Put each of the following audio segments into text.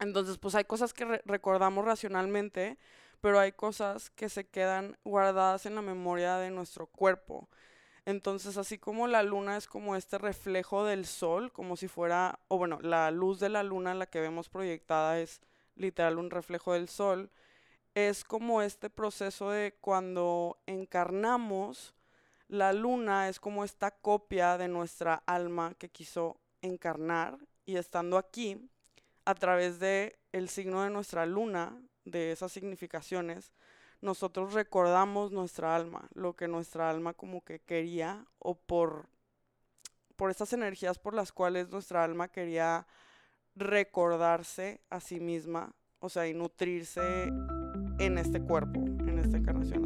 Entonces, pues hay cosas que re- recordamos racionalmente, pero hay cosas que se quedan guardadas en la memoria de nuestro cuerpo. Entonces, así como la luna es como este reflejo del sol, como si fuera, o bueno, la luz de la luna, la que vemos proyectada, es literal un reflejo del sol, es como este proceso de cuando encarnamos, la luna es como esta copia de nuestra alma que quiso encarnar y estando aquí, a través de el signo de nuestra luna, de esas significaciones, nosotros recordamos nuestra alma, lo que nuestra alma como que quería o por por estas energías por las cuales nuestra alma quería recordarse a sí misma, o sea, y nutrirse en este cuerpo, en esta encarnación.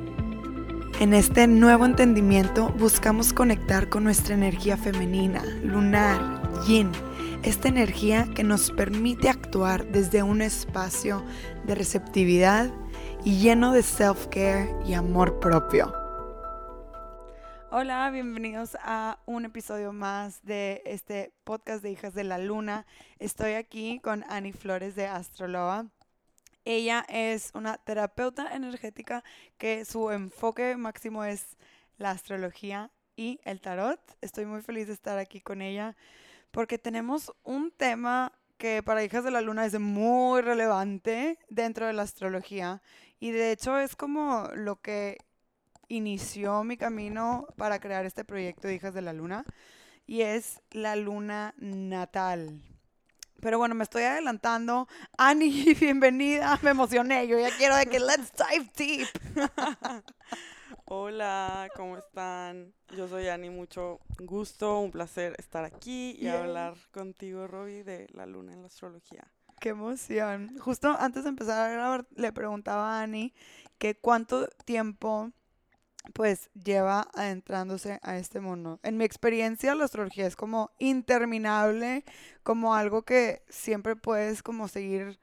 En este nuevo entendimiento buscamos conectar con nuestra energía femenina, lunar, yin, esta energía que nos permite actuar desde un espacio de receptividad y lleno de self-care y amor propio. Hola, bienvenidos a un episodio más de este podcast de Hijas de la Luna. Estoy aquí con Ani Flores de Astroloa. Ella es una terapeuta energética que su enfoque máximo es la astrología y el tarot. Estoy muy feliz de estar aquí con ella porque tenemos un tema que para Hijas de la Luna es muy relevante dentro de la astrología y de hecho es como lo que inició mi camino para crear este proyecto de Hijas de la Luna y es la luna natal. Pero bueno, me estoy adelantando. Ani, bienvenida. Me emocioné. Yo ya quiero de que let's dive deep. Hola, ¿cómo están? Yo soy Ani, mucho gusto, un placer estar aquí y hablar contigo, Robbie, de la luna en la astrología. Qué emoción. Justo antes de empezar a grabar, le preguntaba a Ani que cuánto tiempo pues lleva adentrándose a este mundo. En mi experiencia, la astrología es como interminable, como algo que siempre puedes como seguir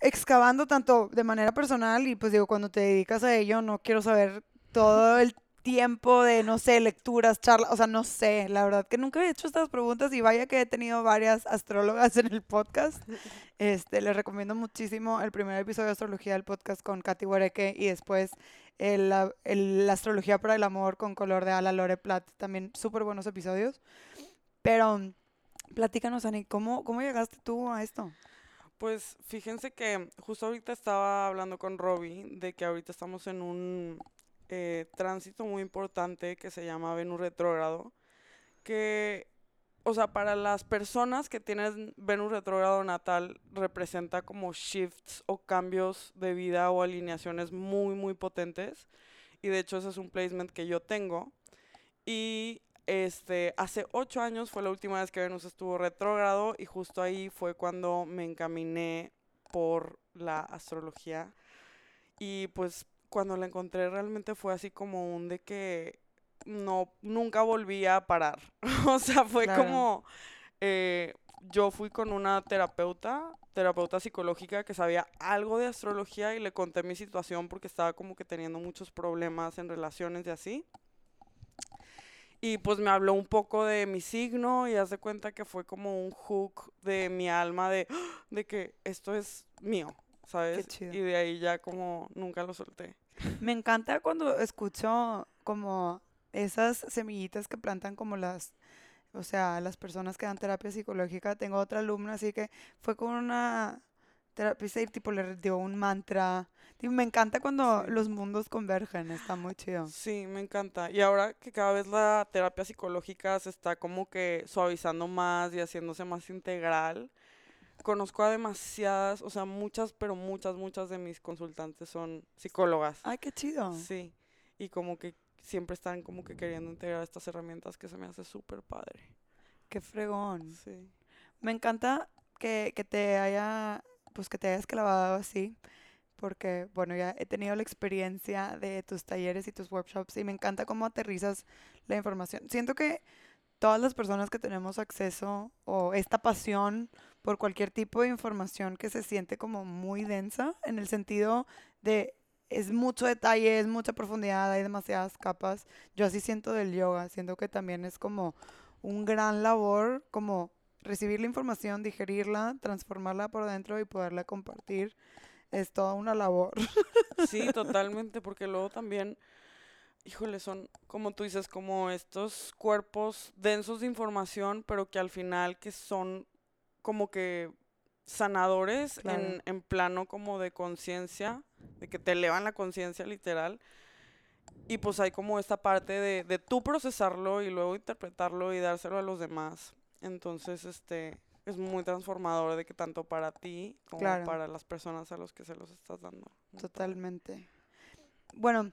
excavando tanto de manera personal y pues digo, cuando te dedicas a ello, no quiero saber todo el tiempo de, no sé, lecturas, charlas, o sea, no sé, la verdad que nunca he hecho estas preguntas y vaya que he tenido varias astrólogas en el podcast. Este, les recomiendo muchísimo el primer episodio de astrología del podcast con Katy Huereque y después el, la- el- la astrología para el amor con color de ala Lore Platt, también súper buenos episodios. Pero platícanos, Ani, ¿cómo, ¿cómo llegaste tú a esto? Pues fíjense que justo ahorita estaba hablando con Robbie de que ahorita estamos en un eh, tránsito muy importante que se llama Venus retrógrado, que, o sea, para las personas que tienen Venus retrógrado natal representa como shifts o cambios de vida o alineaciones muy, muy potentes. Y de hecho ese es un placement que yo tengo. Y este, hace ocho años fue la última vez que Venus estuvo retrógrado y justo ahí fue cuando me encaminé por la astrología. Y pues cuando la encontré realmente fue así como un de que no, nunca volví a parar. o sea, fue Claro. como, eh, yo fui con una terapeuta, terapeuta psicológica que sabía algo de astrología y le conté mi situación porque estaba como que teniendo muchos problemas en relaciones y así. Y pues me habló un poco de mi signo y haz de cuenta que fue como un hook de mi alma de, de que esto es mío, ¿sabes? chido. Y de ahí ya como nunca lo solté. Me encanta cuando escucho como esas semillitas que plantan como las, o sea, las personas que dan terapia psicológica. Tengo otra alumna, así que fue con una terapista y tipo le dio un mantra. Tipo, me encanta cuando Sí. los mundos convergen, está muy chido. Sí, me encanta. Y ahora que cada vez la terapia psicológica se está como que suavizando más y haciéndose más integral, conozco a demasiadas, o sea, muchas, pero muchas, muchas de mis consultantes son psicólogas. Ay, qué chido. Sí, y como que siempre están como que queriendo integrar estas herramientas que se me hace súper padre. Qué fregón. Sí. Me encanta que, que te haya, pues que te hayas clavado así, porque, bueno, ya he tenido la experiencia de tus talleres y tus workshops y me encanta cómo aterrizas la información. Siento que todas las personas que tenemos acceso o esta pasión por cualquier tipo de información que se siente como muy densa, en el sentido de es mucho detalle, es mucha profundidad, hay demasiadas capas. Yo así siento del yoga, siento que también es como un gran labor, como recibir la información, digerirla, transformarla por dentro y poderla compartir. Es toda una labor. Sí, totalmente, porque luego también, híjole, son, como tú dices, como estos cuerpos densos de información, pero que al final que son como que sanadores Claro. en, en plano como de conciencia, de que te elevan la conciencia literal. Y pues hay como esta parte de, de tú procesarlo y luego interpretarlo y dárselo a los demás. Entonces, este, es muy transformador de que tanto para ti como Claro. para las personas a los que se los estás dando. Totalmente. Bueno,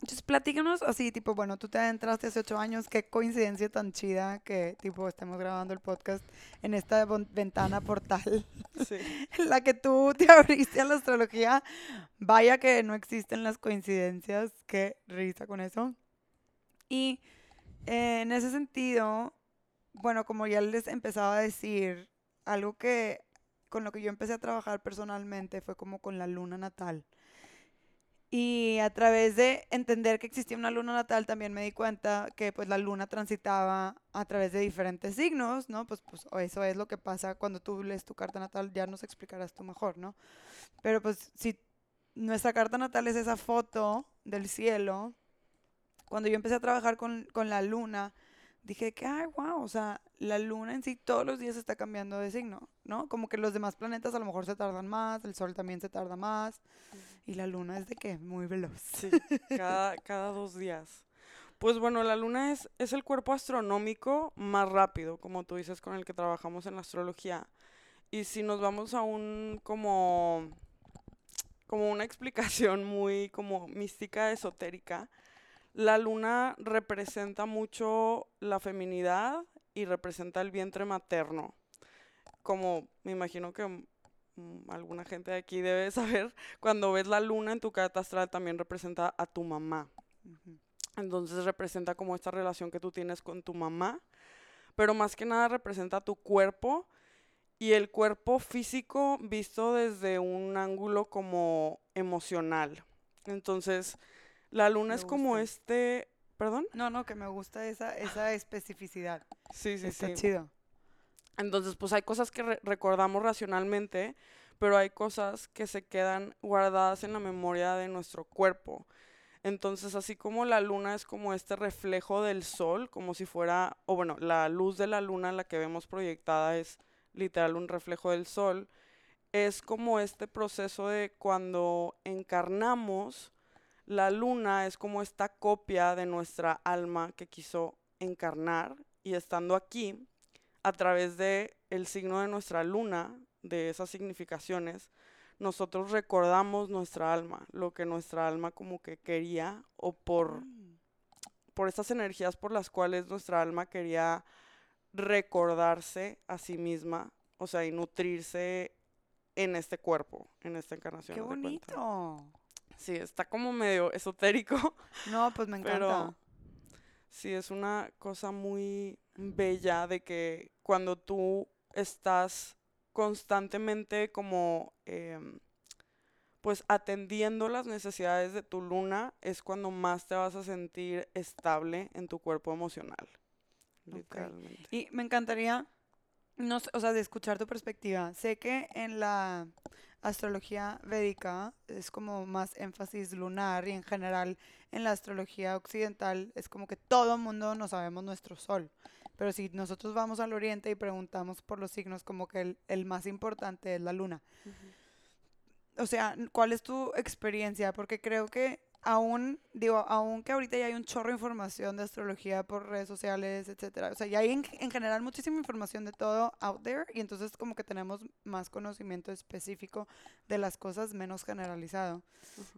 entonces platícanos así, tipo, bueno, tú te adentraste hace ocho años, qué coincidencia tan chida que, tipo, estemos grabando el podcast en esta ventana portal Sí. en la que tú te abriste a la astrología. Vaya que no existen las coincidencias, qué risa con eso. Y eh, en ese sentido, bueno, como ya les empezaba a decir, algo que con lo que yo empecé a trabajar personalmente fue como con la luna natal. Y a través de entender que existía una luna natal, también me di cuenta que pues la luna transitaba a través de diferentes signos, ¿no? Pues, pues eso es lo que pasa cuando tú lees tu carta natal, ya nos explicarás tú mejor, ¿no? Pero pues si nuestra carta natal es esa foto del cielo, cuando yo empecé a trabajar con, con la luna, dije que, ay, wow, o sea, la luna en sí todos los días está cambiando de signo, ¿no? Como que los demás planetas a lo mejor se tardan más, el sol también se tarda más, y la luna es de que muy veloz. Sí, cada, cada dos días. Pues bueno, la luna es, es el cuerpo astronómico más rápido, como tú dices, con el que trabajamos en la astrología. Y si nos vamos a un como, como una explicación muy como mística, esotérica, la luna representa mucho la feminidad y representa el vientre materno. Como me imagino que alguna gente de aquí debe saber, cuando ves la luna en tu carta astral también representa a tu mamá. Entonces representa como esta relación que tú tienes con tu mamá, pero más que nada representa tu cuerpo y el cuerpo físico visto desde un ángulo como emocional. Entonces, la luna Me es como este, perdón? No, no, que me gusta esa, esa especificidad. Sí, sí, Está sí. chido. Entonces, pues hay cosas que re- recordamos racionalmente, pero hay cosas que se quedan guardadas en la memoria de nuestro cuerpo. Entonces, así como la luna es como este reflejo del sol, como si fuera, o bueno, la luz de la luna, la que vemos proyectada, es literal un reflejo del sol, es como este proceso de cuando encarnamos, la luna es como esta copia de nuestra alma que quiso encarnar y estando aquí, a través de el signo de nuestra luna, de esas significaciones, nosotros recordamos nuestra alma, lo que nuestra alma como que quería o por, Mm. por estas energías por las cuales nuestra alma quería recordarse a sí misma, o sea, y nutrirse en este cuerpo, en esta encarnación. Qué bonito. Sí, está como medio esotérico, No, pues me encanta. pero sí es una cosa muy bella de que cuando tú estás constantemente como em, pues atendiendo las necesidades de tu luna es cuando más te vas a sentir estable en tu cuerpo emocional. Literalmente. Y me encantaría, no sé, o sea, de escuchar tu perspectiva. Sé que en la astrología védica es como más énfasis lunar y en general en la astrología occidental es como que todo mundo no sabemos nuestro sol. Pero si nosotros vamos al oriente y preguntamos por los signos, como que el, el más importante es la luna. O sea, ¿cuál es tu experiencia? Porque creo que aún, digo, aún que ahorita ya hay un chorro de información de astrología por redes sociales, etcétera. O sea, ya hay en, en general muchísima información de todo out there y entonces como que tenemos más conocimiento específico de las cosas, menos generalizado.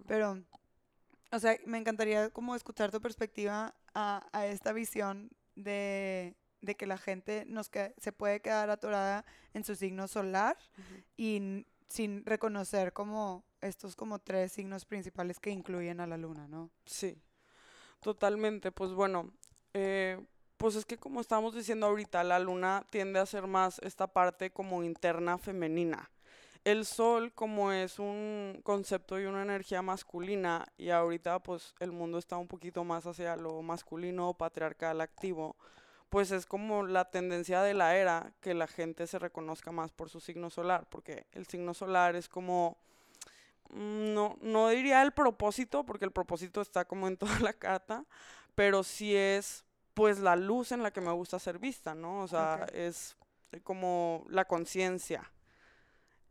Pero, o sea, me encantaría como escuchar tu perspectiva a, a esta visión de, de que la gente nos que- se puede quedar atorada en su signo solar y sin reconocer como estos como tres signos principales que incluyen a la luna, ¿no? Sí, totalmente. Pues bueno, eh, pues es que como estamos diciendo ahorita, la luna tiende a ser más esta parte como interna femenina. El sol como es un concepto y una energía masculina y ahorita pues el mundo está un poquito más hacia lo masculino, patriarcal, activo, pues es como la tendencia de la era que la gente se reconozca más por su signo solar, porque el signo solar es como no, no diría el propósito, porque el propósito está como en toda la carta, pero sí es pues la luz en la que me gusta ser vista, ¿no? O sea, es como la conciencia.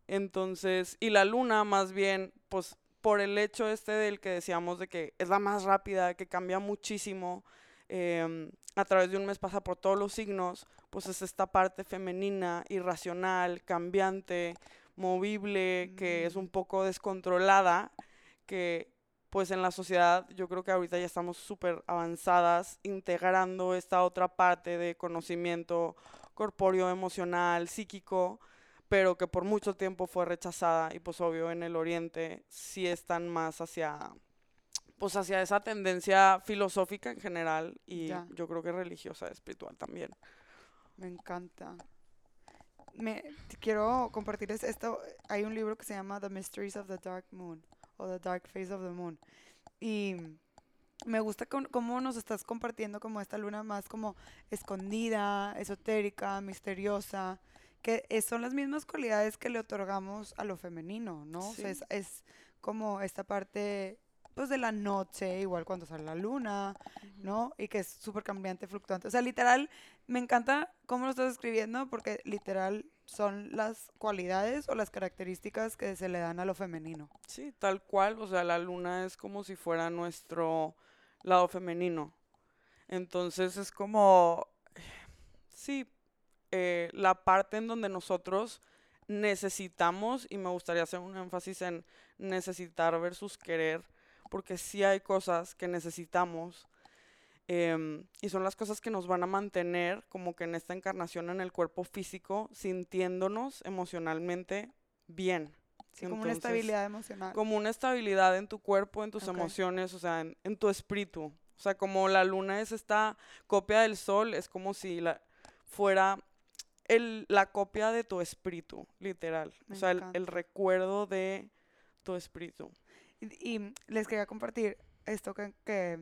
Entonces, y la luna más bien, pues por el hecho este del que decíamos de que es la más rápida, que cambia muchísimo, em, a través de un mes pasa por todos los signos, pues es esta parte femenina, irracional, cambiante, movible, que es Mm. un poco descontrolada, que pues en la sociedad yo creo que ahorita ya estamos súper avanzadas integrando esta otra parte de conocimiento corpóreo, emocional, psíquico, pero que por mucho tiempo fue rechazada y pues obvio en el oriente sí están más hacia pues hacia esa tendencia filosófica en general y Ya. yo creo que religiosa, espiritual también. Me encanta. Me quiero compartirles esto. Hay un libro que se llama The Mysteries of the Dark Moon o The Dark Phase of the Moon. Y me gusta con- cómo nos estás compartiendo como esta luna más como escondida, esotérica, misteriosa, que es- son las mismas cualidades que le otorgamos a lo femenino, ¿no? O sea, Sí. es, es como esta parte pues de la noche, igual cuando sale la luna, ¿no? Y que es súper cambiante, fluctuante. O sea, literal, me encanta cómo lo estás escribiendo porque literal son las cualidades o las características que se le dan a lo femenino. Sí, tal cual, o sea, la luna es como si fuera nuestro lado femenino. Entonces es como, sí, eh, la parte en donde nosotros necesitamos, y me gustaría hacer un énfasis en necesitar versus querer, porque sí hay cosas que necesitamos, em, y son las cosas que nos van a mantener como que en esta encarnación en el cuerpo físico, sintiéndonos emocionalmente bien. Sí, como una estabilidad emocional. como una estabilidad en tu cuerpo, en tus emociones, o sea, en, en tu espíritu. O sea, como la luna es esta copia del sol, es como si la, fuera el, la copia de tu espíritu, literal. Me o sea, el recuerdo de tu espíritu. Y, les quería compartir esto que, que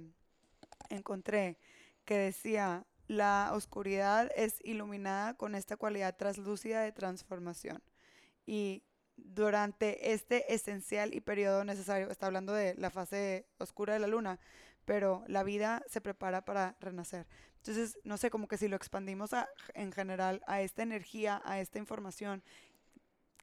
encontré, que decía, la oscuridad es iluminada con esta cualidad translúcida de transformación. Y durante este esencial y periodo necesario, está hablando de la fase oscura de la luna, pero la vida se prepara para renacer. Entonces, no sé, como que si lo expandimos a- en general a esta energía, a esta información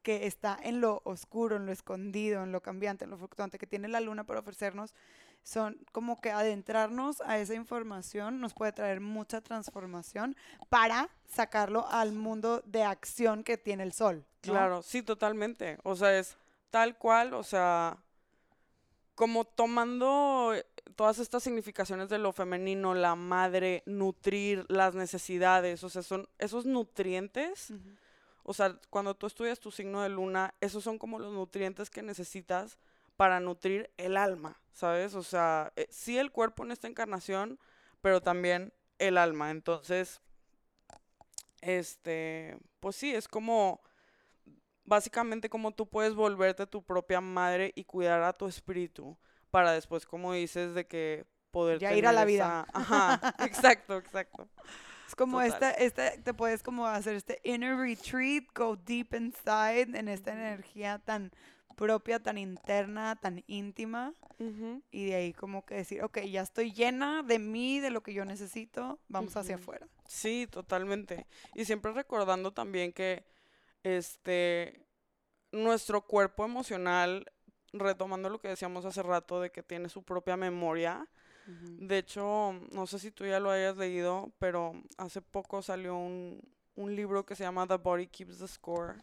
que está en lo oscuro, en lo escondido, en lo cambiante, en lo fluctuante que tiene la luna para ofrecernos, son como que adentrarnos a esa información nos puede traer mucha transformación para sacarlo al mundo de acción que tiene el sol. ¿no? Claro, sí, totalmente. O sea, es tal cual, o sea, como tomando eh, todas estas significaciones de lo femenino, la madre, nutrir las necesidades, o sea, son esos nutrientes. O sea, cuando tú estudias tu signo de luna, esos son como los nutrientes que necesitas para nutrir el alma, ¿sabes? O sea, eh, sí el cuerpo en esta encarnación, pero también el alma. Entonces, este, pues sí, es como, básicamente como tú puedes volverte tu propia madre y cuidar a tu espíritu para después, como dices, de que poder Ya ir a tener la vida. Ajá, exacto, exacto. Es como Total. esta, esta, te puedes como hacer este inner retreat, go deep inside en esta energía tan propia, tan interna, tan íntima. Y de ahí como que decir, ok, ya estoy llena de mí, de lo que yo necesito, vamos hacia afuera. Sí, totalmente. Y siempre recordando también que este nuestro cuerpo emocional, retomando lo que decíamos hace rato de que tiene su propia memoria. De hecho, no sé si tú ya lo hayas leído, pero hace poco salió un, un libro que se llama The Body Keeps the Score,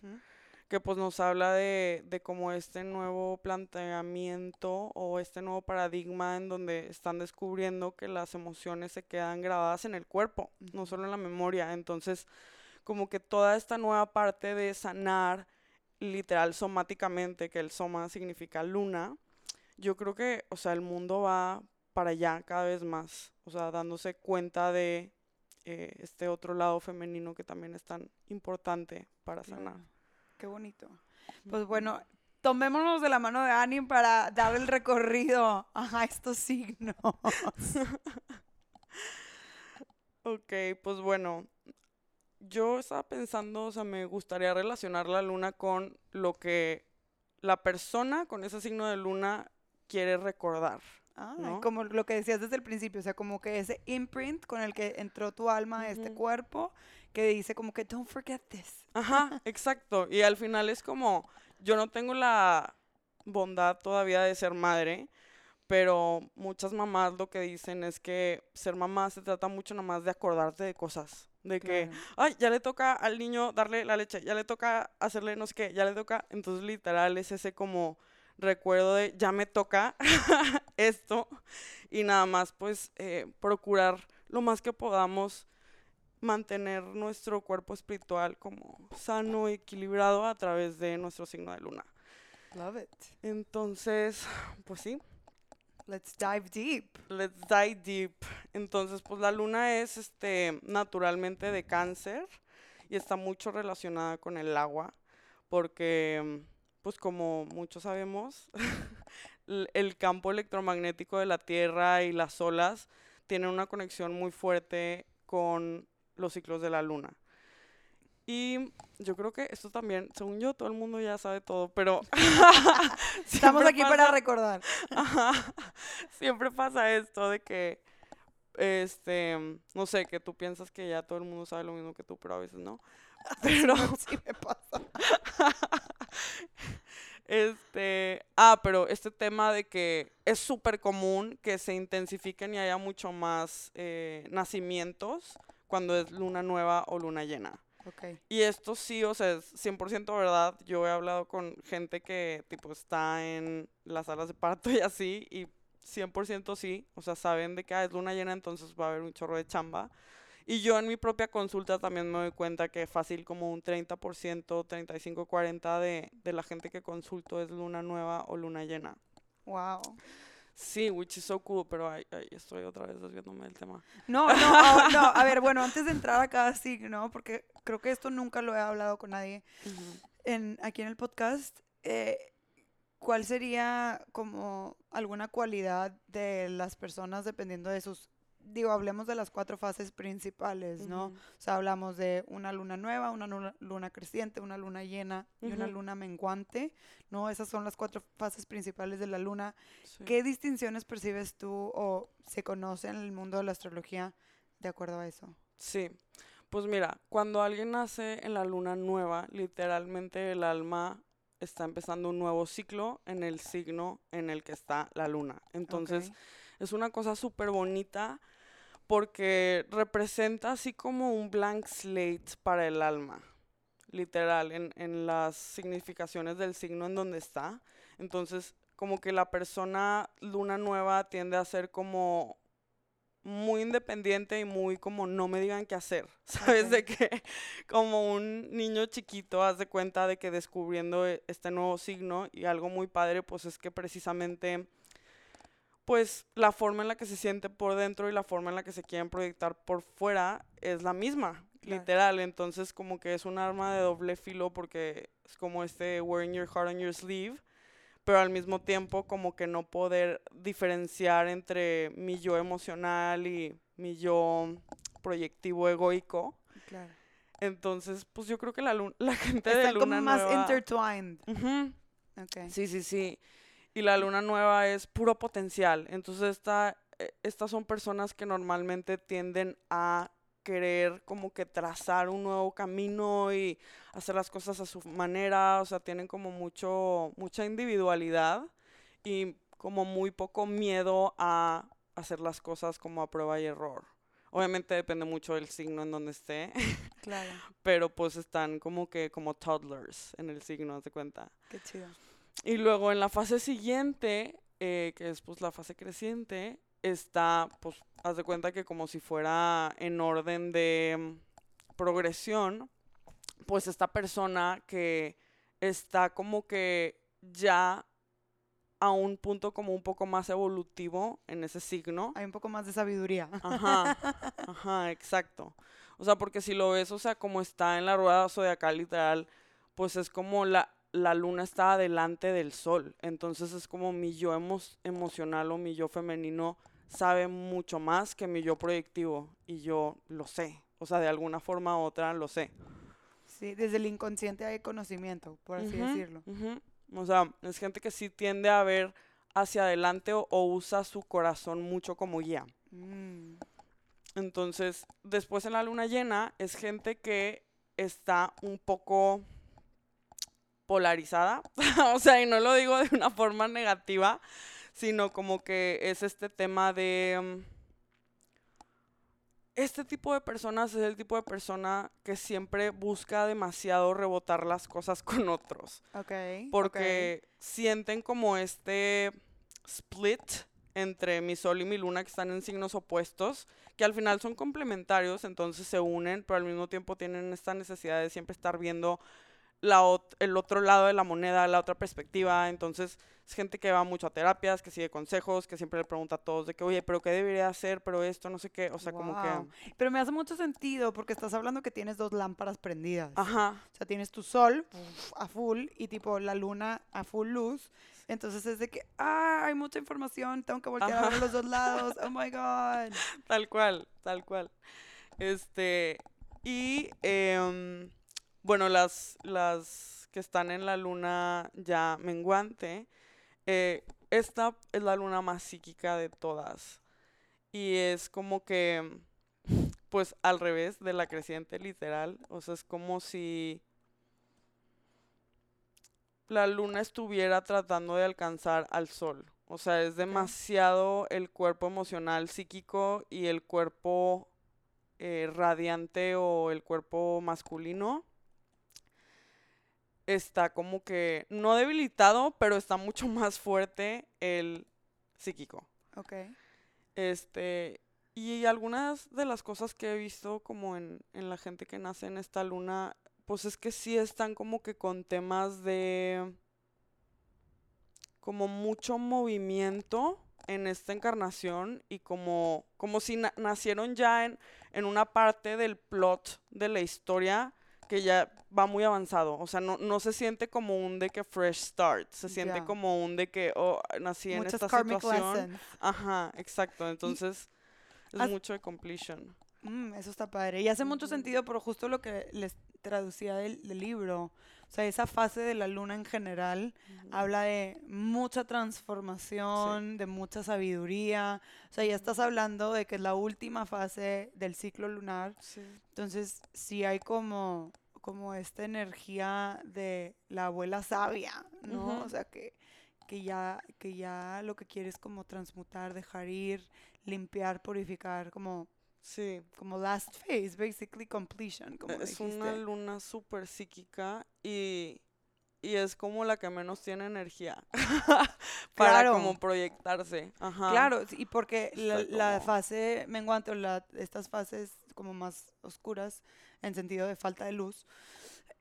que pues nos habla de, de como este nuevo planteamiento o este nuevo paradigma en donde están descubriendo que las emociones se quedan grabadas en el cuerpo, no solo en la memoria. Entonces, como que toda esta nueva parte de sanar literal somáticamente, que el soma significa luna, yo creo que, o sea, el mundo va para allá cada vez más, o sea, dándose cuenta de eh, este otro lado femenino que también es tan importante para sanar. Qué bonito. Pues bueno, tomémonos de la mano de Annie para dar el recorrido a estos signos. ok, pues bueno, yo estaba pensando, o sea, me gustaría relacionar la luna con lo que la persona con ese signo de luna quiere recordar. Ah, como lo que decías desde el principio, o sea, como que ese imprint con el que entró tu alma a este cuerpo, que dice como que don't forget this. Ajá, exacto. Y al final es como, yo no tengo la bondad todavía de ser madre, pero muchas mamás lo que dicen es que ser mamá se trata mucho nomás de acordarte de cosas. De que, ay, ya le toca al niño darle la leche, ya le toca hacerle no sé qué, ya le toca. Entonces, literal, es ese como recuerdo de ya me toca esto y nada más pues eh, procurar lo más que podamos mantener nuestro cuerpo espiritual como sano y equilibrado a través de nuestro signo de luna. Love it. Entonces, pues sí. Let's dive deep. Let's dive deep. Entonces, pues la luna es este naturalmente de cáncer y está mucho relacionada con el agua porque pues como muchos sabemos, el campo electromagnético de la Tierra y las olas tienen una conexión muy fuerte con los ciclos de la Luna. Y yo creo que esto también, según yo, todo el mundo ya sabe todo, pero... Estamos aquí para recordar. siempre pasa esto de que, este, no sé, que tú piensas que ya todo el mundo sabe lo mismo que tú, pero a veces no. Pero... sí me pasa. Este, ah, pero este tema de que es súper común que se intensifiquen y haya mucho más eh, nacimientos cuando es luna nueva o luna llena. Okay. Y esto sí, o sea, es 100% verdad. Yo he hablado con gente que, tipo, está en las salas de parto y así, y 100% sí, o sea, saben de que ah, es luna llena, entonces va a haber un chorro de chamba. Y yo en mi propia consulta también me doy cuenta que fácil como un 30%, 35, 40 de, de la gente que consulto es luna nueva o luna llena. Wow. Sí, which is so cool, pero ahí, estoy otra vez desviándome del tema. No, no, no, a ver, bueno, antes de entrar a cada signo, porque creo que esto nunca lo he hablado con nadie en, aquí en el podcast, eh, ¿cuál sería como alguna cualidad de las personas dependiendo de sus digo, hablemos de las cuatro fases principales, ¿no? O sea, hablamos de una luna nueva, una luna, creciente, una luna llena y una luna menguante, ¿no? Esas son las cuatro fases principales de la luna. ¿Qué distinciones percibes tú o se conoce en el mundo de la astrología de acuerdo a eso? Sí, pues mira, cuando alguien nace en la luna nueva, literalmente el alma está empezando un nuevo ciclo en el signo en el que está la luna. Entonces, es una cosa súper bonita porque representa así como un blank slate para el alma, literal, en, en las significaciones del signo en donde está. Entonces, como que la persona luna nueva tiende a ser como muy independiente y muy como no me digan qué hacer, ¿sabes? De que como un niño chiquito haz de cuenta de que descubriendo e, este nuevo signo y algo muy padre pues es que precisamente pues la forma en la que se siente por dentro y la forma en la que se quieren proyectar por fuera es la misma, literal. Entonces como que es un arma de doble filo porque es como este wearing your heart on your sleeve, pero al mismo tiempo como que no poder diferenciar entre mi yo emocional y mi yo proyectivo egoico. Claro. Entonces, pues yo creo que la, la gente de Luna como más intertwined. Sí, sí, sí y la luna nueva es puro potencial. Entonces esta, e, estas son personas que normalmente tienden a querer como que trazar un nuevo camino y hacer las cosas a su manera, o sea, tienen como mucho mucha individualidad y como muy poco miedo a hacer las cosas como a prueba y error. Obviamente depende mucho del signo en donde esté, Claro, pero pues están como que como toddlers en el signo, haz de cuenta. qué chido. Y luego en la fase siguiente, eh, que es pues la fase creciente, está, pues, haz de cuenta que como si fuera en orden de mm, progresión, pues esta persona que está como que ya a un punto como un poco más evolutivo en ese signo. Hay un poco más de sabiduría. Ajá, ajá, exacto. O sea, porque si lo ves, o sea, como está en la rueda zodiacal literal, pues es como la, la luna está adelante del sol. Entonces es como mi yo emo- emocional o mi yo femenino sabe mucho más que mi yo proyectivo. Y yo lo sé. O sea, de alguna forma u otra lo sé. Sí, desde el inconsciente hay conocimiento, por así decirlo. O sea, es gente que sí tiende a ver hacia adelante o, o usa su corazón mucho como guía. Mm, Entonces, después en la luna llena es gente que está un poco polarizada. o sea, y no lo digo de una forma negativa, sino como que es este tema de... mm, Este tipo de personas es el tipo de persona que siempre busca demasiado rebotar las cosas con otros ok. porque sienten como este split entre mi sol y mi luna que están en signos opuestos, que al final son complementarios, entonces se unen, pero al mismo tiempo tienen esta necesidad de siempre estar viendo la ot- el otro lado de la moneda, la otra perspectiva, entonces es gente que va mucho a terapias, que sigue consejos, que siempre le pregunta a todos de que, oye, pero ¿qué debería hacer? Pero esto, no sé qué, o sea, como Guau. que... Pero me hace mucho sentido porque estás hablando que tienes dos lámparas prendidas. Ajá, O sea, tienes tu sol uf, a full y tipo la luna a full luz. Entonces es de que, ah, hay mucha información, tengo que voltear a ver Ajá. los dos lados. Oh my God. Tal cual, tal cual. Este, y em, bueno, las, las que están en la luna ya menguante, eh, esta es la luna más psíquica de todas. Y es como que, pues al revés de la creciente literal, o sea, es como si la luna estuviera tratando de alcanzar al sol. O sea, es demasiado el cuerpo emocional, psíquico y el cuerpo eh, radiante o el cuerpo masculino. Está como que no debilitado, pero está mucho más fuerte el psíquico. Ok. Este, y algunas de las cosas que he visto como en, en la gente que nace en esta luna, pues es que sí están como que con temas de como mucho movimiento en esta encarnación y como, como si na- nacieron ya en, en una parte del plot de la historia que ya va muy avanzado. O sea, no, no se siente como un de que fresh start, se siente como un de que, oh, nací en esta situación. lessons. Ajá, exacto. Entonces, es mucho de completion. Mm, eso está padre. Y hace mucho sentido, pero justo lo que les traducía del, del libro, o sea, esa fase de la luna en general habla de mucha transformación, de mucha sabiduría. O sea, ya estás hablando de que es la última fase del ciclo lunar. Sí. Entonces, sí hay como, como esta energía de la abuela sabia, ¿no? O sea, que, que, ya, que ya lo que quiere es como transmutar, dejar ir, limpiar, purificar, como, Sí. como last phase, basically completion, como es una luna súper psíquica y, y es como la que menos tiene energía para Claro. como proyectarse. Ajá. Claro, y porque la, fase menguante o la, estas fases como más oscuras en sentido de falta de luz,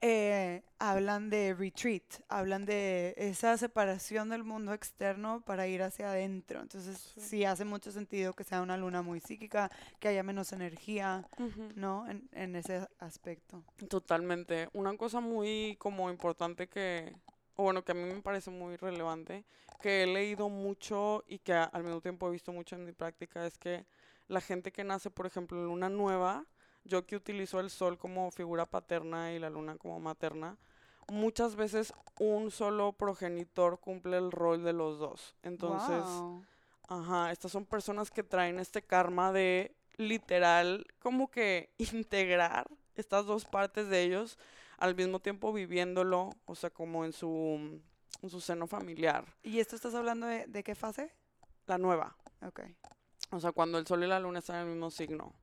eh, hablan de retreat, hablan de esa separación del mundo externo para ir hacia adentro. Entonces Sí. sí hace mucho sentido que sea una luna muy psíquica, que haya menos energía. ¿no? En, en ese aspecto. Totalmente. Una cosa muy como importante que, o bueno, que a mí me parece muy relevante, que he leído mucho y que a- al mismo tiempo he visto mucho en mi práctica, es que la gente que nace, por ejemplo, en luna nueva, yo que utilizo el sol como figura paterna y la luna como materna, muchas veces un solo progenitor cumple el rol de los dos. Entonces. Ajá, estas son personas que traen este karma de literal como que integrar estas dos partes de ellos al mismo tiempo viviéndolo, o sea, como en su, en su seno familiar, ¿Y esto estás hablando de, de qué fase? la nueva. Ok. O sea, cuando el sol y la luna están en el mismo signo.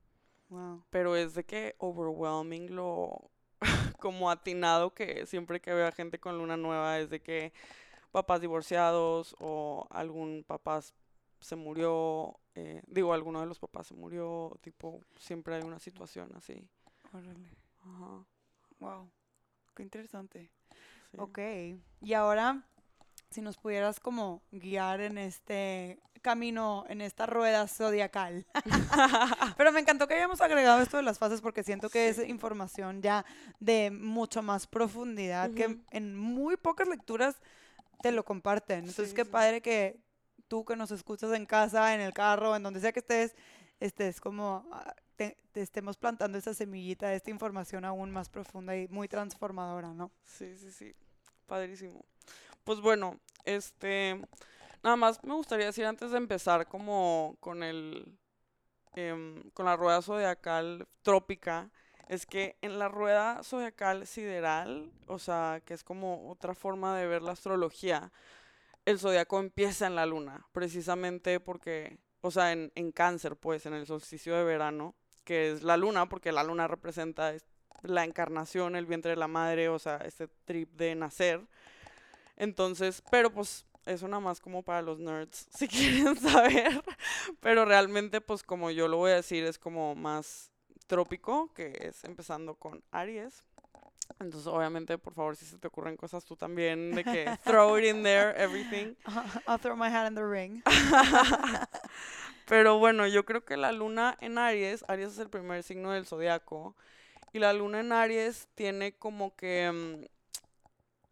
Wow. pero es de que overwhelming lo como atinado que siempre que veo a gente con luna nueva es de que papás divorciados o algún papá se murió, eh, digo, alguno de los papás se murió, tipo, siempre hay una situación así. Órale. Ajá, Wow. Qué interesante. sí. Ok. Y ahora, si nos pudieras como guiar en este camino, en esta rueda zodiacal. Pero me encantó que hayamos agregado esto de las fases porque siento que es Sí. información ya de mucho más profundidad que Ujú. en muy pocas lecturas te lo comparten. Entonces, Sí, qué sí. padre que tú que nos escuchas en casa, en el carro, en donde sea que estés, estés como ah, te, te estemos plantando esa semillita de esta información aún más profunda y muy transformadora, ¿no? Sí, sí, sí. Padrísimo. Pues bueno, este, nada más me gustaría decir antes de empezar como con el, em, con la rueda zodiacal trópica, es que en la rueda zodiacal sideral, o sea, que es como otra forma de ver la astrología, el zodiaco empieza en la luna, precisamente porque, o sea, en, en cáncer, pues, en el solsticio de verano, que es la luna, porque la luna representa es- la encarnación, el vientre de la madre, o sea, este trip de nacer. Entonces, pero pues eso nada más como para los nerds, si quieren saber. Pero realmente, pues como yo lo voy a decir, es como más trópico, que es empezando con Aries. Entonces, obviamente, por favor, si se te ocurren cosas tú también, de que throw it in there, everything. I'll throw my hat in the ring. Pero bueno, yo creo que la luna en Aries, Aries es el primer signo del zodiaco, y la luna en Aries tiene como que mm,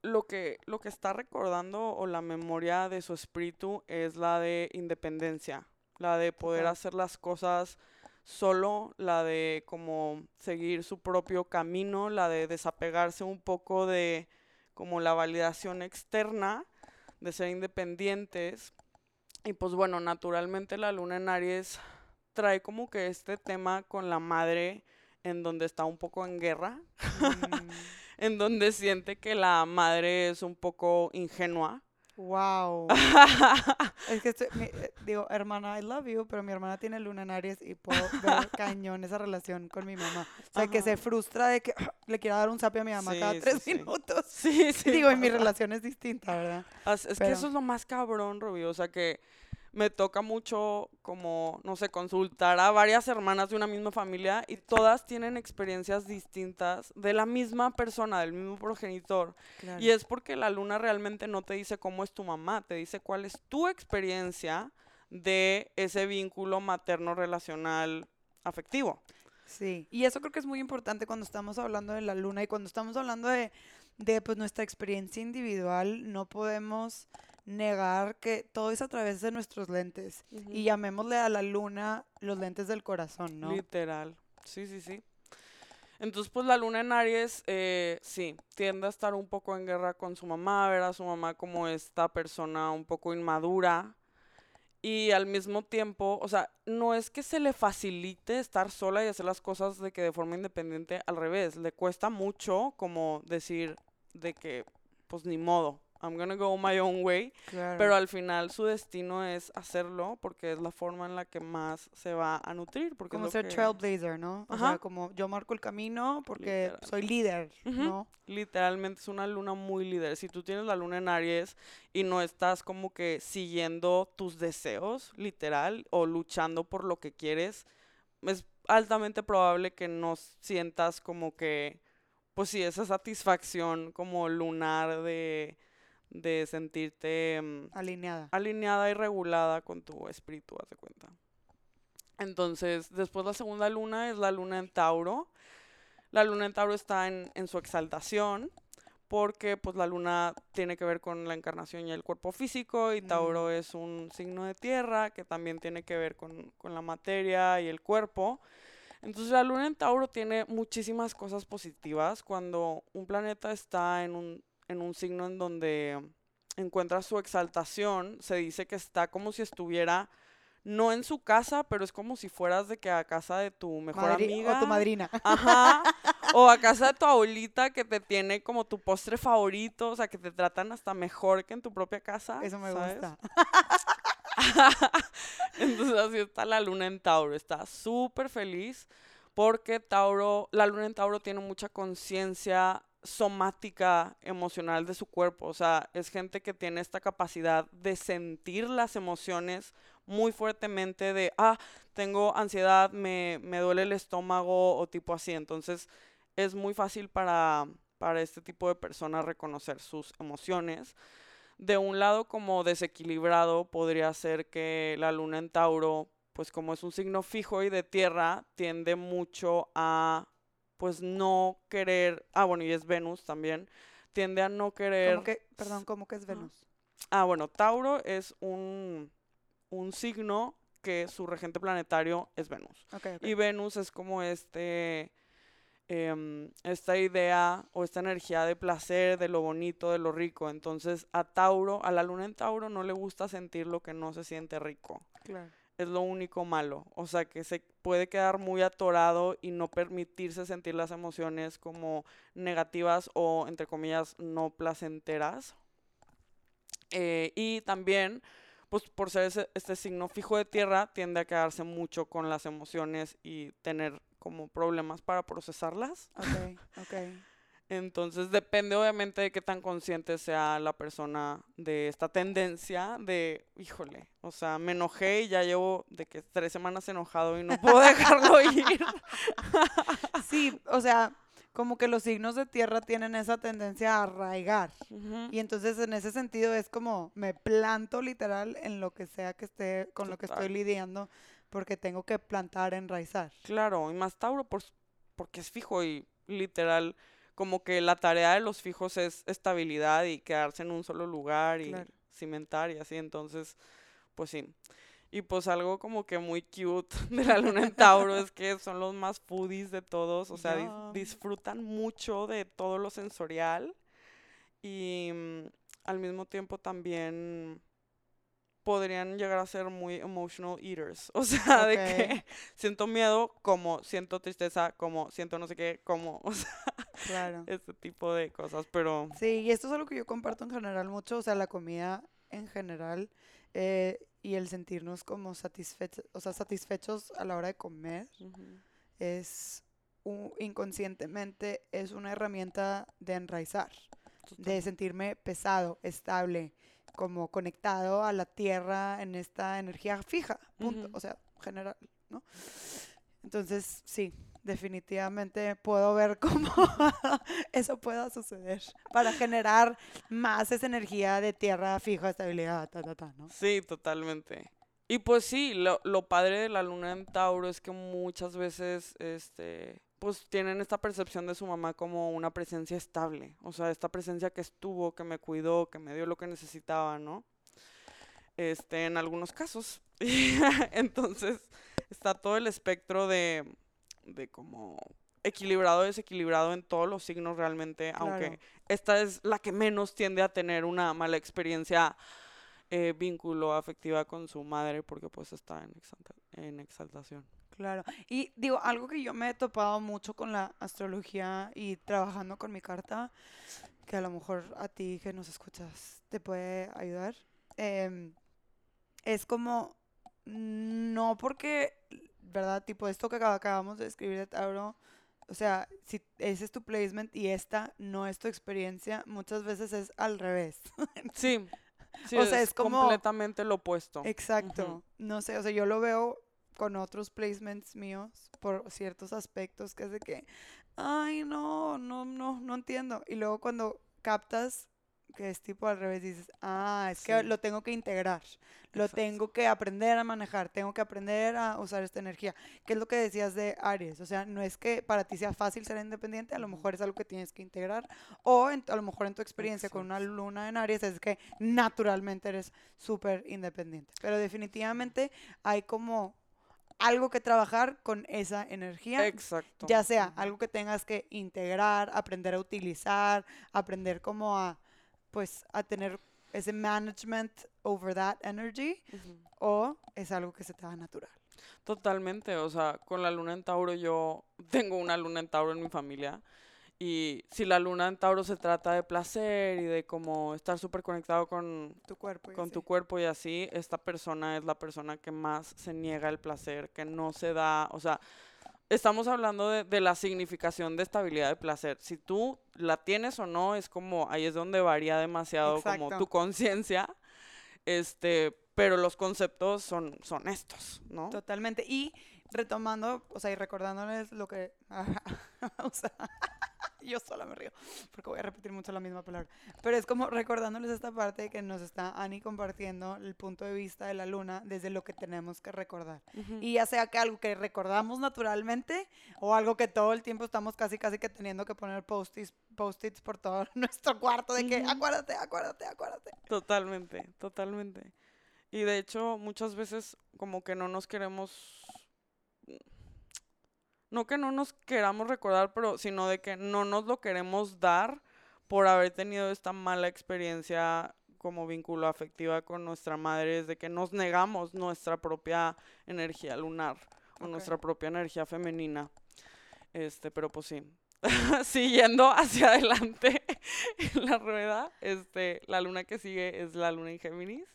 lo que lo que está recordando o la memoria de su espíritu es la de independencia, la de poder hacer las cosas solo, la de como seguir su propio camino, la de desapegarse un poco de como la validación externa, de ser independientes. Y pues bueno, naturalmente la luna en Aries trae como que este tema con la madre en donde está un poco en guerra, Mm, en donde siente que la madre es un poco ingenua. wow. Es que estoy- mi- eh, digo, hermana, I love you, pero mi hermana tiene luna en Aries y puedo ver cañón esa relación con mi mamá. O sea, que se frustra de que le quiera dar un zape a mi mamá cada Sí, tres sí. minutos. Sí, sí. digo, y mi relación es distinta, ¿verdad? Es que eso es lo más cabrón, Rubio. O sea que me toca mucho como, no sé, consultar a varias hermanas de una misma familia y todas tienen experiencias distintas de la misma persona, del mismo progenitor. Claro. Y es porque la luna realmente no te dice cómo es tu mamá, te dice cuál es tu experiencia de ese vínculo materno relacional afectivo. Sí, y eso creo que es muy importante cuando estamos hablando de la luna y cuando estamos hablando de, de pues, nuestra experiencia individual, no podemos negar que todo es a través de nuestros lentes. Y llamémosle a la luna los lentes del corazón, ¿no? Literal. Sí, sí, sí. Entonces, pues la luna en Aries, eh, sí, tiende a estar un poco en guerra con su mamá, ver a su mamá como esta persona un poco inmadura. Y al mismo tiempo, o sea, no es que se le facilite estar sola y hacer las cosas de que de forma independiente, al revés, le cuesta mucho como decir de que, pues ni modo, I'm gonna go my own way. Claro. Pero al final su destino es hacerlo porque es la forma en la que más se va a nutrir. Porque como ser que- trailblazer, ¿no? O Ajá. sea, como yo marco el camino porque Literal. soy líder, Ujú. ¿no? Literalmente es una luna muy líder. Si tú tienes la luna en Aries y no estás como que siguiendo tus deseos, literal, o luchando por lo que quieres, es altamente probable que no sientas como que, pues sí, esa satisfacción como lunar de, de sentirte... mm, Alineada. alineada y regulada con tu espíritu, haz de cuenta. Entonces, después la segunda luna es la luna en Tauro. La luna en Tauro está en, en su exaltación, porque pues la luna tiene que ver con la encarnación y el cuerpo físico, y Tauro es un signo de tierra que también tiene que ver con, con la materia y el cuerpo. Entonces la luna en Tauro tiene muchísimas cosas positivas. Cuando un planeta está en un, en un signo en donde encuentra su exaltación, se dice que está como si estuviera no en su casa, pero es como si fueras de que a casa de tu mejor Madri- amiga. O tu madrina. Ajá. O a casa de tu abuelita que te tiene como tu postre favorito, o sea, que te tratan hasta mejor que en tu propia casa. Eso me ¿sabes? gusta. Entonces así está la luna en Tauro, está súper feliz porque Tauro, la luna en Tauro tiene mucha conciencia somática emocional de su cuerpo, o sea, es gente que tiene esta capacidad de sentir las emociones muy fuertemente de, ah, tengo ansiedad, me, me duele el estómago o tipo así, entonces es muy fácil para, para este tipo de personas reconocer sus emociones. De un lado como desequilibrado podría ser que la luna en Tauro, pues como es un signo fijo y de tierra, tiende mucho a pues no querer, ah bueno, y es Venus también, tiende a no querer... ¿Cómo que, perdón, ¿cómo que es Venus? Ah, bueno, Tauro es un, un signo que su regente planetario es Venus. Okay. Y Venus es como este, em, esta idea o esta energía de placer, de lo bonito, de lo rico. Entonces a Tauro, a la luna en Tauro no le gusta sentir lo que no se siente rico. Claro. Es lo único malo. O sea que se puede quedar muy atorado y no permitirse sentir las emociones como negativas o entre comillas no placenteras. Eh, y también pues por ser este signo fijo de tierra, tiende a quedarse mucho con las emociones y tener como problemas para procesarlas. Ok, ok. Entonces depende obviamente de qué tan consciente sea la persona de esta tendencia de, híjole, o sea, me enojé y ya llevo de que tres semanas enojado y no puedo dejarlo ir. Sí, o sea, como que los signos de tierra tienen esa tendencia a arraigar. Y entonces en ese sentido es como me planto literal en lo que sea que esté, con lo que estoy lidiando, porque tengo que plantar, enraizar. Claro, y más Tauro por, porque es fijo y literal, como que la tarea de los fijos es estabilidad y quedarse en un solo lugar y Claro. cimentar y así, entonces, pues sí. Y pues algo como que muy cute de la luna en Tauro es que son los más foodies de todos, o sea, dis- disfrutan mucho de todo lo sensorial y mm, al mismo tiempo también podrían llegar a ser muy emotional eaters, o sea, de Ok. que siento miedo como siento tristeza, como siento no sé qué, como, o sea, Claro. este tipo de cosas, pero Sí, y esto es algo que yo comparto en general mucho, o sea, la comida en general eh, y el sentirnos como satisfechos, o sea, satisfechos a la hora de comer es inconscientemente es una herramienta de enraizar, de sentirme pesado, estable, como conectado a la tierra en esta energía fija, punto, o sea, general, ¿no? Entonces, sí, definitivamente puedo ver cómo eso pueda suceder para generar más esa energía de tierra fija, estabilidad, ta, ta, ta, ¿no? Sí, totalmente. Y pues sí, lo, lo padre de la luna en Tauro es que muchas veces, este, pues tienen esta percepción de su mamá como una presencia estable, o sea, esta presencia que estuvo, que me cuidó, que me dio lo que necesitaba, ¿no? Este, en algunos casos. Entonces, está todo el espectro de, de como equilibrado, desequilibrado en todos los signos realmente, aunque esta es la que menos tiende a tener una mala experiencia eh, vínculo afectiva con su madre porque pues está en, exalta- en exaltación. Claro. Y digo, algo que yo me he topado mucho con la astrología y trabajando con mi carta, que a lo mejor a ti que nos escuchas te puede ayudar, em, es como, no porque, ¿verdad? Tipo esto que acab- acabamos de escribir de Tauro, o sea, si ese es tu placement y esta no es tu experiencia, muchas veces es al revés. Sí, sí, O sea, es como- completamente lo opuesto. Exacto. No sé, o sea, yo lo veo con otros placements míos por ciertos aspectos que es de que, ay, no, no, no, no entiendo. Y luego cuando captas que es tipo al revés, dices, ah, es que Sí. lo tengo que integrar, lo Exacto. tengo que aprender a manejar, tengo que aprender a usar esta energía. ¿Qué es lo que decías de Aries? O sea, no es que para ti sea fácil ser independiente, a lo mejor es algo que tienes que integrar. O en- a lo mejor en tu experiencia con una Exacto. luna en Aries es que naturalmente eres súper independiente. Pero definitivamente hay como algo que trabajar con esa energía. Exacto. Ya sea algo que tengas que integrar, aprender a utilizar, aprender como a, pues, a tener ese management over that energy, o es algo que se te da natural. Totalmente, o sea, con la luna en Tauro yo tengo una luna en Tauro en mi familia y si la luna en Tauro se trata de placer y de como estar súper conectado con, Tu cuerpo. y con tu así. cuerpo y así, esta persona es la persona que más se niega el placer, que no se da, o sea, estamos hablando de, de la significación de estabilidad de placer. Si tú la tienes o no, es como, ahí es donde varía demasiado como tu conciencia. Este, pero los conceptos son, son estos, ¿no? Totalmente. Y retomando, o sea, y recordándoles lo que... o sea, yo sola me río, porque voy a repetir mucho la misma palabra. Pero es como recordándoles esta parte que nos está Ani compartiendo el punto de vista de la luna desde lo que tenemos que recordar. Ujú. Y ya sea que algo que recordamos naturalmente o algo que todo el tiempo estamos casi casi que teniendo que poner post-its post-its por todo nuestro cuarto de que Ujú. acuérdate, acuérdate, acuérdate. Totalmente, totalmente. Y de hecho, muchas veces como que no nos queremos, no que no nos queramos recordar, pero sino de que no nos lo queremos dar por haber tenido esta mala experiencia como vínculo afectiva con nuestra madre, es de que nos negamos nuestra propia energía lunar o nuestra propia energía femenina. Este, pero pues sí. Siguiendo hacia adelante en la rueda, este, la luna que sigue es la luna en Géminis,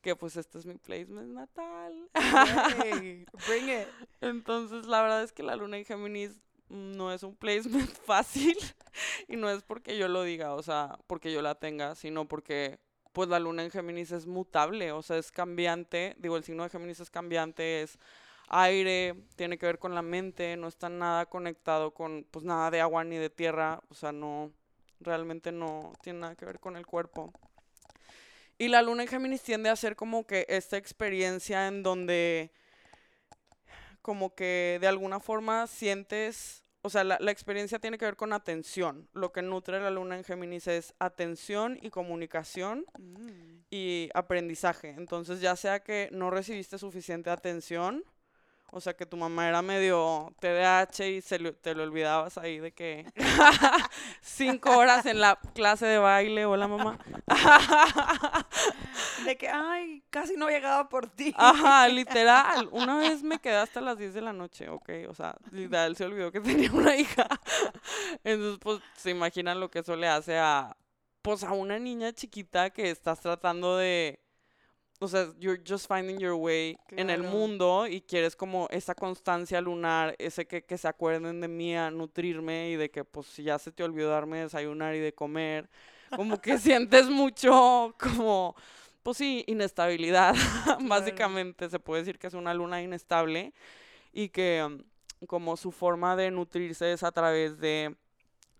que pues este es mi placement natal. Yay, bring it. Entonces, la verdad es que la luna en Géminis no es un placement fácil y no es porque yo lo diga, o sea, porque yo la tenga, sino porque pues la luna en Géminis es mutable, o sea, es cambiante, digo, el signo de Géminis es cambiante, es aire, tiene que ver con la mente, no está nada conectado con pues nada de agua ni de tierra, o sea, no realmente no tiene nada que ver con el cuerpo. Y la luna en Géminis tiende a ser como que esta experiencia en donde como que de alguna forma sientes, o sea, la, la experiencia tiene que ver con atención. Lo que nutre la luna en Géminis es atención y comunicación Mm. y aprendizaje. Entonces, ya sea que no recibiste suficiente atención, o sea, que tu mamá era medio TDAH y se lo- te lo olvidabas ahí de que cinco horas en la clase de baile, hola mamá. De que, ay, casi no llegaba por ti. Ajá, literal. Una vez me quedé hasta las 10 de la noche, ok. O sea, literal se olvidó que tenía una hija. Entonces, pues, se imaginan lo que eso le hace a, pues, a una niña chiquita que estás tratando de, o sea, you're just finding your way en el Claro. mundo y quieres como esa constancia lunar, ese que, que se acuerden de mí a nutrirme y de que, pues, ya se te olvidó darme de desayunar y de comer, como que sientes mucho como pues sí, inestabilidad. Básicamente se puede decir que es una luna inestable y que mm, como su forma de nutrirse es a través de,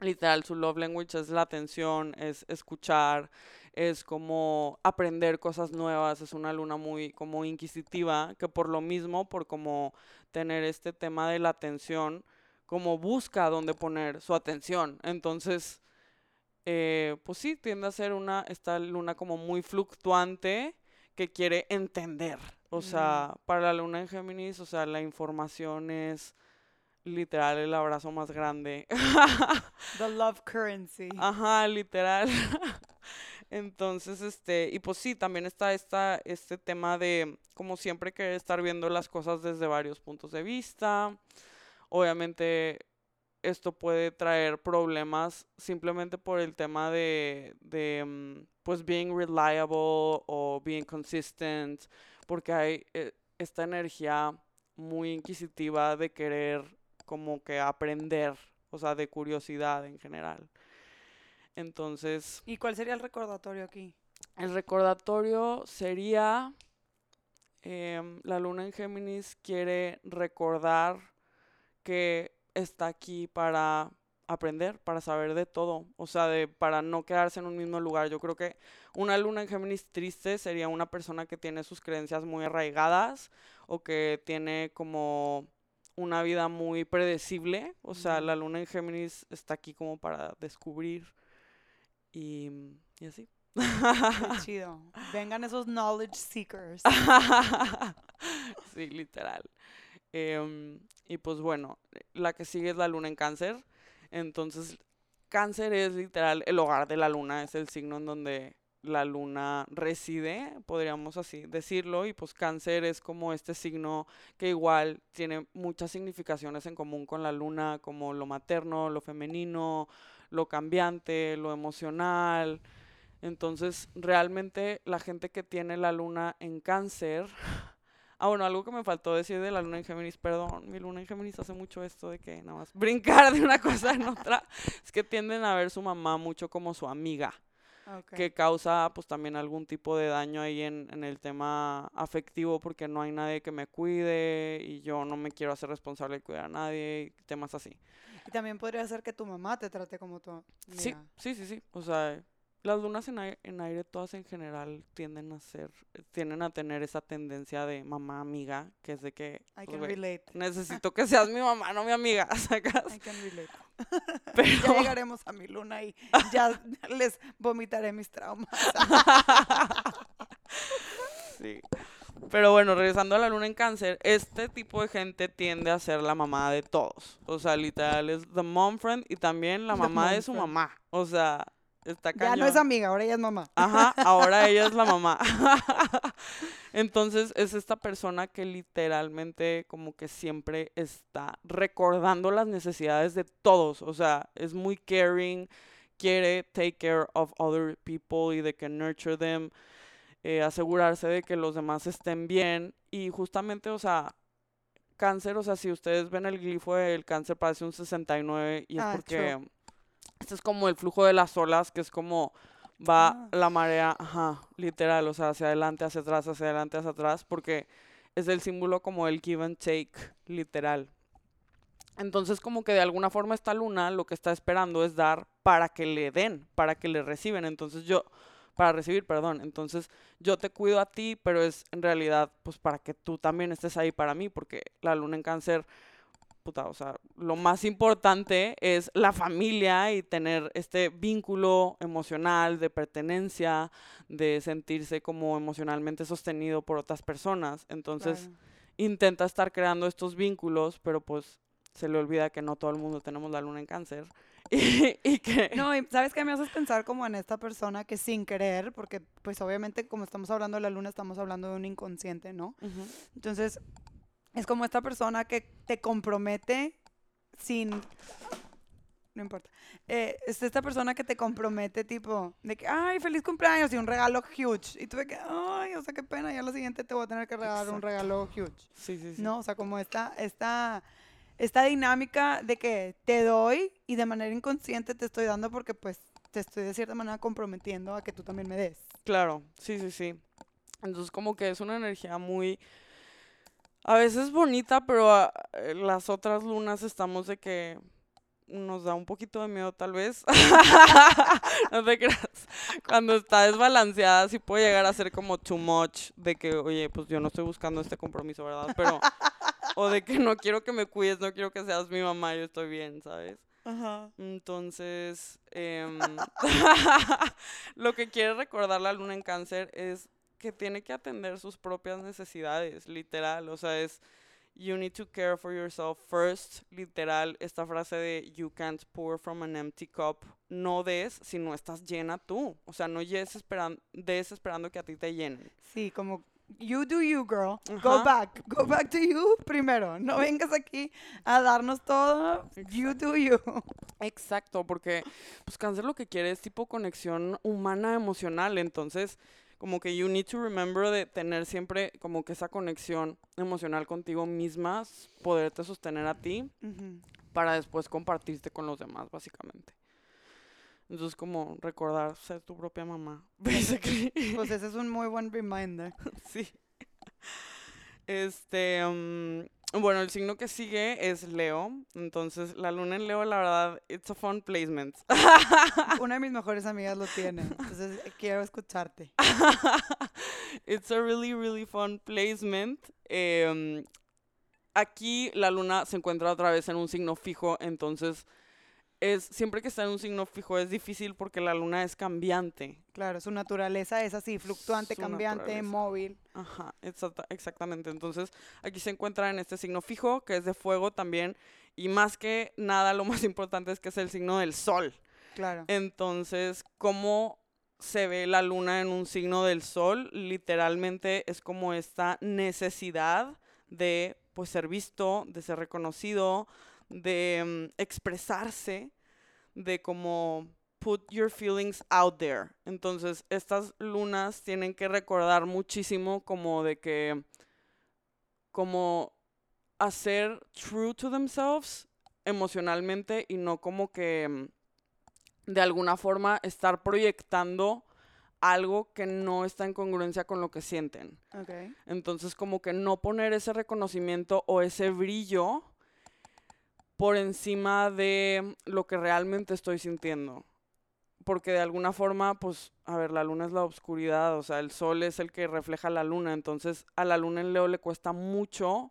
literal, su love language es la atención, es escuchar, es como aprender cosas nuevas, es una luna muy como inquisitiva, que por lo mismo, por como tener este tema de la atención, como busca dónde poner su atención. Entonces, eh, pues sí, tiende a ser una, esta luna como muy fluctuante que quiere entender. O Mm. sea, para la luna en Géminis, o sea, la información es literal el abrazo más grande. The love currency. Ajá, literal. Entonces, este, y pues sí, también está esta, este tema de, como siempre, querer estar viendo las cosas desde varios puntos de vista. Obviamente, esto puede traer problemas simplemente por el tema de, de mm, pues, being reliable o being consistent, porque hay eh, esta energía muy inquisitiva de querer como que aprender, o sea, de curiosidad en general. Entonces, ¿Y cuál sería el recordatorio aquí? el recordatorio sería, em, la luna en Géminis quiere recordar que está aquí para aprender, para saber de todo, o sea, de, para no quedarse en un mismo lugar. Yo creo que una luna en Géminis triste sería una persona que tiene sus creencias muy arraigadas o que tiene como una vida muy predecible, o sea, la luna en Géminis está aquí como para descubrir y, y así. Qué chido. Vengan esos knowledge seekers. sí, literal. Em, y pues bueno, la que sigue es la luna en cáncer. Entonces, cáncer es literal el hogar de la luna, es el signo en donde la luna reside, podríamos así decirlo. Y pues cáncer es como este signo que igual tiene muchas significaciones en común con la luna, como lo materno, lo femenino, lo cambiante, lo emocional. Entonces, realmente la gente que tiene la luna en cáncer Ah, bueno, algo que me faltó decir de la luna en Géminis, perdón, mi luna en Géminis hace mucho esto de que nada más brincar de una cosa en otra, es que tienden a ver su mamá mucho como su amiga, Ok. que causa pues también algún tipo de daño ahí en, en el tema afectivo porque no hay nadie que me cuide y yo no me quiero hacer responsable de cuidar a nadie, y temas así. Y también podría ser que tu mamá te trate como tu Sí, sí, sí, sí. O sea, las lunas en aire, en aire todas en general tienden a ser, tienden a tener esa tendencia de mamá amiga, que es de que I pues, can relate. necesito que seas mi mamá, no mi amiga, sacas. I can relate. Ya Pero llegaremos a mi luna y ya les vomitaré mis traumas. sí. Pero bueno, regresando a la luna en cáncer, este tipo de gente tiende a ser la mamá de todos. O sea, literal es the mom friend y también la mamá de su friend. mamá. O sea, está Ya cañón. no es amiga, ahora ella es mamá. Ajá, ahora ella es la mamá. Entonces es esta persona que literalmente como que siempre está recordando las necesidades de todos. O sea, es muy caring, quiere take care of other people y de que nurture them, eh, asegurarse de que los demás estén bien. Y justamente, o sea, cáncer, o sea, si ustedes ven el glifo del cáncer parece un 69 y es Ah, porque true. Este es como el flujo de las olas, que es como va Ah. la marea, ajá, literal, o sea, hacia adelante, hacia atrás, hacia adelante, hacia atrás, porque es el símbolo como el give and take, literal. Entonces, como que de alguna forma esta luna lo que está esperando es dar para que le den, para que le reciben. Entonces yo, para recibir, perdón. Entonces yo te cuido a ti, pero es en realidad pues para que tú también estés ahí para mí, porque la luna en cáncer, puta, o sea, lo más importante es la familia y tener este vínculo emocional de pertenencia, de sentirse como emocionalmente sostenido por otras personas. Entonces Claro. intenta estar creando estos vínculos, pero pues se le olvida que no todo el mundo tenemos la luna en cáncer. Y, y que... No, y sabes que me haces pensar como en esta persona que sin querer, porque pues obviamente como estamos hablando de la luna, estamos hablando de un inconsciente, ¿no? Ujú, Entonces, es como esta persona que te compromete sin... No importa. Eh, es esta persona que te compromete tipo de que, ay, feliz cumpleaños y un regalo huge. Y tú de que, ay, o sea, qué pena, ya la siguiente te voy a tener que regalar un Exacto. regalo huge. Sí, sí, sí. No, o sea, como esta, esta, esta dinámica de que te doy y de manera inconsciente te estoy dando porque pues te estoy de cierta manera comprometiendo a que tú también me des. Claro, sí, sí, sí. Entonces como que es una energía muy... A veces bonita, pero a- eh, las otras lunas estamos de que nos da un poquito de miedo tal vez. no te creas. Cuando está desbalanceada sí puede llegar a ser como too much de que, oye, pues yo no estoy buscando este compromiso, ¿verdad? Pero... o de que no quiero que me cuides, no quiero que seas mi mamá, yo estoy bien, ¿sabes? Ajá. Entonces, em, lo que quiere recordar la luna en cáncer es que tiene que atender sus propias necesidades, literal. O sea, es you need to care for yourself first, literal. Esta frase de you can't pour from an empty cup. No des si no estás llena tú. O sea, no des, esperan- des esperando que a ti te llenen. Sí, como you do you, girl. Go back. Go back to you primero. No vengas aquí a darnos todo. You do you. Exacto, porque pues cáncer lo que quiere es tipo conexión humana emocional, entonces como que you need to remember de tener siempre como que esa conexión emocional contigo misma, s- poderte sostener a ti para después compartirte con los demás, básicamente. Entonces como recordar ser tu propia mamá, basically. Pues ese es un muy buen reminder. Sí. Este, mm, bueno, el signo que sigue es Leo. Entonces, la luna en Leo, la verdad, it's a fun placement. Una de mis mejores amigas lo tiene. Entonces eh, quiero escucharte. it's a really, really fun placement. Em, aquí la luna se encuentra otra vez en un signo fijo, entonces es siempre que está en un signo fijo es difícil porque la luna es cambiante. Claro, su naturaleza es así, fluctuante, Su cambiante, naturaleza. móvil. Ajá, exacta- exactamente. Entonces, aquí se encuentra en este signo fijo, que es de fuego también. Y más que nada, lo más importante es que es el signo del sol. Claro. Entonces, ¿cómo se ve la luna en un signo del sol? Literalmente es como esta necesidad de pues ser visto, de ser reconocido, de mm, expresarse, de como put your feelings out there. Entonces, estas lunas tienen que recordar muchísimo como de que como hacer true to themselves emocionalmente y no como que mm, de alguna forma estar proyectando algo que no está en congruencia con lo que sienten. Entonces, como que no poner ese reconocimiento o ese brillo por encima de lo que realmente estoy sintiendo. Porque de alguna forma, pues, a ver, la luna es la oscuridad, o sea, el sol es el que refleja la luna. Entonces, a la luna en Leo le cuesta mucho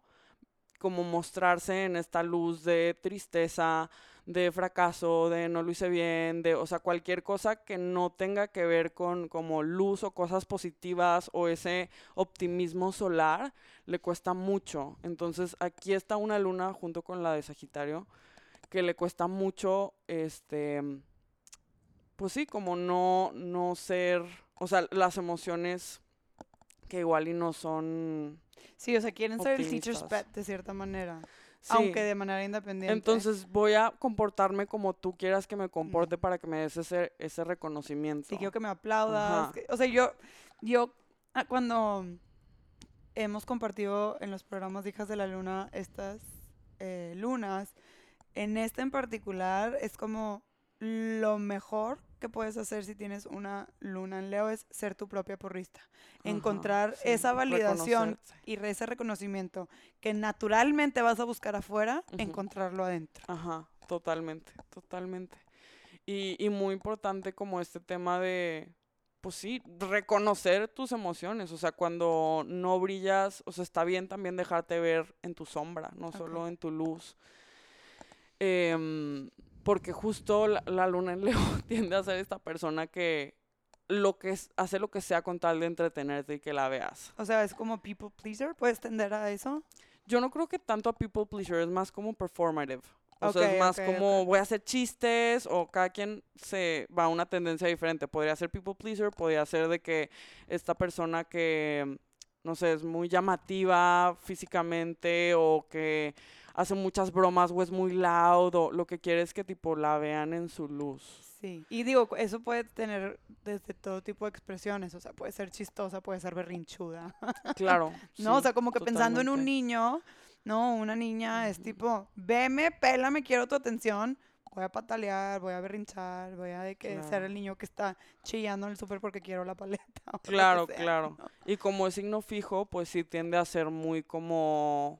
como mostrarse en esta luz de tristeza, de fracaso, de no lo hice bien, de, o sea, cualquier cosa que no tenga que ver con como luz o cosas positivas o ese optimismo solar, le cuesta mucho. Entonces, aquí está una luna junto con la de Sagitario que le cuesta mucho este pues sí, como no no ser, o sea, las emociones que igual y no son Sí, o sea, quieren ser el teacher's pet de cierta manera. Sí. Aunque de manera independiente. Entonces voy a comportarme como tú quieras que me comporte para que me des ese, ese reconocimiento. Sí, quiero que me aplaudas. Ajá. o sea, yo, yo ah, cuando hemos compartido en los programas de Hijas de la Luna estas eh, lunas, en este en particular es como lo mejor que puedes hacer si tienes una luna en Leo es ser tu propia porrista. Ajá, Encontrar sí, esa validación y ese reconocimiento que naturalmente vas a buscar afuera, encontrarlo adentro. Ajá, totalmente, totalmente. Y, y muy importante como este tema de, pues sí, reconocer tus emociones. O sea, cuando no brillas, o sea, está bien también dejarte ver en tu sombra, no solo en tu luz. Em, porque justo la, la luna en Leo tiende a ser esta persona que lo que es, hace lo que sea con tal de entretenerte y que la veas. O sea, es como people pleaser, ¿puedes tender a eso? Yo no creo que tanto a people pleaser, es más como performative. O sea, es más como voy a hacer chistes o cada quien se va a una tendencia diferente. Podría ser people pleaser, podría ser de que esta persona que, no sé, es muy llamativa físicamente o que hace muchas bromas o es muy loud o lo que quiere es que tipo la vean en su luz. Sí, y digo, eso puede tener desde todo tipo de expresiones, o sea, puede ser chistosa, puede ser berrinchuda, Claro. ¿no? o sea, como que pensando en un niño, ¿no? Una niña es tipo, veme, pélame, quiero tu atención, voy a patalear, voy a berrinchar, voy a de que ser el niño que está chillando en el súper porque quiero la paleta. Claro, sea, claro. ¿no? Y como es signo fijo, pues sí tiende a ser muy como,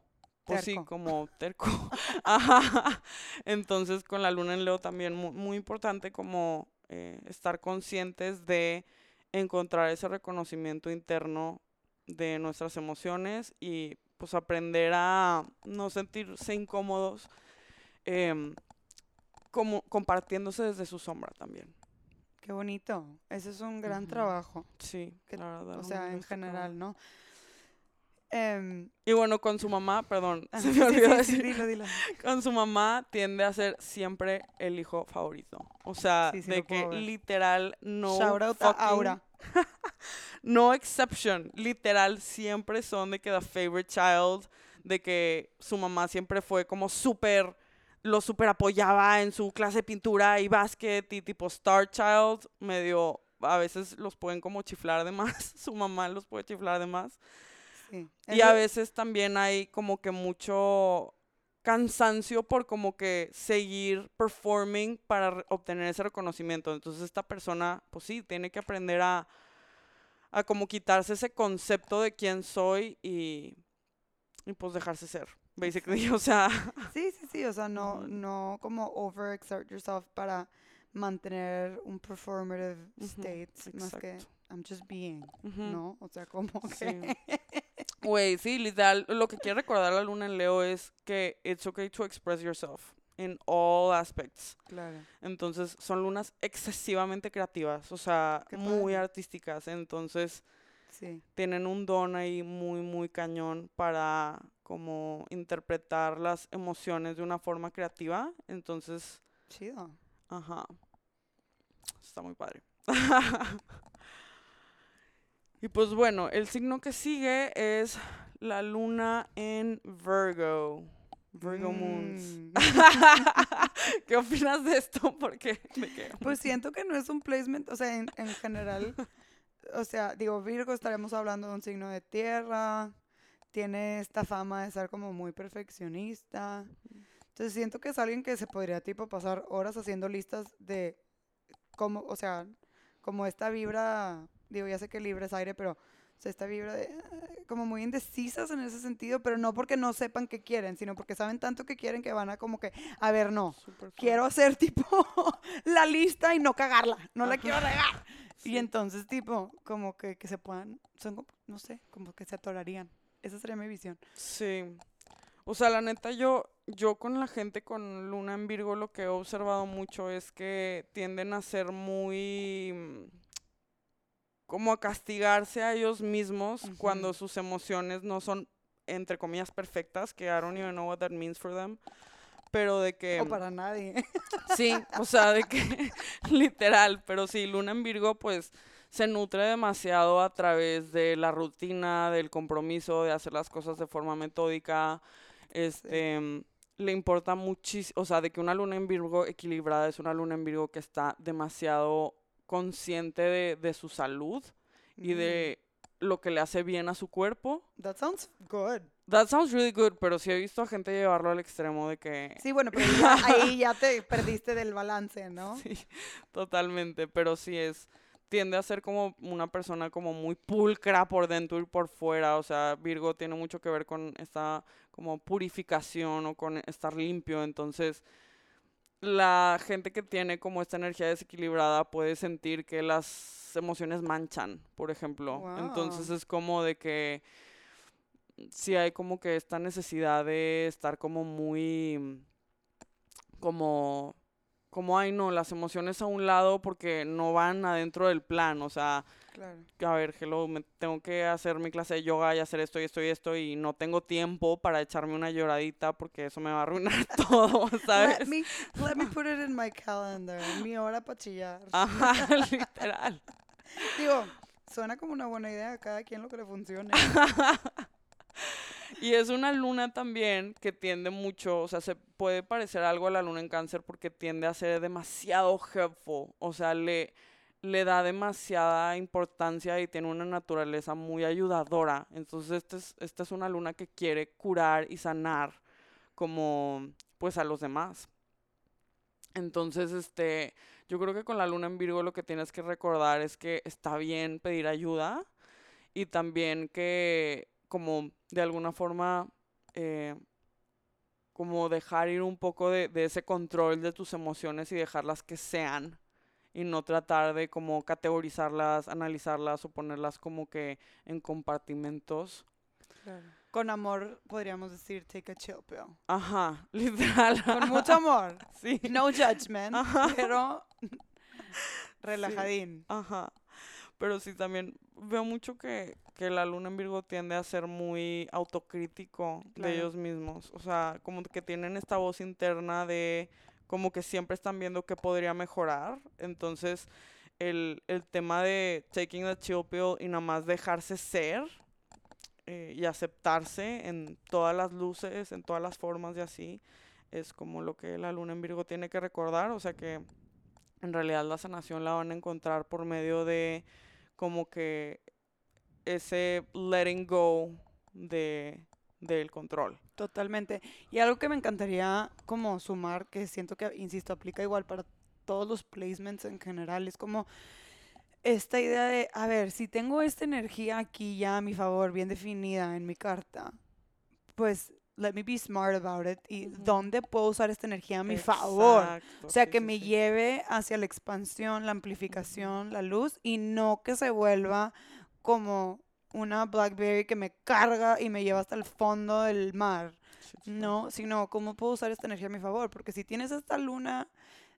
pues sí, como terco. Ajá. Entonces con la luna en Leo también muy, muy importante como eh, estar conscientes de encontrar ese reconocimiento interno de nuestras emociones y pues aprender a no sentirse incómodos em, como compartiéndose desde su sombra también. Qué bonito, ese es un gran trabajo, Sí, Que- la verdad, o sea, en general, ¿no? Em, Y bueno, con su mamá, perdón, se me sí, olvidó sí, sí, decir, dilo, dilo. con su mamá tiende a ser siempre el hijo favorito. O sea, Sí, sí de que ver. literal no Shout out a fucking- Aura. no exception, literal siempre son de que the favorite child, de que su mamá siempre fue como súper lo súper apoyaba en su clase de pintura y básquet y tipo star child, medio a veces los pueden como chiflar de más, su mamá los puede chiflar de más. Sí. Y a veces también hay como que mucho cansancio por como que seguir performing para re- obtener ese reconocimiento. Entonces esta persona, pues sí, tiene que aprender a, a como quitarse ese concepto de quién soy y, y pues dejarse ser, basically. O sea, Sí, sí, sí, o sea, no, no como overexert yourself para mantener un performative state, más que. I'm just being, ujú. ¿no? O sea, como que... Sí. Güey, sí, literal, lo que quiere recordar la luna en Leo es que it's okay to express yourself in all aspects. Claro. Entonces son lunas excesivamente creativas, o sea, muy artísticas. Entonces Sí. tienen un don ahí muy, muy cañón para como interpretar las emociones de una forma creativa. Entonces, Chido. ajá, está muy padre. y pues bueno, el signo que sigue es la luna en Virgo. Virgo Moons. Mm. ¿Qué opinas de esto? Porque me quedé Pues siento que no es un placement, o sea, en, en general, o sea, digo, Virgo estaremos hablando de un signo de tierra, tiene esta fama de ser como muy perfeccionista. Entonces siento que es alguien que se podría tipo pasar horas haciendo listas de cómo, o sea, como esta vibra, digo, ya sé que libre es aire, pero o sea, esta vibra de eh, como muy indecisas en ese sentido, pero no porque no sepan qué quieren, sino porque saben tanto que quieren que van a como que, a ver, no, quiero hacer tipo la lista y no cagarla, no la quiero regar. Sí. Y entonces tipo, como que, que se puedan, son como, no sé, como que se atorarían. Esa sería mi visión. Sí. O sea, la neta, yo, yo con la gente con luna en Virgo lo que he observado mucho es que tienden a ser muy como a castigarse a ellos mismos cuando sus emociones no son entre comillas perfectas, que I don't even know what that means for them, pero de que O para nadie. Sí, o sea, de que literal, pero sí, Luna en Virgo pues se nutre demasiado a través de la rutina, del compromiso, de hacer las cosas de forma metódica. Este, le importa muchísimo, o sea, de que una Luna en Virgo equilibrada es una Luna en Virgo que está demasiado consciente de, de su salud y de lo que le hace bien a su cuerpo. Mm, That sounds good. That sounds really good, pero sí he visto a gente llevarlo al extremo de que Sí, bueno, pero ya- ahí ya te perdiste del balance, ¿no? Sí, totalmente, pero sí es, tiende a ser como una persona como muy pulcra por dentro y por fuera, o sea, Virgo tiene mucho que ver con esta como purificación o con estar limpio, entonces la gente que tiene como esta energía desequilibrada puede sentir que las emociones manchan, por ejemplo, entonces es como de que sí hay como que esta necesidad de estar como muy como como ay no, las emociones a un lado porque no van adentro del plan, o sea, Claro. a ver, hello, me tengo que hacer mi clase de yoga y hacer esto y esto y esto y no tengo tiempo para echarme una lloradita porque eso me va a arruinar todo, ¿sabes? Let me, let me put it in my calendar. Mi hora para chillar. Ajá, literal. Digo, suena como una buena idea. a Cada quien lo que le funcione. Y es una luna también que tiende mucho, o sea, se puede parecer algo a la luna en cáncer porque tiende a ser demasiado helpful, o sea, le, le da demasiada importancia y tiene una naturaleza muy ayudadora. Entonces, esta es, es una luna que quiere curar y sanar como, pues, a los demás. Entonces, este, yo creo que con la luna en Virgo lo que tienes que recordar es que está bien pedir ayuda y también que como de alguna forma eh, como dejar ir un poco de, de ese control de tus emociones y dejarlas que sean y no tratar de como categorizarlas, analizarlas o ponerlas como que en compartimentos. Con amor podríamos decir take a chill pill. Ajá, literal. Con mucho amor. Sí. No judgment, Ajá. pero relajadín. Ajá. Pero sí, también veo mucho que, que la luna en Virgo tiende a ser muy autocrítico Claro. de ellos mismos. O sea, como que tienen esta voz interna de como que siempre están viendo qué podría mejorar. Entonces, el, el tema de taking the chill pill y nada más dejarse ser eh, y aceptarse en todas las luces, en todas las formas y así, es como lo que la luna en Virgo tiene que recordar. O sea que en realidad la sanación la van a encontrar por medio de como que ese letting go de del control. Totalmente. Y algo que me encantaría como sumar, que siento que, insisto, aplica igual para todos los placements en general, es como esta idea de, a ver, si tengo esta energía aquí ya a mi favor, bien definida en mi carta, pues let me be smart about it y dónde puedo usar esta energía a mi favor. O sea, sí, que sí, me sí. lleve hacia la expansión, la amplificación, la luz y no que se vuelva como una Blackberry que me carga y me lleva hasta el fondo del mar. No, sino cómo puedo usar esta energía a mi favor. Porque si tienes esta luna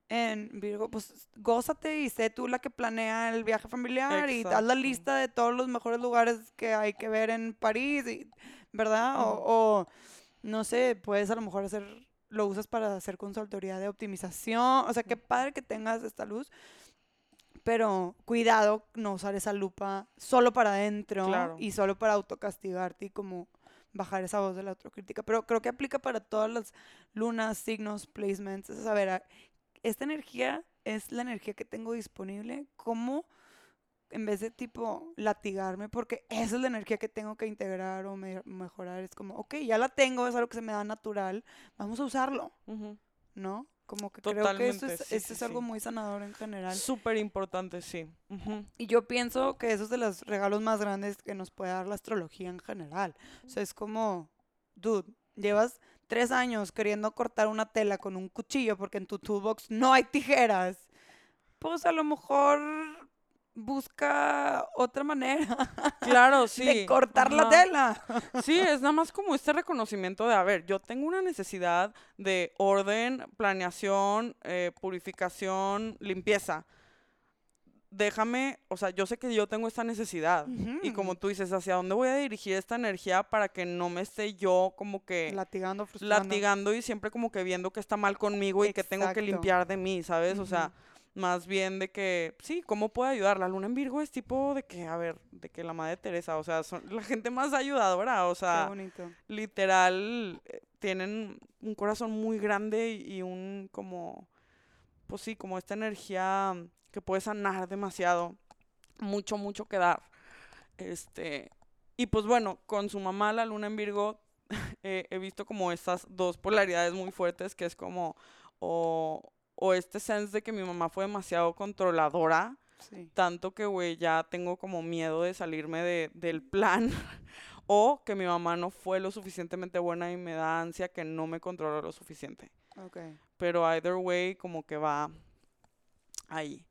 en Virgo, pues gózate y sé tú la que planea el viaje familiar y haz la Exacto. lista de todos los mejores lugares que hay que ver en París, y- ¿verdad? O, o, no sé, puedes a lo mejor hacer, lo usas para hacer consultoría de optimización. O sea, qué padre que tengas esta luz. Pero cuidado no usar esa lupa solo para adentro Claro. y solo para autocastigarte y como bajar esa voz de la autocrítica. Pero creo que aplica para todas las lunas, signos, placements. Es saber, a- esta energía es la energía que tengo disponible. ¿Cómo, en vez de tipo latigarme, porque esa es la energía que tengo que integrar o me- mejorar, es como, ok, ya la tengo, es algo que se me da natural, vamos a usarlo. ¿no? Como que creo que esto Totalmente, es, sí, esto sí, es algo sí. muy sanador en general. Súper importante, sí. Ujú. Y yo pienso que eso es de los regalos más grandes que nos puede dar la astrología en general. O sea, es como, dude, llevas tres años queriendo cortar una tela con un cuchillo porque en tu toolbox no hay tijeras. Pues a lo mejor busca otra manera Claro, sí. de cortar la tela. Sí, es nada más como este reconocimiento de, a ver, yo tengo una necesidad de orden, planeación, eh, purificación, limpieza. Déjame, o sea, yo sé que yo tengo esta necesidad. Y como tú dices, ¿hacia dónde voy a dirigir esta energía para que no me esté yo como que Latigando, frustrando. latigando y siempre como que viendo que está mal conmigo y que tengo que limpiar de mí, ¿sabes? O sea, más bien de que, sí, ¿cómo puedo ayudar? La luna en Virgo es tipo de que, a ver, de que la madre Teresa, o sea, son la gente más ayudadora, o Qué sea, bonito. literal, eh, tienen un corazón muy grande y y un como, pues sí, como esta energía que puede sanar demasiado, mucho, mucho que dar. Este, y pues bueno, con su mamá, la luna en Virgo, eh, he visto como estas dos polaridades muy fuertes, que es como, o, o este sense de que mi mamá fue demasiado controladora, Sí. tanto que, güey, ya tengo como miedo de salirme de, del plan. o que mi mamá no fue lo suficientemente buena y me da ansia que no me controló lo suficiente. Pero either way, como que va ahí.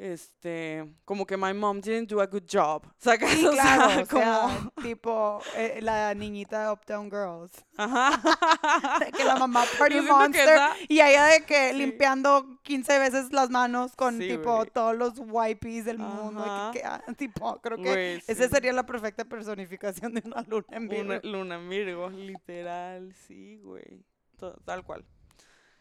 Este, como que my mom didn't do a good job. ¿Sacas? O sea, Claro, o como, sea, tipo eh, la niñita de Uptown Girls. ajá. Que la mamá Party Monster esa- y ella de que Sí. limpiando 15 veces las manos con Sí, tipo güey. todos los wipes del mundo. Ajá. que- que, ah, tipo, creo que Güey, esa sí. sería la perfecta personificación de una luna en Virgo. Una luna en Virgo, literal, sí, güey. Tal cual.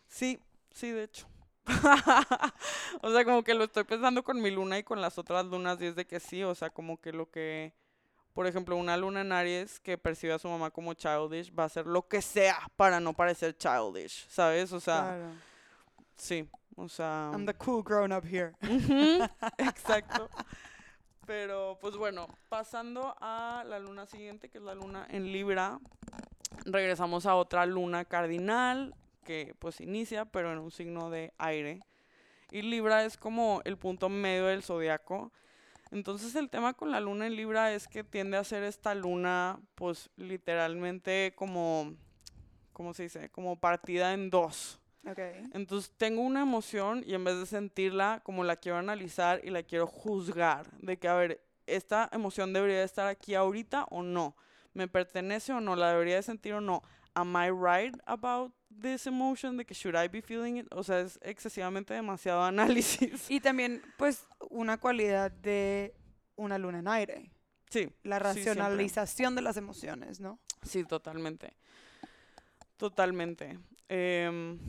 Sí, sí, de hecho. o sea, como que lo estoy pensando con mi luna y con las otras lunas, y es de que sí, o sea, como que lo que, por ejemplo, una luna en Aries que percibe a su mamá como childish va a hacer lo que sea para no parecer childish, ¿sabes? O sea, Claro. sí, o sea. I'm the cool grown up here. Exacto. Pero, pues bueno, pasando a la luna siguiente, que es la luna en Libra, regresamos a otra luna cardinal, que pues inicia, pero en un signo de aire. Y Libra es como el punto medio del zodiaco. Entonces el tema con la luna en Libra es que tiende a ser esta luna, pues literalmente como, ¿cómo se dice? Como partida en dos. Ok. Entonces tengo una emoción y en vez de sentirla, como la quiero analizar y la quiero juzgar, de que, a ver, esta emoción debería estar aquí ahorita o no, me pertenece o no, la debería de sentir o no. Am I right about this emotion? De que should I be feeling it? O sea, es excesivamente demasiado análisis. Y también, pues, una cualidad de una luna en aire. Sí, La Sí, racionalización de las emociones, ¿no? sí, totalmente. Totalmente. Em,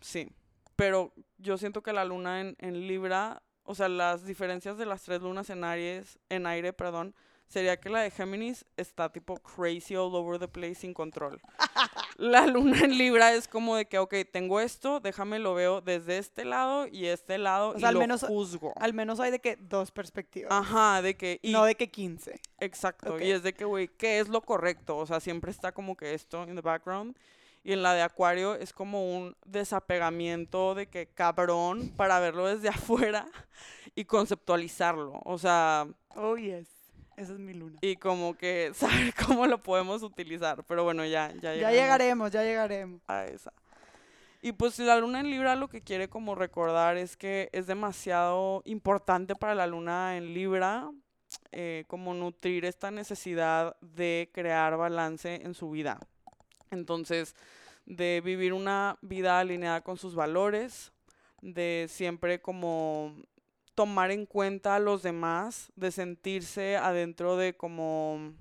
sí, pero yo siento que la luna en, en Libra, o sea, las diferencias de las tres lunas en Aries, en aire, perdón, sería que la de Géminis está tipo crazy all over the place sin control. la luna en Libra es como de que, ok, tengo esto, déjame lo veo desde este lado y este lado O y sea, al lo menos- juzgo. Al menos hay de que dos perspectivas. Ajá, de que... y- No de que 15. Exacto, Ok. y es de que, güey, ¿qué es lo correcto? O sea, siempre está como que esto en the background. Y en la de Acuario es como un desapegamiento de que cabrón para verlo desde afuera y conceptualizarlo. O sea, Oh, yes. Esa es mi luna. y como que saber cómo lo podemos utilizar. Pero bueno, ya, ya, Ya llegaremos llegaremos, ya llegaremos. a esa. Y pues la luna en Libra lo que quiere como recordar es que es demasiado importante para la luna en Libra eh, como nutrir esta necesidad de crear balance en su vida. Entonces, de vivir una vida alineada con sus valores, de siempre como tomar en cuenta a los demás, de sentirse adentro de como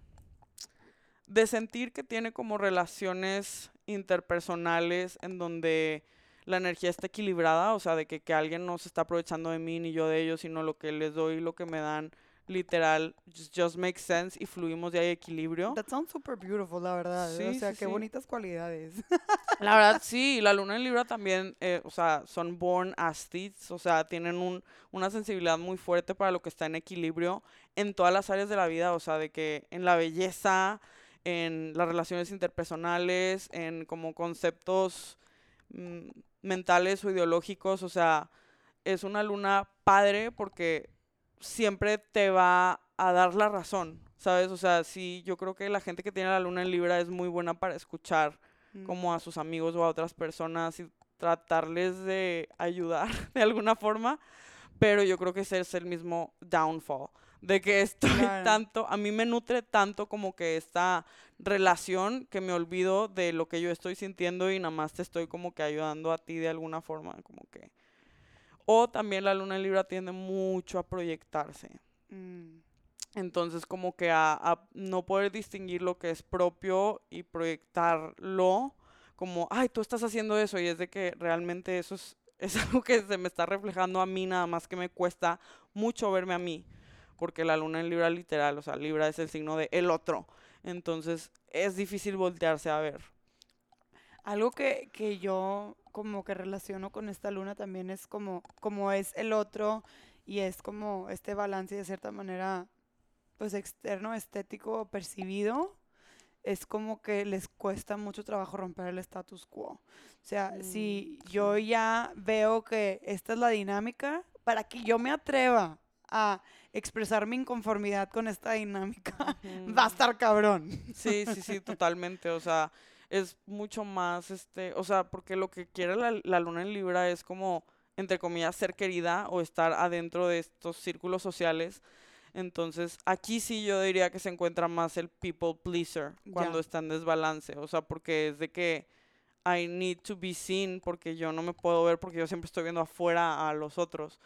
de sentir que tiene como relaciones interpersonales en donde la energía está equilibrada, o sea, de que, que alguien no se está aprovechando de mí ni yo de ellos, sino lo que les doy lo que me dan literal just, just makes sense y fluimos y hay equilibrio. That sounds super beautiful, la verdad. ¿eh? o sea, sí, qué sí. bonitas cualidades. La verdad, sí, la luna en Libra también, eh, o sea, son born athletes, o sea, tienen un, una sensibilidad muy fuerte para lo que está en equilibrio en todas las áreas de la vida, o sea, de que en la belleza, en las relaciones interpersonales, en como conceptos mm, mentales o ideológicos, o sea, es una luna padre porque siempre te va a dar la razón, ¿sabes? O sea, sí, yo creo que la gente que tiene la luna en Libra es muy buena para escuchar Mm. como a sus amigos o a otras personas y tratarles de ayudar de alguna forma, pero yo creo que ese es el mismo downfall, de que estoy Claro. tanto, a mí me nutre tanto como que esta relación que me olvido de lo que yo estoy sintiendo y nada más te estoy como que ayudando a ti de alguna forma, como que... O también la luna en Libra tiende mucho a proyectarse. Mm. Entonces, como que a, a no poder distinguir lo que es propio y proyectarlo como, ay, tú estás haciendo eso, y es de que realmente eso es, es algo que se me está reflejando a mí, nada más que me cuesta mucho verme a mí, porque la luna en Libra literal, o sea, Libra es el signo de el otro. Entonces, es difícil voltearse a ver. Algo que, que yo como que relaciono con esta luna también es como, como es el otro y es como este balance de cierta manera, pues externo, estético, percibido, es como que les cuesta mucho trabajo romper el status quo. O sea, si Mm, yo sí. ya veo que esta es la dinámica, para que yo me atreva a expresar mi inconformidad con esta dinámica, va a estar cabrón. Sí, sí, sí, totalmente. O sea, es mucho más, este, o sea, porque lo que quiere la, la luna en Libra es como, entre comillas, ser querida o estar adentro de estos círculos sociales. Entonces, aquí sí yo diría que se encuentra más el people pleaser cuando Ya. está en desbalance. O sea, porque es de que I need to be seen porque yo no me puedo ver porque yo siempre estoy viendo afuera a los otros.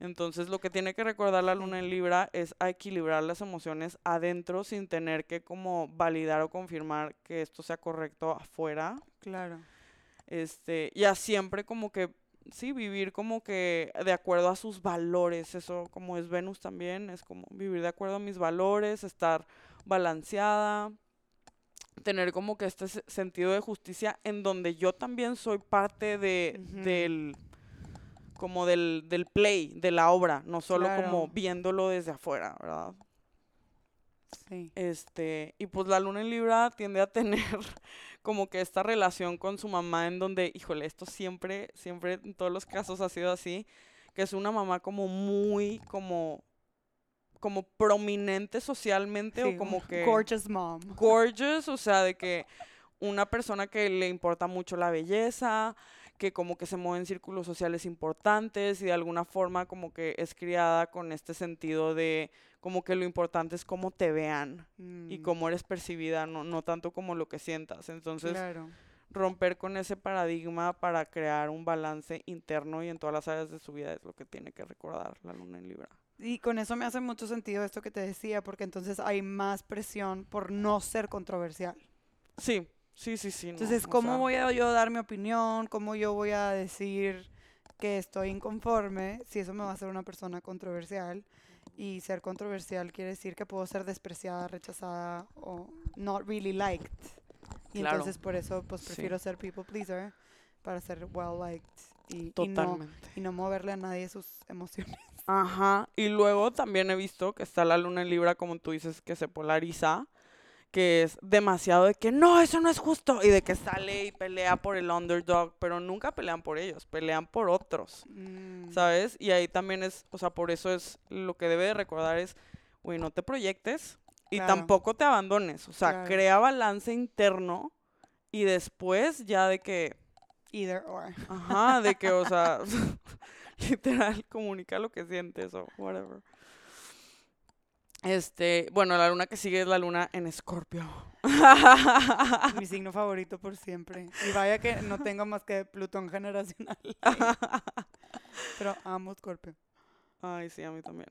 Entonces, lo que tiene que recordar la luna en Libra es a equilibrar las emociones adentro sin tener que como validar o confirmar que esto sea correcto afuera. Claro. Este, y a siempre como que, sí, vivir como que de acuerdo a sus valores. Eso como es Venus también, es como vivir de acuerdo a mis valores, estar balanceada, tener como que este se- sentido de justicia en donde yo también soy parte de, Ujú. del como del, del play, de la obra, no solo Claro. como viéndolo desde afuera, ¿verdad? Sí. Este, y pues la luna en Libra tiende a tener como que esta relación con su mamá en donde, híjole, esto siempre, siempre en todos los casos ha sido así, que es una mamá como muy, como, como prominente socialmente Sí, o como que Gorgeous mom. gorgeous, o sea, de que una persona que le importa mucho la belleza, que como que se mueve en círculos sociales importantes y de alguna forma como que es criada con este sentido de como que lo importante es cómo te vean y Mm, cómo eres percibida, no, no tanto como lo que sientas. Entonces, Claro. romper con ese paradigma para crear un balance interno y en todas las áreas de su vida es lo que tiene que recordar la luna en Libra. Y con eso me hace mucho sentido esto que te decía, porque entonces hay más presión por no ser controversial. Sí, sí, sí, sí. no, Entonces, o ¿cómo sea, voy a yo dar mi opinión? ¿Cómo yo voy a decir que estoy inconforme si eso me va a hacer una persona controversial? Y ser controversial quiere decir que puedo ser despreciada, rechazada o not really liked. Y Claro. entonces por eso pues Sí. prefiero ser people pleaser para ser well liked y, y no, y no moverle a nadie sus emociones. Ajá, y luego también he visto que está la luna en Libra, como tú dices, que se polariza, que es demasiado de que no, eso no es justo, y de que sale y pelea por el underdog, pero nunca pelean por ellos, pelean por otros, Mm, ¿sabes? Y ahí también es, o sea, por eso es lo que debe de recordar es, güey, no te proyectes y Claro. tampoco te abandones, o sea, Claro. crea balance interno y después ya de que, Either or. ajá, de que, o sea, literal, comunica lo que sientes o whatever. Este, bueno, la luna que sigue es la luna en Escorpio. Mi signo favorito por siempre. Y vaya que no tengo más que Plutón generacional. Pero amo Scorpio. Ay, sí, a mí también.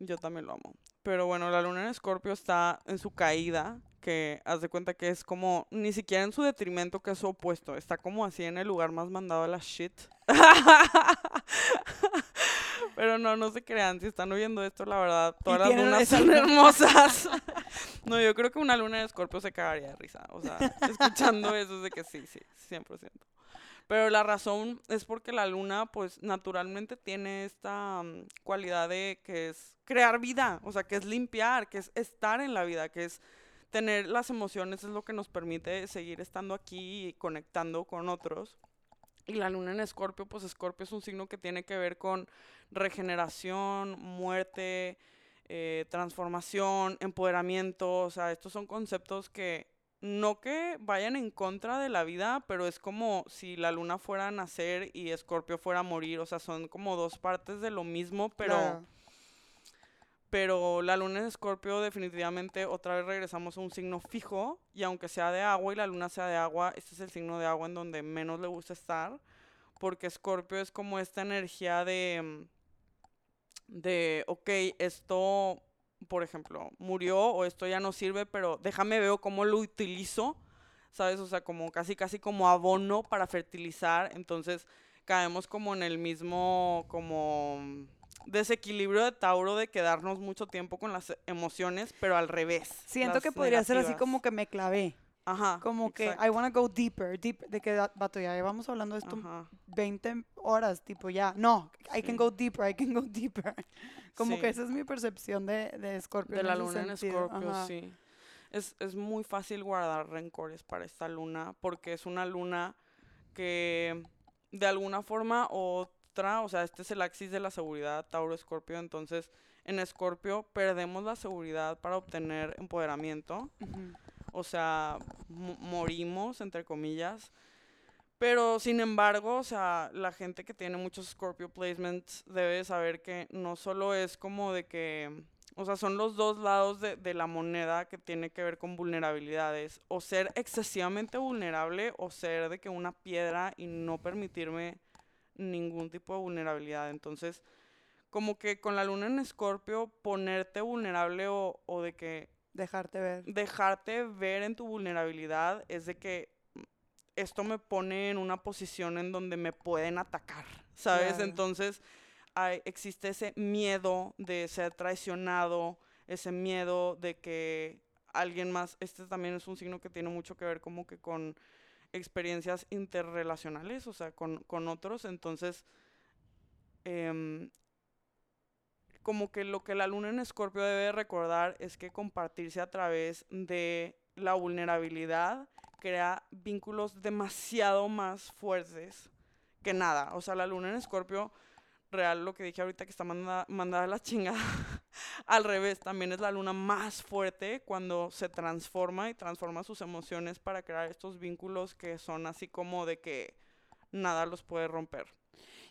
Yo también lo amo. Pero bueno, la luna en Escorpio está en su caída, que haz de cuenta que es como, ni siquiera en su detrimento, que es su opuesto. Está como así en el lugar más mandado a la shit. Pero no, no se crean, si están oyendo esto, la verdad, todas las lunas son hermosas. no, yo creo que una luna de escorpio se cagaría de risa. O sea, escuchando eso es de que sí, sí, 100%. Pero la razón es porque la luna, pues, naturalmente tiene esta mm, cualidad de que es crear vida, o sea, que es limpiar, que es estar en la vida, que es tener las emociones, es lo que nos permite seguir estando aquí y conectando con otros. Y la luna en Escorpio, pues Escorpio es un signo que tiene que ver con regeneración, muerte, eh, transformación, empoderamiento. O sea, estos son conceptos que no que vayan en contra de la vida, pero es como si la luna fuera a nacer y Escorpio fuera a morir. O sea, son como dos partes de lo mismo, pero... Pero la luna en Escorpio definitivamente otra vez regresamos a un signo fijo y aunque sea de agua y la luna sea de agua, este es el signo de agua en donde menos le gusta estar porque Escorpio es como esta energía de mm, de ok, esto por ejemplo, murió o esto ya no sirve, pero déjame veo cómo lo utilizo, ¿sabes? O sea, como casi casi como abono para fertilizar, entonces caemos como en el mismo como desequilibrio de Tauro de quedarnos mucho tiempo con las emociones, pero al revés. Siento que podría ser así negativas. como que me clavé. Ajá. Como que exacto. I wanna go deeper, deep, de que vato, ya llevamos hablando de esto Ajá. 20 horas, tipo ya. No, I can Sí. go deeper, I can go deeper. Como Sí. que esa es mi percepción de, de Scorpio. De la luna en ajá. sí. Es, es muy fácil guardar rencores para esta luna porque es una luna que de alguna forma u o sea, este es el axis de la seguridad, Tauro Escorpio, entonces en Escorpio perdemos la seguridad para obtener empoderamiento, o sea, mo- morimos, entre comillas. Pero sin embargo, o sea, la gente que tiene muchos Scorpio placements debe de saber que no solo es como de que, o sea, son los dos lados de, de la moneda que tiene que ver con vulnerabilidades. O ser excesivamente vulnerable o ser de que una piedra y no permitirme ningún tipo de vulnerabilidad. Entonces, como que con la luna en Escorpio, ponerte vulnerable o, o de que Dejarte ver. dejarte ver en tu vulnerabilidad es de que esto me pone en una posición en donde me pueden atacar, ¿sabes? Claro. Entonces hay- existe ese miedo de ser traicionado, ese miedo de que alguien más, este también es un signo que tiene mucho que ver como que con experiencias interrelacionales, o sea, con, con otros, entonces em, como que lo que la luna en Escorpio debe de recordar es que compartirse a través de la vulnerabilidad crea vínculos demasiado más fuertes que nada. O sea, la luna en Escorpio, real, lo que dije ahorita que está manda- mandada a la chingada, al revés, también es la luna más fuerte cuando se transforma y transforma sus emociones para crear estos vínculos que son así como de que nada los puede romper.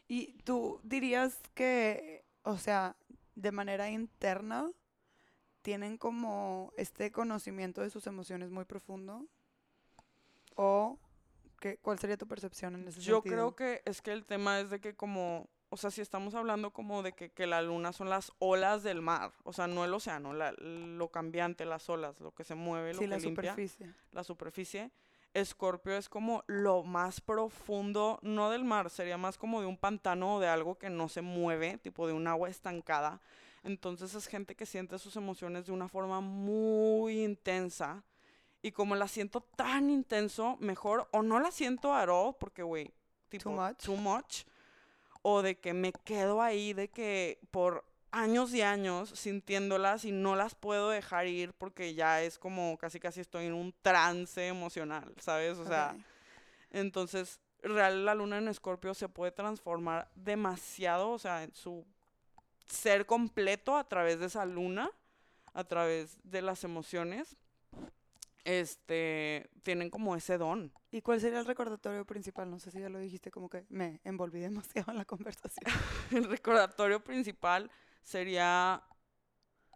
Y tú dirías que, o sea, de manera interna, tienen como este conocimiento de sus emociones muy profundo. ¿O qué, cuál sería tu percepción en ese Yo sentido? creo que es que el tema es de que como, o sea, si estamos hablando como de que, que la luna son las olas del mar, o sea, no el océano, la- lo cambiante, las olas, lo que se mueve, lo Sí, que la limpia, superficie. la superficie. Escorpio es como lo más profundo, no del mar, sería más como de un pantano o de algo que no se mueve, tipo de un agua estancada. Entonces es gente que siente sus emociones de una forma muy intensa. Y como la siento tan intenso, mejor o no la siento at all, porque, güey, tipo, much. too much. O de que me quedo ahí, de que por años y años sintiéndolas y no las puedo dejar ir porque ya es como casi casi estoy en un trance emocional, ¿sabes? O sea, entonces, real la luna en Escorpio se puede transformar demasiado, o sea, en su ser completo a través de esa luna, a través de las emociones. Este, tienen como ese don. ¿Y cuál sería el recordatorio principal? No sé si ya lo dijiste, como que me envolví demasiado en la conversación. El recordatorio principal sería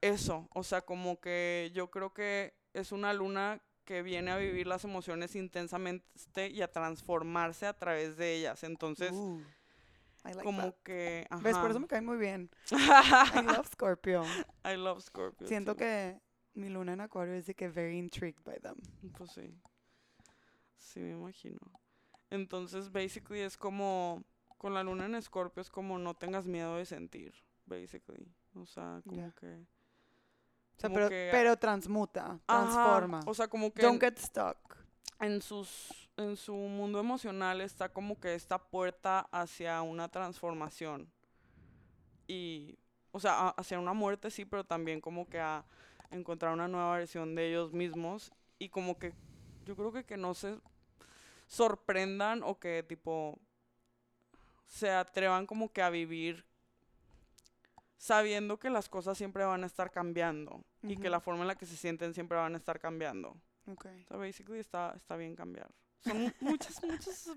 eso, o sea, como que yo creo que es una luna que viene a vivir las emociones intensamente y a transformarse a través de ellas. Entonces, Uh, I like como that. que... ¿Ves? Por eso me cae muy bien. I love Scorpio. I love Scorpio. Siento too. que mi luna en Acuario es de que very intrigued by them. Pues sí. Sí, me imagino. Entonces, basically es como, con la luna en Escorpio es como no tengas miedo de sentir. basically. O sea, como que... O sea, pero, que- pero transmuta, Ajá, transforma. O sea, como que Don't get stuck. en sus en su mundo emocional está como que esta puerta hacia una transformación. Y, o sea, a- hacia una muerte sí, pero también como que a encontrar una nueva versión de ellos mismos. Y como que yo creo que que no se sorprendan o que tipo se atrevan como que a vivir sabiendo que las cosas siempre van a estar cambiando y que la forma en la que se sienten siempre van a estar cambiando. Ok. O sea, basically está, está bien cambiar. Son mu- muchas, muchas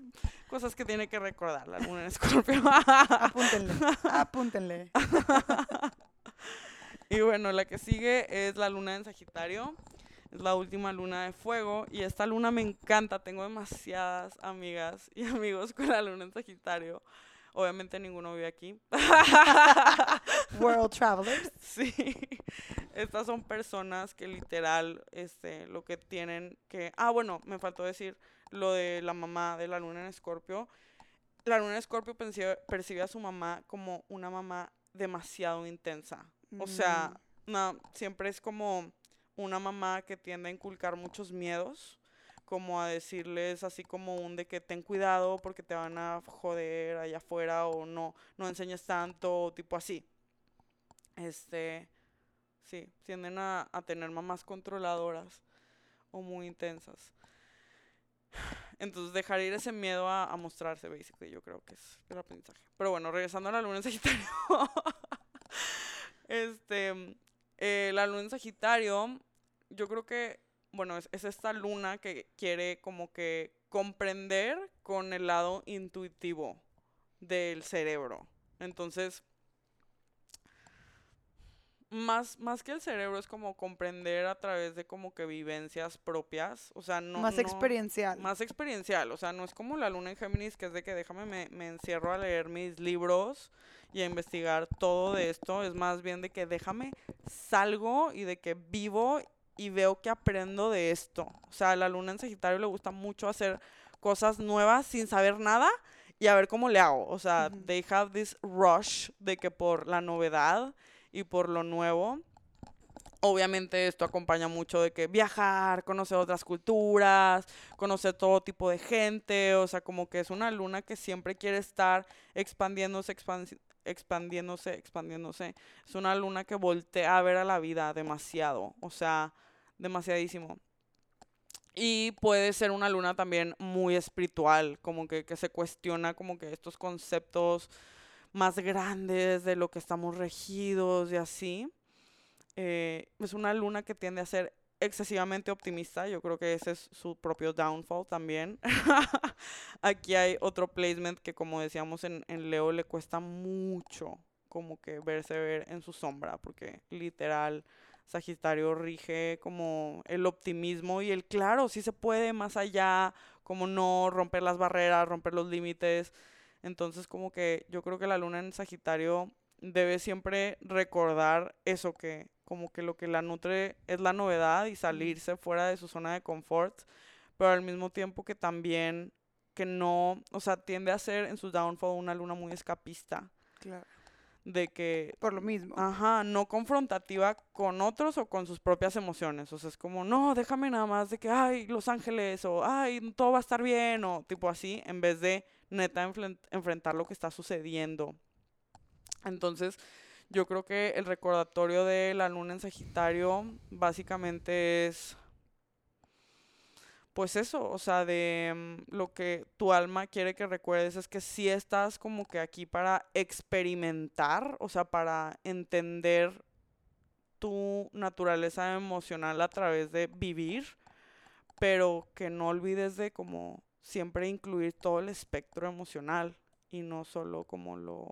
cosas que tiene que recordar la luna en escorpio. Apúntenle, apúntenle. y bueno, la que sigue es la luna en Sagitario. Es la última luna de fuego. Y esta luna me encanta. Tengo demasiadas amigas y amigos con la luna en Sagitario. Obviamente ninguno vive aquí. World Travelers. Sí, estas son personas que literal, este, lo que tienen que... Ah, bueno, me faltó decir lo de la mamá de la luna en Escorpio. La luna en Escorpio percibe, percibe a su mamá como una mamá demasiado intensa. O sea, no, siempre es como una mamá que tiende a inculcar muchos miedos, como a decirles así como un de que ten cuidado porque te van a joder allá afuera o no, no enseñes tanto, tipo así. Este, sí, tienden a, a tener mamás controladoras o muy intensas. Entonces dejar ir ese miedo a, a mostrarse, basically, yo creo que es el aprendizaje. Pero bueno, regresando a la luna en Sagitario. este, eh, la luna en Sagitario, yo creo que, bueno, es, es esta luna que quiere como que comprender con el lado intuitivo del cerebro. Entonces, más, más que el cerebro es como comprender a través de como que vivencias propias. O sea, no. más no- experiencial. más experiencial, o sea, no es como la luna en Géminis, que es de que déjame, me, me encierro a leer mis libros y a investigar todo de esto, es más bien de que déjame, salgo y de que vivo y veo que aprendo de esto. O sea, a la luna en Sagitario le gusta mucho hacer cosas nuevas sin saber nada y a ver cómo le hago. O sea, Ujú. they have this rush de que por la novedad y por lo nuevo. Obviamente esto acompaña mucho de que viajar, conocer otras culturas, conocer todo tipo de gente, o sea, como que es una luna que siempre quiere estar expandiéndose, expansi- expandiéndose, expandiéndose. Es una luna que voltea a ver a la vida demasiado, o sea, demasiadísimo. Y puede ser una luna también muy espiritual, como que, que se cuestiona como que estos conceptos más grandes de lo que estamos regidos y así. Eh, es una luna que tiende a ser excesivamente optimista. Yo creo que ese es su propio downfall también. Aquí hay otro placement que, como decíamos en, en Leo, le cuesta mucho como que verse ver en su sombra, porque literal Sagitario rige como el optimismo y el claro, sí se puede más allá, como no romper las barreras, romper los límites. Entonces, como que yo creo que la luna en Sagitario debe siempre recordar eso que como que lo que la nutre es la novedad y salirse fuera de su zona de confort, pero al mismo tiempo que también que no, o sea, tiende a ser en su downfall una luna muy escapista, Claro. De que Por lo mismo. Ajá, no confrontativa con otros o con sus propias emociones. O sea, es como, no, déjame nada más de que, ay, Los Ángeles, o ay, todo va a estar bien, o tipo así, en vez de neta enfren- enfrentar lo que está sucediendo. Entonces, yo creo que el recordatorio de la luna en Sagitario básicamente es, pues eso, o sea, de mm, lo que tu alma quiere que recuerdes es que sí estás como que aquí para experimentar, o sea, para entender tu naturaleza emocional a través de vivir, pero que no olvides de como siempre incluir todo el espectro emocional y no solo como lo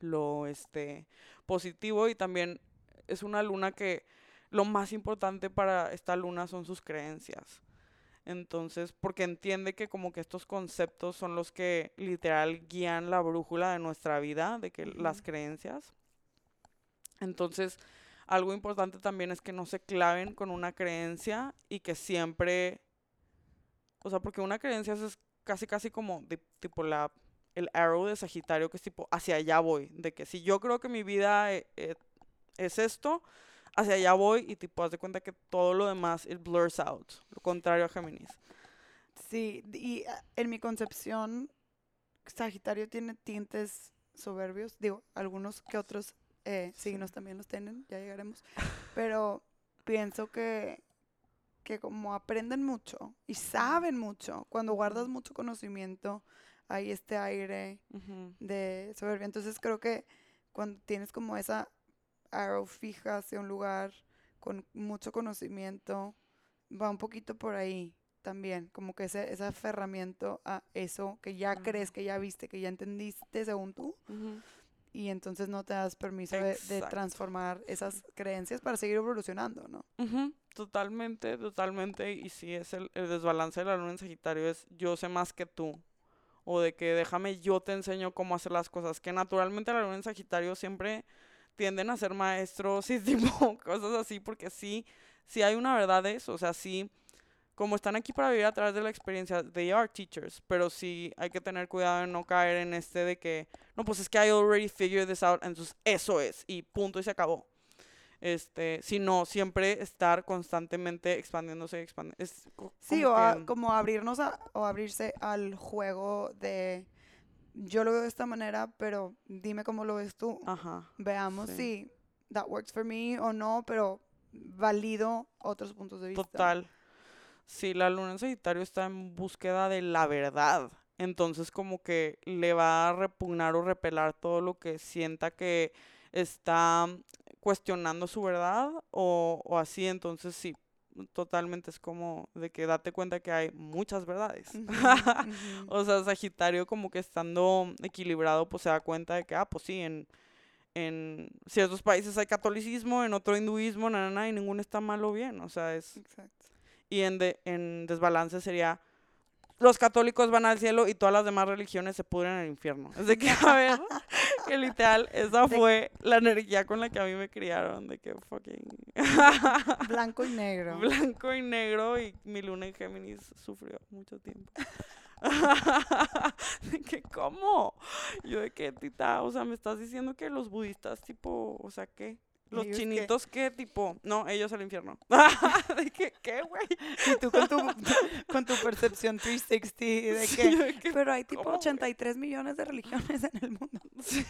lo este positivo y también es una luna que lo más importante para esta luna son sus creencias. Entonces, porque entiende que como que estos conceptos son los que literal guían la brújula de nuestra vida, de que las creencias. Entonces, algo importante también es que no se claven con una creencia y que siempre, o sea, porque una creencia es casi casi como de- tipo la el arrow de Sagitario, que es tipo, hacia allá voy. De que si yo creo que mi vida eh, eh, es esto, hacia allá voy y tipo, haz de cuenta que todo lo demás, it blurs out. Lo contrario a Géminis. Sí, y ah, en mi concepción, Sagitario tiene tintes soberbios. Digo, algunos que otros eh, signos también los tienen, ya llegaremos. Pero pienso que, que como aprenden mucho y saben mucho, cuando guardas mucho conocimiento, hay este aire Ujú. de soberbia. Entonces creo que cuando tienes como esa arrow fija hacia un lugar con mucho conocimiento, va un poquito por ahí también, como que ese, ese aferramiento a eso que ya crees, que ya viste, que ya entendiste según tú, Ujú. y entonces no te das permiso de, de transformar esas creencias para seguir evolucionando, ¿no? Ujú, Totalmente, totalmente. Y si es el, el desbalance de la luna en Sagitario, es yo sé más que tú. O de que déjame, yo te enseño cómo hacer las cosas. Que naturalmente la luna en Sagitario siempre tienden a ser maestros y tipo cosas así, porque sí, sí hay una verdad de eso. O sea, sí, como están aquí para vivir a través de la experiencia, they are teachers. Pero sí hay que tener cuidado de no caer en este de que, no, pues es que I already figured this out, entonces eso es, y punto, y se acabó este, sino siempre estar constantemente expandiéndose, expandi- es co- Sí, o a- como abrirnos a, o abrirse al juego de yo lo veo de esta manera, pero dime cómo lo ves tú. ajá, Veamos sí. si that works for me o no, pero valido otros puntos de vista. total. Sí, la luna en Sagitario está en búsqueda de la verdad. Entonces como que le va a repugnar o repelar todo lo que sienta que está cuestionando su verdad o, o así. Entonces sí, totalmente es como de que date cuenta que hay muchas verdades. O sea, Sagitario como que estando equilibrado, pues se da cuenta de que, ah, pues sí, en, en ciertos países hay catolicismo, en otro hinduismo, na, na, na, y ninguno está mal o bien. O sea, es... Exacto. Y en, de- en desbalance sería, los católicos van al cielo y todas las demás religiones se pudren en el infierno. De que, a ver, que literal, esa fue la energía con la que a mí me criaron, de que fucking... Blanco y negro. Blanco y negro y mi luna en Géminis sufrió mucho tiempo. de que, ¿cómo? Yo de que, tita, o sea, me estás diciendo que los budistas, tipo, o sea, ¿qué? Los chinitos, ¿qué? Tipo, no, ellos al infierno. de que, ¿qué, güey? Y tú con tu, con tu percepción 360 de Sí, que... que, Pero hay tipo ¿cómo, güey? 83 millones de religiones en el mundo. Sí.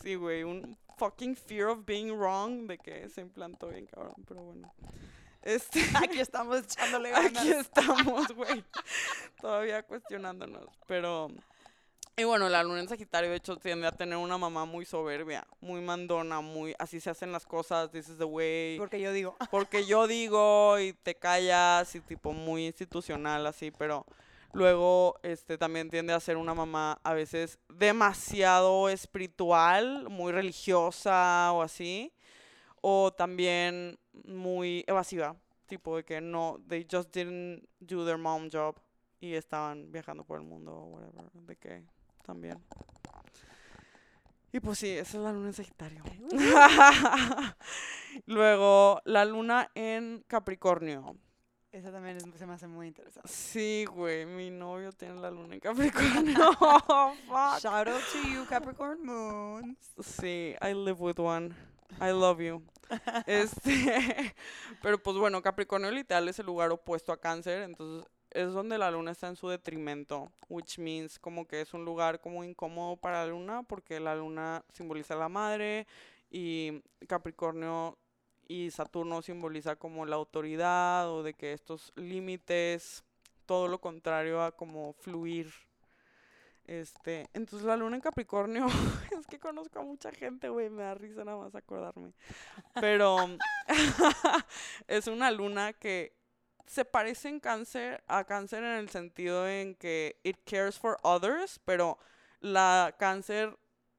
Sí, güey, un fucking fear of being wrong de que se implantó bien cabrón, pero bueno. Este, Aquí estamos echándole ganas. aquí estamos, güey, todavía cuestionándonos, pero... Y bueno, la luna en Sagitario, de hecho, tiende a tener una mamá muy soberbia, muy mandona, muy... Así se hacen las cosas, this is the way. Porque yo digo, Porque yo digo y te callas y tipo muy institucional así, pero luego este también tiende a ser una mamá a veces demasiado espiritual, muy religiosa o así, o también muy evasiva, tipo de que no, they just didn't do their mom job y estaban viajando por el mundo o whatever, de que también. Y pues sí, esa es la luna en Sagitario. Luego, la luna en Capricornio. Eso también es- se me hace muy interesante. Sí, güey, mi novio tiene la luna en Capricornio. Fuck. Shout out to you, Capricorn Moon. Sí, I live with one. I love you. Este, pero pues bueno, Capricornio literal es el lugar opuesto a Cáncer, entonces es donde la luna está en su detrimento, which means como que es un lugar como incómodo para la luna porque la luna simboliza a la madre y Capricornio y Saturno simboliza como la autoridad o de que estos límites, todo lo contrario a como fluir. Este, entonces la luna en Capricornio, es que conozco a mucha gente, güey, me da risa nada más acordarme. Pero es una luna que se parece en cáncer a cáncer en el sentido en que it cares for others, pero la cáncer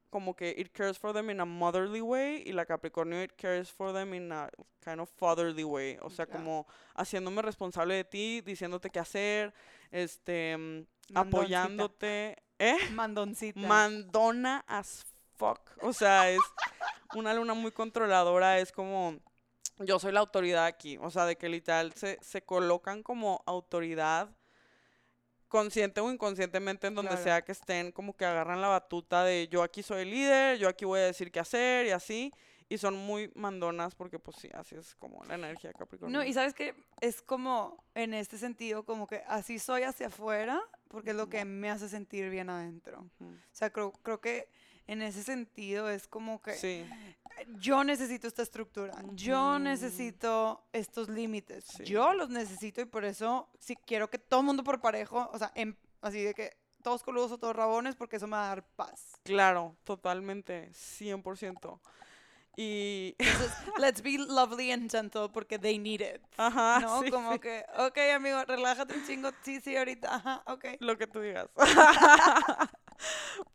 como que it cares for them in a motherly way y la Capricornio it cares for them in a kind of fatherly way, o sea, como haciéndome responsable de ti, diciéndote qué hacer, este, mm, Mandoncita. apoyándote, ¿eh? Mandoncita. Mandona as fuck. O sea, es una luna muy controladora, es como yo soy la autoridad aquí, o sea, de que literal se, se colocan como autoridad consciente o inconscientemente en donde Claro. sea que estén, como que agarran la batuta de yo aquí soy el líder, yo aquí voy a decir qué hacer y así. Y son muy mandonas porque pues sí, así es como la energía Capricornio. No, y sabes que es como, en este sentido, como que así soy hacia afuera, porque es lo que me hace sentir bien adentro. O sea, creo, creo que en ese sentido es como que Sí, yo necesito esta estructura, yo necesito estos límites, Sí. yo los necesito y por eso sí quiero que todo el mundo por parejo, o sea, em- así de que todos coludos o todos rabones, porque eso me va a dar paz. claro, totalmente, 100%. Y, Entonces, let's be lovely and gentle porque they need it. ajá, ¿No? sí, como sí, que, ok, amigo, relájate un chingo. Sí, sí, ahorita. Ajá, ok. lo que tú digas.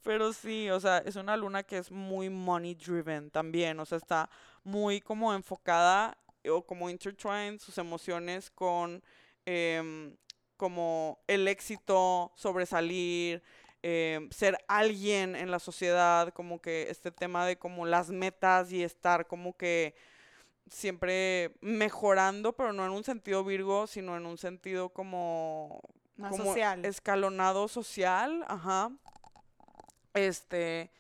Pero sí, o sea, es una luna que es muy money driven también, o sea, está muy como enfocada o como intertwined sus emociones con em, como el éxito, sobresalir, em, ser alguien en la sociedad, como que este tema de como las metas y estar como que siempre mejorando, pero no en un sentido virgo, sino en un sentido como Más como social. escalonado social, ajá. Este,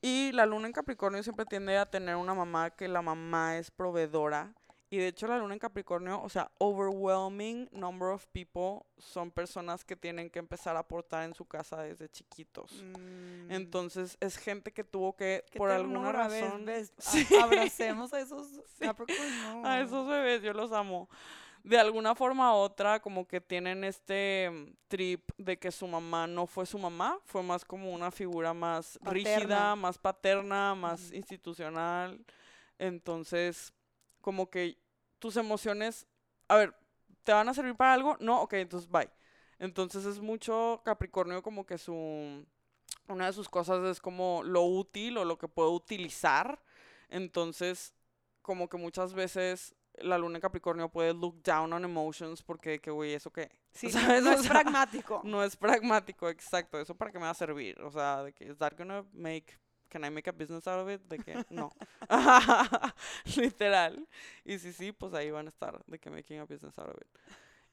y la luna en Capricornio siempre tiende a tener una mamá que la mamá es proveedora. Y de hecho la luna en Capricornio, o sea, overwhelming number of people son personas que tienen que empezar a aportar en su casa desde chiquitos. Mm, Entonces es gente que tuvo que, por alguna razón, Sí. Abracemos a esos Sí. A esos bebés, yo los amo. De alguna forma u otra, como que tienen este mm, trip de que su mamá no fue su mamá, fue más como una figura más rígida, más paterna, más institucional. Entonces, como que tus emociones, a ver, ¿te van a servir para algo? No, ok, entonces bye. Entonces es mucho Capricornio como que su, una de sus cosas es como lo útil o lo que puedo utilizar. Entonces, como que muchas veces la luna en Capricornio puede look down on emotions porque, que güey, ¿eso qué? Sí, ¿Sabes? no O es sea, pragmático. No es pragmático, exacto. ¿Eso para qué me va a servir? O sea, de que, ¿is that gonna make, can I make a business out of it? De que, no. Literal. Y si sí, pues ahí van a estar, de que making a business out of it.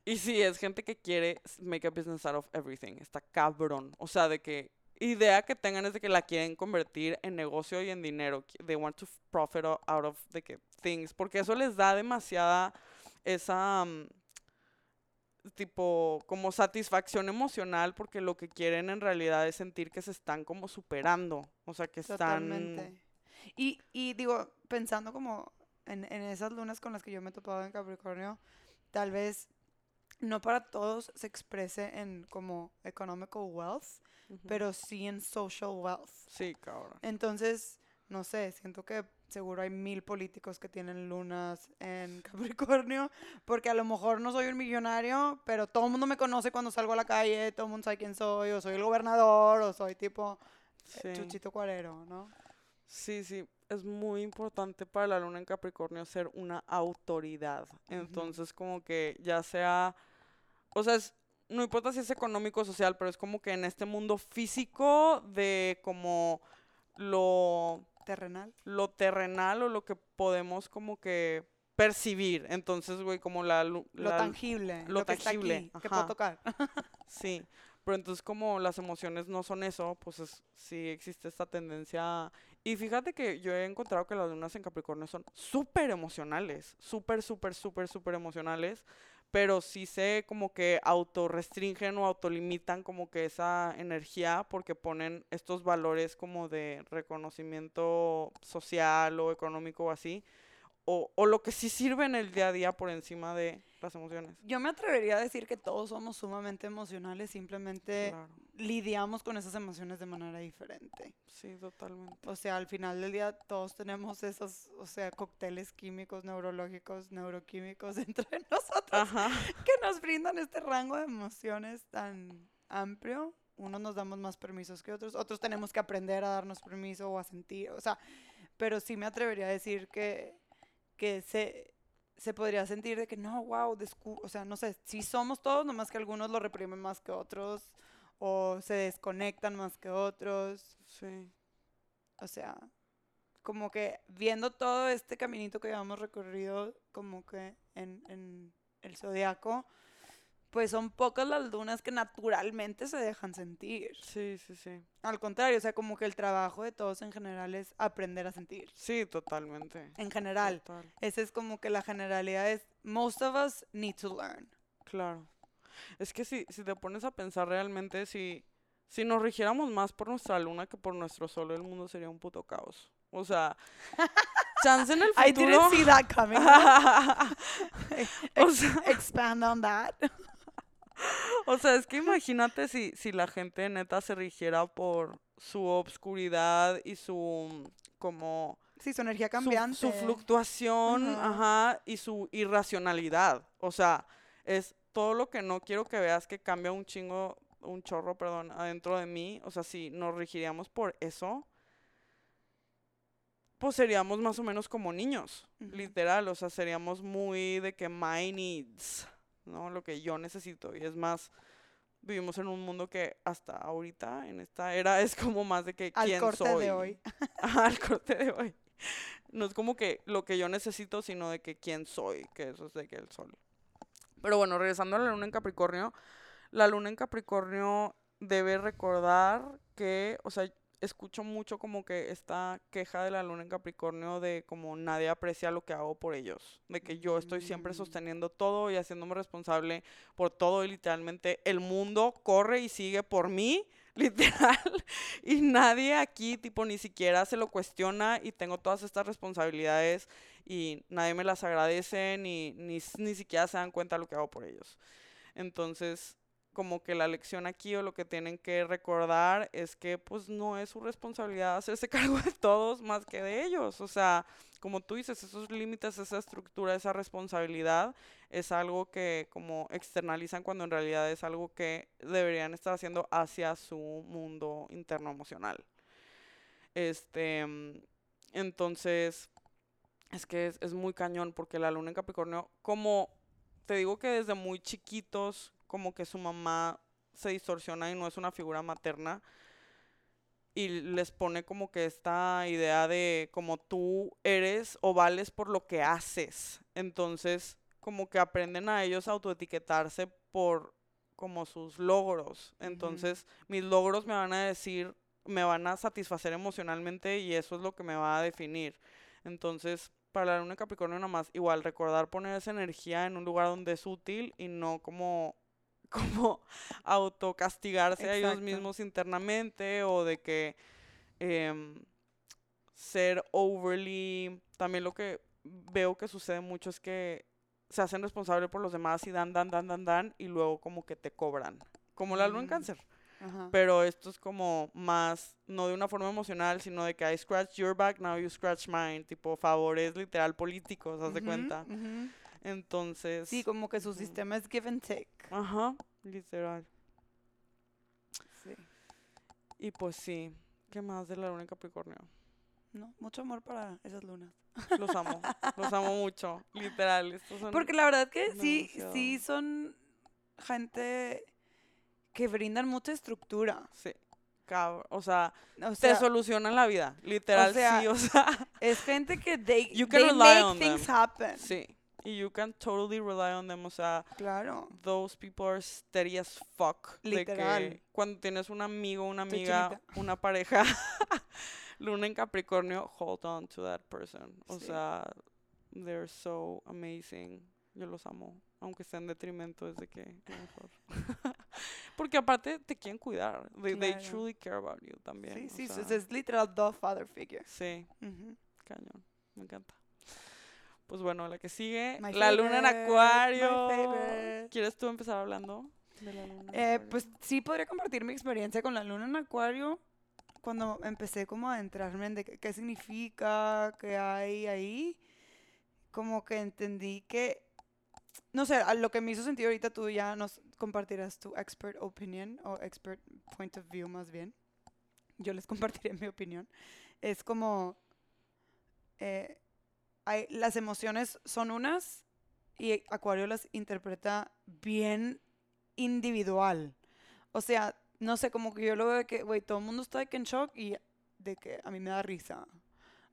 Y sí, es gente que quiere make a business out of everything. Está cabrón. O sea, de que idea que tengan es de que la quieren convertir en negocio y en dinero. They want to profit o- out of de que things. Porque eso les da demasiada esa mm, tipo como satisfacción emocional porque lo que quieren en realidad es sentir que se están como superando. O sea, que están Totalmente. Y, y digo, pensando como en, en esas lunas con las que yo me he topado en Capricornio, tal vez no para todos se exprese en como economical wealth, Ujú. pero sí en social wealth. Sí, cabrón. Entonces, no sé, siento que seguro hay mil políticos que tienen lunas en Capricornio, porque a lo mejor no soy un millonario, pero todo el mundo me conoce cuando salgo a la calle, todo el mundo sabe quién soy, o soy el gobernador, o soy tipo eh, Sí. Chuchito Cuarero, ¿no? Sí, sí, es muy importante para la luna en Capricornio ser una autoridad. Entonces, como que ya sea, o sea, es- no importa si es económico o social, pero es como que en este mundo físico de como lo, Terrenal. lo terrenal o lo que podemos como que percibir. Entonces, güey, como la, lu- Lo la- tangible. lo Lo, que está tangible, aquí, que puedo tocar. Sí, pero entonces como las emociones no son eso, pues es- sí existe esta tendencia. Y fíjate que yo he encontrado que las lunas en Capricornio son súper emocionales, súper, súper, súper, súper emocionales, pero sí se como que autorrestringen o autolimitan como que esa energía porque ponen estos valores como de reconocimiento social o económico o así, o, o lo que sí sirve en el día a día por encima de las emociones. Yo me atrevería a decir que todos somos sumamente emocionales, simplemente Claro, lidiamos con esas emociones de manera diferente. sí, totalmente. O sea, al final del día todos tenemos esos, o sea, cócteles químicos, neurológicos, neuroquímicos dentro de nosotros Ajá. que nos brindan este rango de emociones tan amplio. Unos nos damos más permisos que otros, otros tenemos que aprender a darnos permiso o a sentir, o sea, pero sí me atrevería a decir que, que se, se podría sentir de que no, wow, descu- o sea, no sé, sí somos todos, nomás que algunos lo reprimen más que otros o se desconectan más que otros. Sí. O sea, como que viendo todo este caminito que habíamos recorrido, como que en, en el zodiaco, pues son pocas las lunas que naturalmente se dejan sentir. Sí, sí, sí. Al contrario, o sea, como que el trabajo de todos en general es aprender a sentir. Sí, totalmente. En general. Total, Esa es como que la generalidad es, most of us need to learn. claro. Es que si, si te pones a pensar realmente, si, si nos rigiéramos más por nuestra luna que por nuestro sol, el mundo sería un puto caos. O sea, chance en el I futuro. didn't see that coming. o, Ex- sea, expand on that. o sea, es que imagínate si, si la gente neta se rigiera por su obscuridad y su como Sí, su energía cambiante. Su, fluctuación, Ajá. ajá, y su irracionalidad. O sea, es todo lo que no quiero que veas que cambia un chingo, un chorro, perdón, adentro de mí. O sea, si nos rigiríamos por eso, pues seríamos más o menos como niños, literal. O sea, seríamos muy de que my needs, ¿no? Lo que yo necesito. Y es más, vivimos en un mundo que hasta ahorita, en esta era, es como más de que Al quién corte soy. de hoy. Ajá, al corte de hoy. No es como que lo que yo necesito, sino de que quién soy, que eso es de que el sol. Pero bueno, regresando a la luna en Capricornio, la luna en Capricornio debe recordar que, o sea, escucho mucho como que esta queja de la luna en Capricornio de como nadie aprecia lo que hago por ellos, de que yo estoy siempre Mm. sosteniendo todo y haciéndome responsable por todo y literalmente el mundo corre y sigue por mí, literal, y nadie aquí tipo ni siquiera se lo cuestiona y tengo todas estas responsabilidades y nadie me las agradece ni, ni, ni siquiera se dan cuenta de lo que hago por ellos. Entonces, como que la lección aquí o lo que tienen que recordar es que pues no es su responsabilidad hacerse cargo de todos más que de ellos. O sea, como tú dices, esos límites, esa estructura, esa responsabilidad es algo que como externalizan cuando en realidad es algo que deberían estar haciendo hacia su mundo interno emocional. Este, mm, entonces, es que es, es muy cañón porque la luna en Capricornio, como te digo que desde muy chiquitos, como que su mamá se distorsiona y no es una figura materna. Y les pone como que esta idea de como tú eres o vales por lo que haces. Entonces, como que aprenden a ellos a autoetiquetarse por como sus logros. Entonces, mis logros me van a decir, me van a satisfacer emocionalmente y eso es lo que me va a definir. Entonces, para la luna Capricornio nada más, igual recordar poner esa energía en un lugar donde es útil y no como como autocastigarse a ellos mismos internamente o de que em, ser overly también lo que veo que sucede mucho es que se hacen responsables por los demás y dan, dan, dan, dan, dan y luego como que te cobran. Como la luna en Mm. cáncer. Ajá. Pero esto es como más, no de una forma emocional, sino de que I scratch your back, now you scratch mine. Tipo, favores literal políticos, haz de cuenta. ujú. Entonces. Sí, como que su ujú. sistema es give and take. Ajá, literal. Sí. Y pues sí, ¿qué más de la luna en Capricornio? No, mucho amor para esas lunas. Los amo, los amo mucho, literal. Estos son Porque la verdad que sí, demasiado. sí son gente que brindan mucha estructura. Sí. O sea, O te sea, solucionan la vida, literal, sea, sí, o sea, es gente que they, You can they rely make on things them. happen. sí. Y you can totally rely on them, o sea, Claro. those people are steady as fuck. De Literal. que cuando tienes un amigo, una amiga, una pareja, luna en Capricornio, hold on to that person. O Sí. sea, they're so amazing. Yo los amo, aunque sea en detrimento es de que mejor. Porque aparte te quieren cuidar. They, they truly care about you también. Sí, o sí, sea, es, literal the father figure. sí, cañón. Me encanta. Pues bueno, la que sigue, My la luna en favorite, acuario. favorite. ¿Quieres tú empezar hablando de la luna en Eh, pues sí podría compartir mi experiencia con la luna en acuario cuando empecé como a adentrarme en de qué, significa, qué hay ahí. Como que entendí que, no sé, a lo que me hizo sentido ahorita tú ya nos compartirás tu expert opinion o expert point of view más bien. Yo les compartiré mi opinión. Es como, eh, hay, las emociones son unas y Acuario las interpreta bien individual. O sea, no sé, como que yo lo veo de que, güey, todo el mundo está de que en shock y de que a mí me da risa.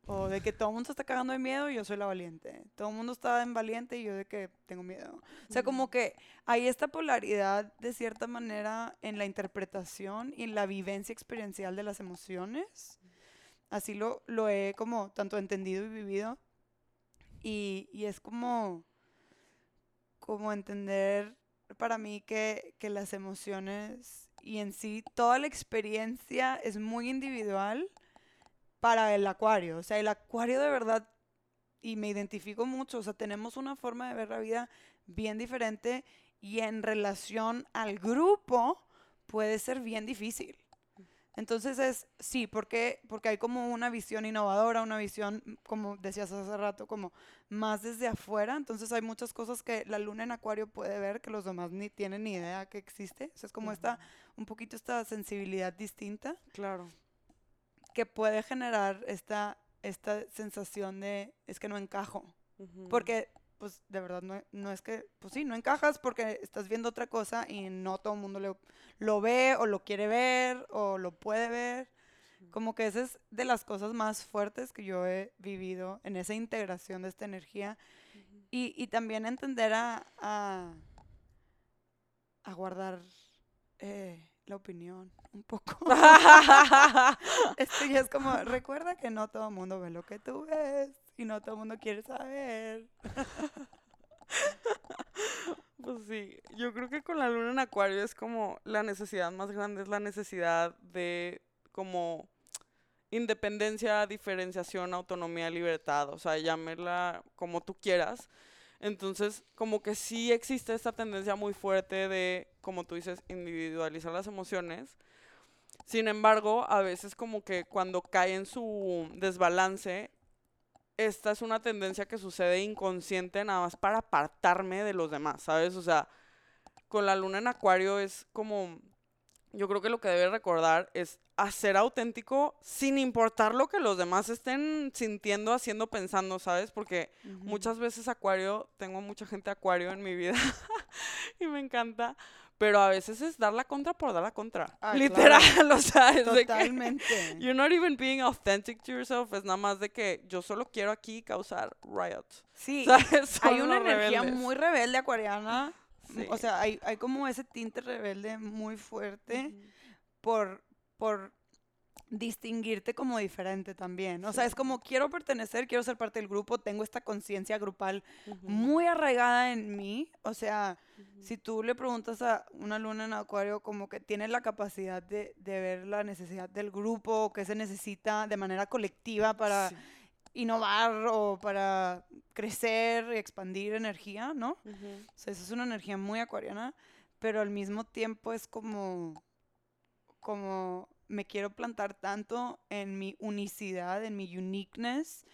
O de que todo el mundo se está cagando de miedo y yo soy la valiente. Todo el mundo está en valiente y yo de que tengo miedo. O sea, como que hay esta polaridad de cierta manera en la interpretación y en la vivencia experiencial de las emociones. Así lo, lo he como tanto entendido y vivido. Y, y es como, como entender para mí que, que las emociones y en sí toda la experiencia es muy individual para el acuario. O sea, el acuario de verdad, y me identifico mucho, o sea, tenemos una forma de ver la vida bien diferente y en relación al grupo puede ser bien difícil. Entonces es, sí, porque, porque hay como una visión innovadora, una visión, como decías hace rato, como más desde afuera. Entonces hay muchas cosas que la luna en acuario puede ver que los demás ni tienen ni idea que existe. O sea, es como esta, un poquito esta sensibilidad distinta. Claro. Que puede generar esta, esta sensación de, es que no encajo. Porque pues de verdad no, no, es que, pues sí, no encajas porque estás viendo otra cosa y no todo el mundo lo, lo ve o lo quiere ver o lo puede ver. Como que esa es de las cosas más fuertes que yo he vivido en esa integración de esta energía. y, y, también entender a, a, a guardar eh, la opinión un poco. Esto ya es como, recuerda que no todo el mundo ve lo que tú ves y no todo el mundo quiere saber. Pues sí, yo creo que con la luna en acuario es como la necesidad más grande, es la necesidad de como independencia, diferenciación, autonomía, libertad, o sea, llámela como tú quieras. Entonces, como que sí existe esta tendencia muy fuerte de, como tú dices, individualizar las emociones. Sin embargo, a veces como que cuando cae en su desbalance, esta es una tendencia que sucede inconsciente nada más para apartarme de los demás, ¿sabes? O sea, con la luna en acuario es como, yo creo que lo que debe recordar es hacer auténtico sin importar lo que los demás estén sintiendo, haciendo, pensando, ¿sabes? Porque muchas veces acuario, tengo mucha gente acuario en mi vida y me encanta, pero a veces es dar la contra por dar la contra. Ah, Literal, o sea, es Totalmente. de que you're not even being authentic to yourself, es nada más de que yo solo quiero aquí causar riots. Sí, hay una energía muy rebelde acuariana, o sea, hay, hay, como ese tinte rebelde muy fuerte por, por distinguirte como diferente también. O sea, es como quiero pertenecer, quiero ser parte del grupo, tengo esta conciencia grupal muy arraigada en mí. O sea, si tú le preguntas a una luna en acuario como que tiene la capacidad de, ver la necesidad del grupo, que se necesita de manera colectiva para innovar o para crecer y expandir energía, ¿no? O sea, eso es una energía muy acuariana, pero al mismo tiempo es como como me quiero plantar tanto en mi unicidad, en mi uniqueness,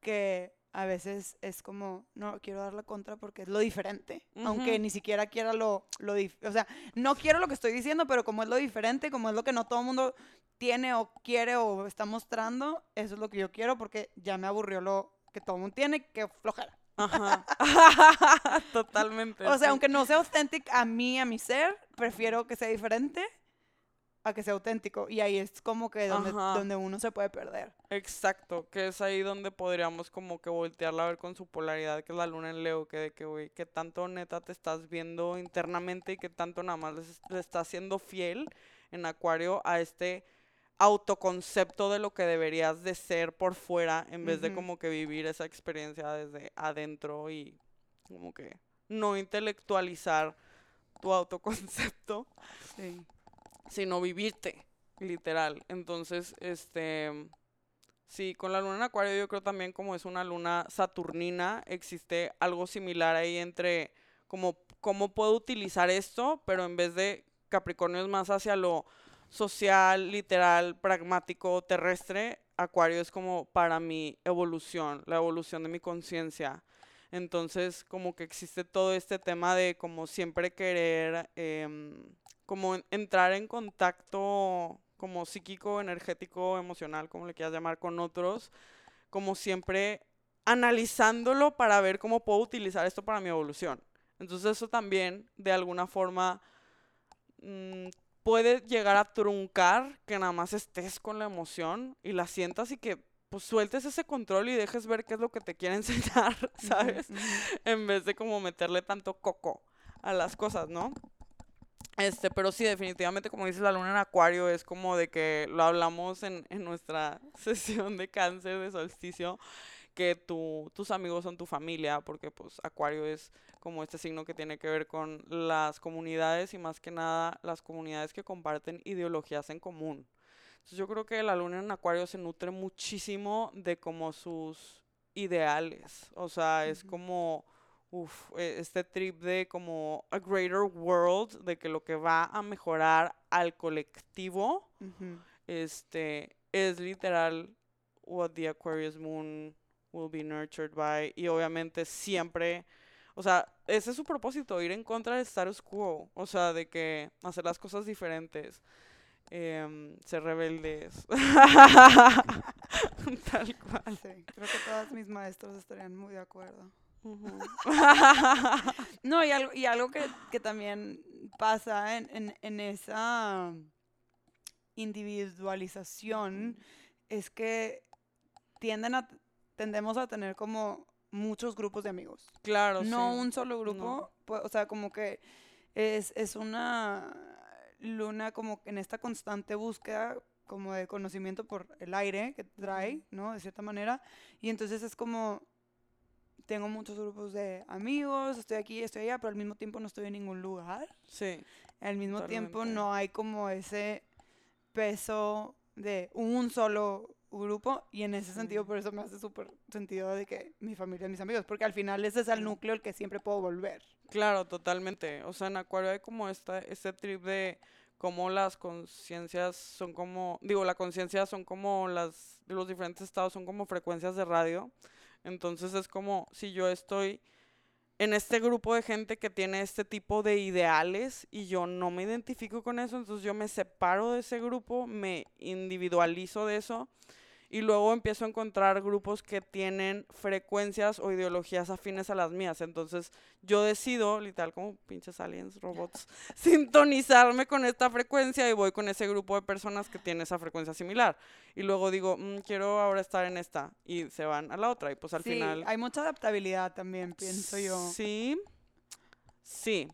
que a veces es como, no, quiero dar la contra porque es lo diferente, aunque ni siquiera quiera lo, lo o sea, no quiero lo que estoy diciendo, pero como es lo diferente, como es lo que no todo el mundo tiene o quiere o está mostrando, eso es lo que yo quiero porque ya me aburrió lo que todo el mundo tiene, que flojera. Ajá. Totalmente. O sea, aunque no sea auténtico a mí, a mi ser, prefiero que sea diferente a que sea auténtico. Y ahí es como que donde, donde uno se puede perder. Exacto, que es ahí donde podríamos como que voltearla a ver con su polaridad, que es la luna en Leo, que de que, güey, que tanto neta te estás viendo internamente y que tanto nada más le estás siendo fiel en Acuario a este autoconcepto de lo que deberías de ser por fuera en vez de como que vivir esa experiencia desde adentro y como que no intelectualizar tu autoconcepto. Sí sino vivirte, literal. Entonces, este, sí, con la luna en acuario yo creo también como es una luna saturnina, existe algo similar ahí entre como cómo puedo utilizar esto, pero en vez de Capricornio es más hacia lo social, literal, pragmático, terrestre, Acuario es como para mi evolución, la evolución de mi conciencia. Entonces, como que existe todo este tema de como siempre querer eh, como entrar en contacto como psíquico, energético, emocional, como le quieras llamar, con otros, como siempre analizándolo para ver cómo puedo utilizar esto para mi evolución. Entonces eso también, de alguna forma, mm, puede llegar a truncar que nada más estés con la emoción y la sientas y que pues sueltes ese control y dejes ver qué es lo que te quiere enseñar, ¿sabes? En vez de como meterle tanto coco a las cosas, ¿no? Este, pero sí, definitivamente, como dices, la luna en acuario es como de que lo hablamos en, en nuestra sesión de cáncer de solsticio, que tu, tus amigos son tu familia, porque pues acuario es como este signo que tiene que ver con las comunidades y más que nada las comunidades que comparten ideologías en común. Entonces yo creo que la luna en acuario se nutre muchísimo de como sus ideales, o sea, es como Uf, e- este trip de como a greater world, de que lo que va a mejorar al colectivo, este, es literal what the Aquarius moon will be nurtured by. Y obviamente siempre, o sea, ese es su propósito, ir en contra del status quo, o sea, de que hacer las cosas diferentes, em, ser rebeldes. Tal cual. Sí, creo que todos mis maestros estarían muy de acuerdo. No, y algo, y algo que, que también pasa en, en, en esa individualización es que tienden a, tendemos a tener como muchos grupos de amigos. Claro, no sí. un solo grupo, pu- o sea, como que es, es una luna como en esta constante búsqueda como de conocimiento por el aire que trae. ¿no? De cierta manera. Y entonces es como, tengo muchos grupos de amigos, estoy aquí, estoy allá, pero al mismo tiempo no estoy en ningún lugar. Sí. Al mismo tiempo no hay como ese peso de un solo grupo y en ese sentido por eso me hace súper sentido de que mi familia, mis amigos, porque al final ese es el núcleo al que siempre puedo volver. Claro, totalmente. O sea, en Acuario hay como esta, este trip de cómo las conciencias son como, digo, la conciencia son como las, los diferentes estados son como frecuencias de radio. Entonces es como si yo estoy en este grupo de gente que tiene este tipo de ideales y yo no me identifico con eso, entonces yo me separo de ese grupo, me individualizo de eso y luego empiezo a encontrar grupos que tienen frecuencias o ideologías afines a las mías. Entonces yo decido, literal como pinches aliens, robots, sintonizarme con esta frecuencia y voy con ese grupo de personas que tiene esa frecuencia similar. Y luego digo, "Mm, quiero ahora estar en esta y se van a la otra y pues al sí, final... hay mucha adaptabilidad también, pienso yo. Sí, sí.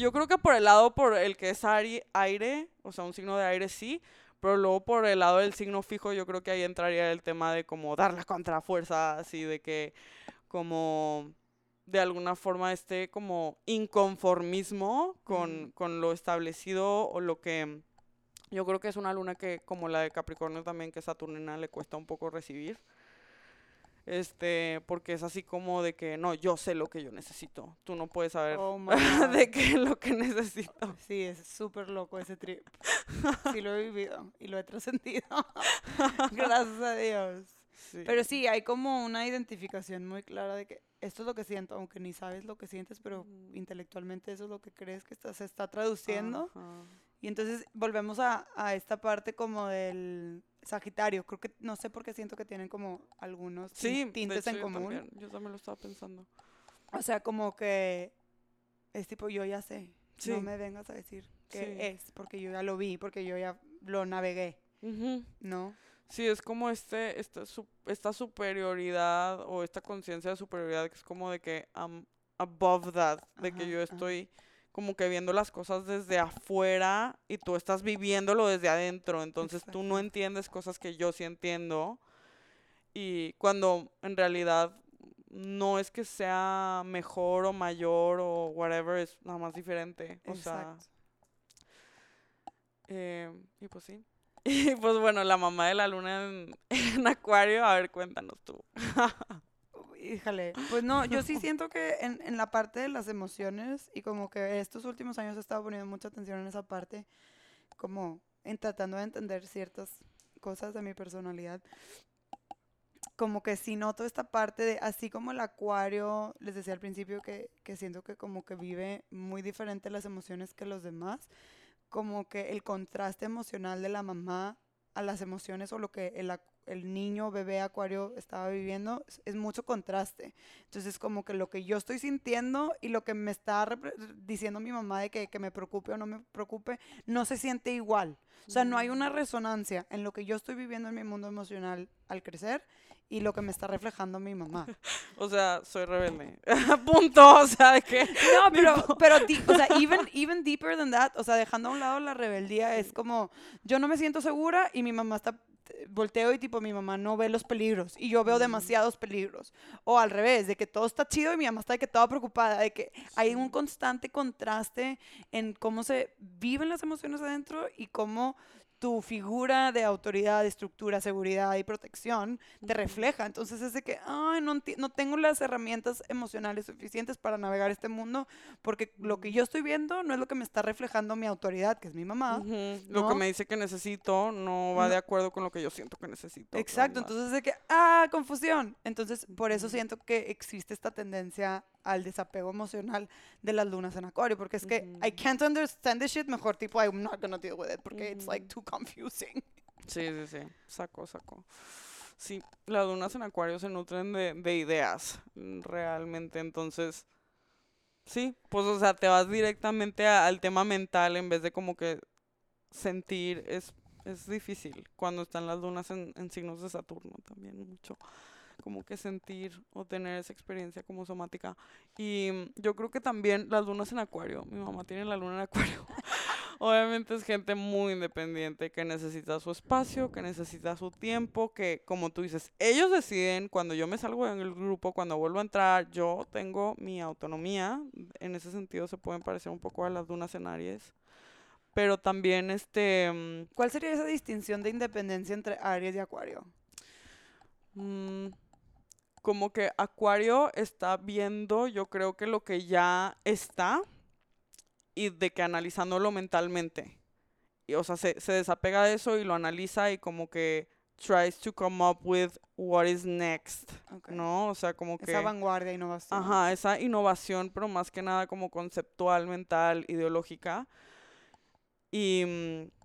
Yo creo que por el lado por el que es aire, o sea, un signo de aire sí, pero luego por el lado del signo fijo yo creo que ahí entraría el tema de como dar la contrafuerza, así de que como de alguna forma este como inconformismo con, Ujú. con lo establecido o lo que yo creo que es una luna que como la de Capricornio también que Saturnina le cuesta un poco recibir. Este, porque es así como de que no, yo sé lo que yo necesito. Tú no puedes saber Oh de qué es lo que necesito. Sí, es súper loco ese trip. Sí lo he vivido y lo he trascendido. Gracias a Dios. Sí. Pero sí, hay como una identificación muy clara de que esto es lo que siento, aunque ni sabes lo que sientes, pero Ujú. intelectualmente eso es lo que crees que está- se está traduciendo. Y entonces volvemos a, a esta parte como del Sagitario. Creo que no sé por qué siento que tienen como algunos Sí, de tintes hecho, en yo común. también, yo también lo estaba pensando. O sea, como que es tipo, yo ya sé. Sí. No me vengas a decir qué Sí. es, porque yo ya lo vi, porque yo ya lo navegué, Ujú. ¿no? Sí, es como este, esta, su- esta superioridad o esta conciencia de superioridad que es como de que I'm above that, de que yo estoy como que viendo las cosas desde afuera y tú estás viviéndolo desde adentro, entonces tú no Exacto. entiendes cosas que yo sí entiendo y cuando en realidad no es que sea mejor o mayor o whatever, es nada más diferente, o sea, Exacto. eh, y pues sí. Y pues bueno, la mamá de la luna en, en Acuario, a ver, cuéntanos tú. Híjole, pues no, yo sí siento que en, en la parte de las emociones y como que estos últimos años he estado poniendo mucha atención en esa parte, como en tratando de entender ciertas cosas de mi personalidad. Como que sí noto esta parte de, así como el acuario, les decía al principio que, que siento que como que vive muy diferente las emociones que los demás, como que el contraste emocional de la mamá a las emociones o lo que el, ac- el niño bebé acuario estaba viviendo, es, mucho contraste. Entonces, como que lo que yo estoy sintiendo y lo que me está diciendo mi mamá de que, que me preocupe o no me preocupe, no se siente igual. O sea, no hay una resonancia en lo que yo estoy viviendo en mi mundo emocional al crecer y lo que me está reflejando mi mamá. O sea, soy rebelde. Punto. O sea, de que. No, pero, pero o sea, even, even deeper than that, o sea, dejando a un lado la rebeldía, es como, yo no me siento segura y mi mamá está, volteo y tipo, mi mamá no ve los peligros y yo veo demasiados peligros. O al revés, de que todo está chido y mi mamá está de que toda preocupada, de que hay un constante contraste en cómo se viven las emociones adentro y cómo tu figura de autoridad, estructura, seguridad y protección te refleja. Entonces es de que, ay, no, no tengo las herramientas emocionales suficientes para navegar este mundo porque lo que yo estoy viendo no es lo que me está reflejando mi autoridad, que es mi mamá. Lo que me dice que necesito no va No. de acuerdo con lo que yo siento que necesito. Exacto, entonces es de que, ah, confusión. Entonces, por eso siento que existe esta tendencia al desapego emocional de las lunas en acuario, porque es que I can't understand this shit, mejor tipo, I'm not gonna deal with it, porque it's like too confusing. Sí, sí, sí. Saco, saco. Sí, las lunas en acuario se nutren de, de ideas, realmente. Entonces, sí, pues, o sea, te vas directamente a- al tema mental en vez de como que sentir. Es, es difícil cuando están las lunas en, en signos de Saturno también mucho. Como que sentir o tener esa experiencia como somática. Y mm, yo creo que también las lunas en acuario. Mi mamá tiene la luna en acuario. Obviamente es gente muy independiente que necesita su espacio, que necesita su tiempo, que como tú dices, ellos deciden cuando yo me salgo del grupo, cuando vuelvo a entrar, yo tengo mi autonomía. En ese sentido se pueden parecer un poco a las lunas en Aries. Pero también este mm, ¿Cuál sería esa distinción de independencia entre Aries y Acuario? mm, como que Acuario está viendo, yo creo que lo que ya está y de que analizándolo mentalmente. Y, o sea, se, se desapega de eso y lo analiza y como que tries to come up with what is next, Ok. ¿no? O sea, como que... Esa vanguardia, innovación. Ajá, esa innovación, pero más que nada como conceptual, mental, ideológica. Y, mm,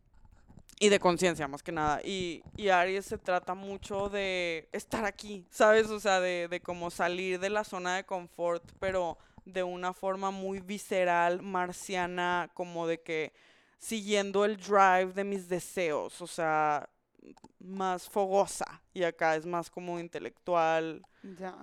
y de conciencia, más que nada. Y, y Aries se trata mucho de estar aquí, ¿sabes? O sea, de, de como salir de la zona de confort, pero de una forma muy visceral, marciana, como de que siguiendo el drive de mis deseos, o sea, más fogosa. Y acá es más como intelectual. Ya.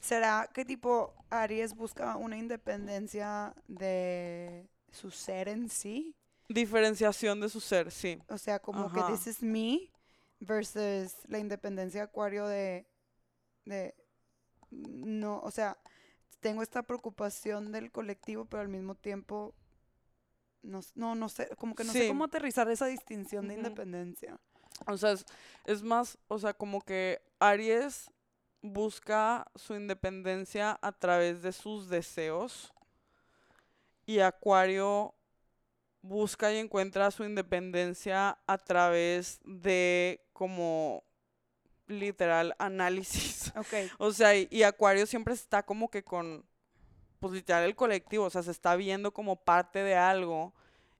¿Será que tipo Aries busca una independencia de su ser en sí? Diferenciación de su ser, sí. O sea, como Ajá. que this is me versus la independencia de Acuario de, de no, o sea, tengo esta preocupación del colectivo, pero al mismo tiempo no, no, no sé, como que no sé cómo aterrizar esa distinción de independencia. O sea, es, es más, o sea, como que Aries busca su independencia a través de sus deseos y Acuario busca y encuentra su independencia a través de como literal análisis. Ok, O sea, y, y Acuario siempre está como que con, pues literal el colectivo, o sea, se está viendo como parte de algo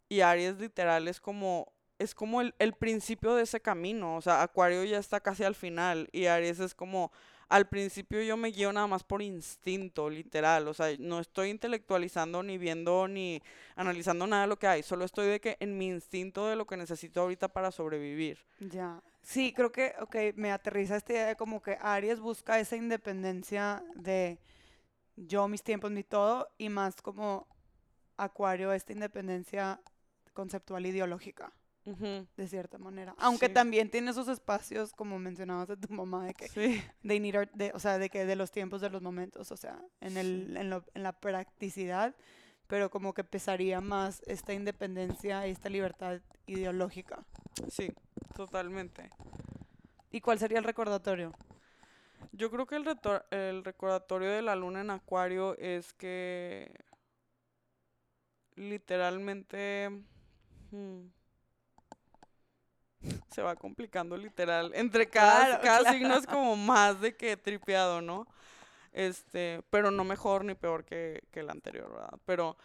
y Aries literal es como, es como el, el principio de ese camino, o sea, Acuario ya está casi al final y Aries es como, al principio yo me guío nada más por instinto, literal, o sea, no estoy intelectualizando ni viendo ni analizando nada de lo que hay, solo estoy de que en mi instinto de lo que necesito ahorita para sobrevivir. ya. Sí, creo que, me aterriza esta idea de como que Aries busca esa independencia de yo, mis tiempos, mi todo, y más como Acuario, esta independencia conceptual ideológica. De cierta manera. Aunque Sí. también tiene esos espacios, como mencionabas de tu mamá, de que Sí. they need our- de, o sea, de que de los tiempos, de los momentos, o sea, en, el, en, lo- en la practicidad, pero como que pesaría más esta independencia y esta libertad ideológica. Sí, totalmente. ¿Y cuál sería el recordatorio? Yo creo que el, el recordatorio de la luna en Acuario es que literalmente hmm, se va complicando literal. Entre cada, Claro, cada claro. signo es como más de que tripeado, ¿no? Este, pero no mejor ni peor que, que el anterior, ¿verdad? Pero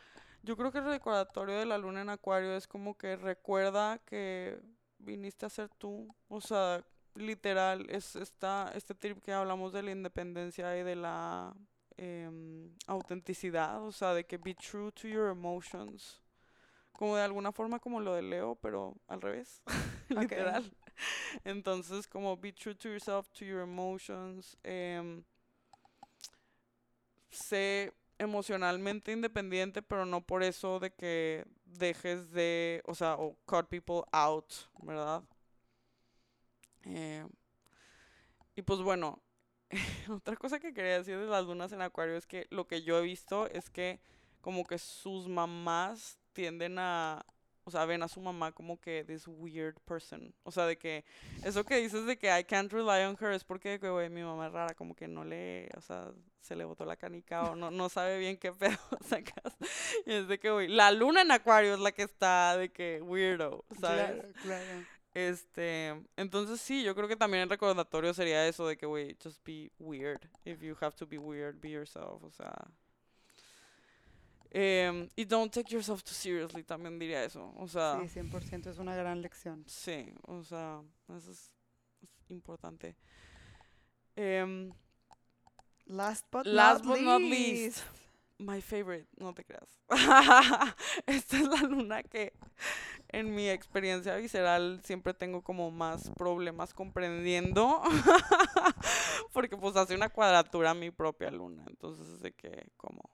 yo creo que el recordatorio de la luna en Acuario es como que recuerda que viniste a ser tú. O sea, literal, es esta, este trip que hablamos de la independencia y de la em, autenticidad, o sea, de que be true to your emotions. Como de alguna forma como lo de Leo, pero al revés, literal. Entonces, como be true to yourself, to your emotions. em, sé emocionalmente independiente, pero no por eso de que dejes de, o sea, o cut people out, ¿verdad? Eh, y pues bueno, otra cosa que quería decir de las lunas en acuario es que lo que yo he visto es que como que sus mamás tienden a, o sea, ven a su mamá como que this weird person. O sea, de que eso que dices de que I can't rely on her es porque, güey, mi mamá es rara, como que no le, o sea, se le botó la canica o no, no sabe bien qué pedo sacas. Y es de que, güey, la luna en acuario es la que está de que weirdo, ¿sabes? Claro, claro. Este, entonces sí, yo creo que también el recordatorio sería eso de que, güey, just be weird. If you have to be weird, be yourself, o sea. Em, y don't take yourself too seriously, también diría eso. O sea, Sí, 100% es una gran lección. sí, o sea, eso es, es importante. Em, Last but, Last not, but not least. least. my favorite, no te creas. Esta es la luna que en mi experiencia visceral siempre tengo como más problemas comprendiendo. Porque pues hace una cuadratura a mi propia luna. Entonces es de que, como.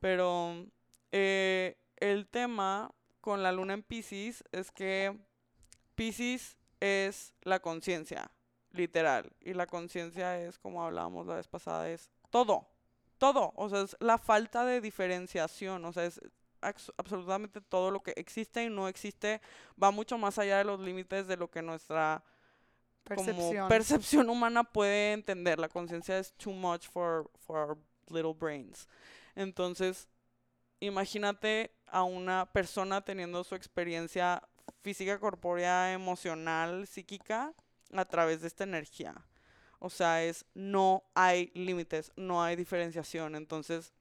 Pero eh, el tema con la luna en Pisces es que Pisces es la conciencia, literal. Y la conciencia es, como hablábamos la vez pasada, es todo. Todo. O sea, es la falta de diferenciación. O sea, es absolutamente todo lo que existe y no existe. Va mucho más allá de los límites de lo que nuestra como Percepción. percepción humana puede entender. La conciencia es too much for, for our little brains. Entonces, imagínate a una persona teniendo su experiencia física, corpórea, emocional, psíquica a través de esta energía. O sea, es no hay límites, no hay diferenciación. Entonces,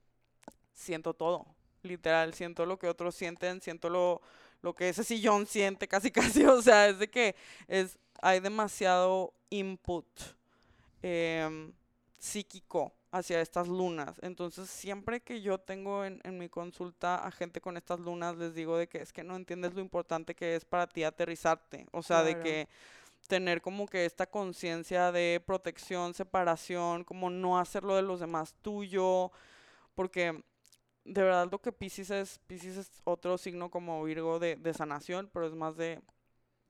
siento todo. Literal, siento lo que otros sienten, siento lo, lo que ese sillón siente, casi casi. O sea, es de que es, hay demasiado input em, psíquico hacia estas lunas. Entonces, siempre que yo tengo en, en mi consulta a gente con estas lunas, les digo de que es que no entiendes lo importante que es para ti aterrizarte. O sea, de que tener como que esta conciencia de protección, separación, como no hacerlo de los demás tuyo, porque de verdad lo que Pisces es, Pisces es otro signo como Virgo de, de sanación, pero es más de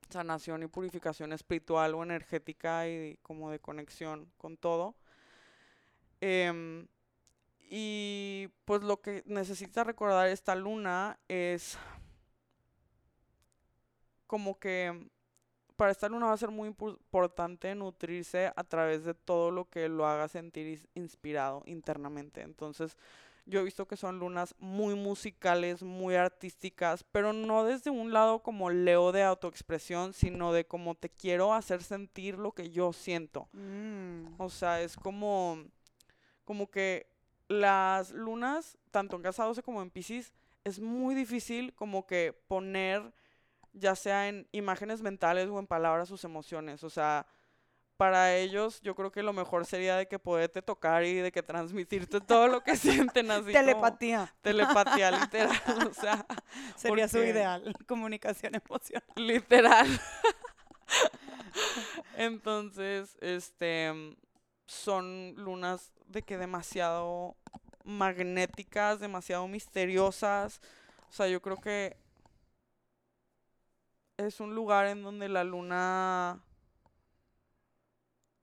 sanación y purificación espiritual o energética y como de conexión con todo. Em, y pues lo que necesita recordar esta luna es como que para esta luna va a ser muy importante nutrirse a través de todo lo que lo haga sentir inspirado internamente. Entonces, yo he visto que son lunas muy musicales, muy artísticas, pero no desde un lado como Leo de autoexpresión, sino de como te quiero hacer sentir lo que yo siento. Mm, O sea, es como, como que las lunas, tanto en casa 12 como en Pisces, es muy difícil como que poner, ya sea en imágenes mentales o en palabras, sus emociones. O sea, para ellos yo creo que lo mejor sería de que poderte tocar y de que transmitirte todo lo que sienten así. como Telepatía telepatía literal, o sea, sería su ideal. Comunicación emocional. literal. Entonces, este, son lunas de que demasiado magnéticas, demasiado misteriosas. O sea, yo creo que es un lugar en donde la luna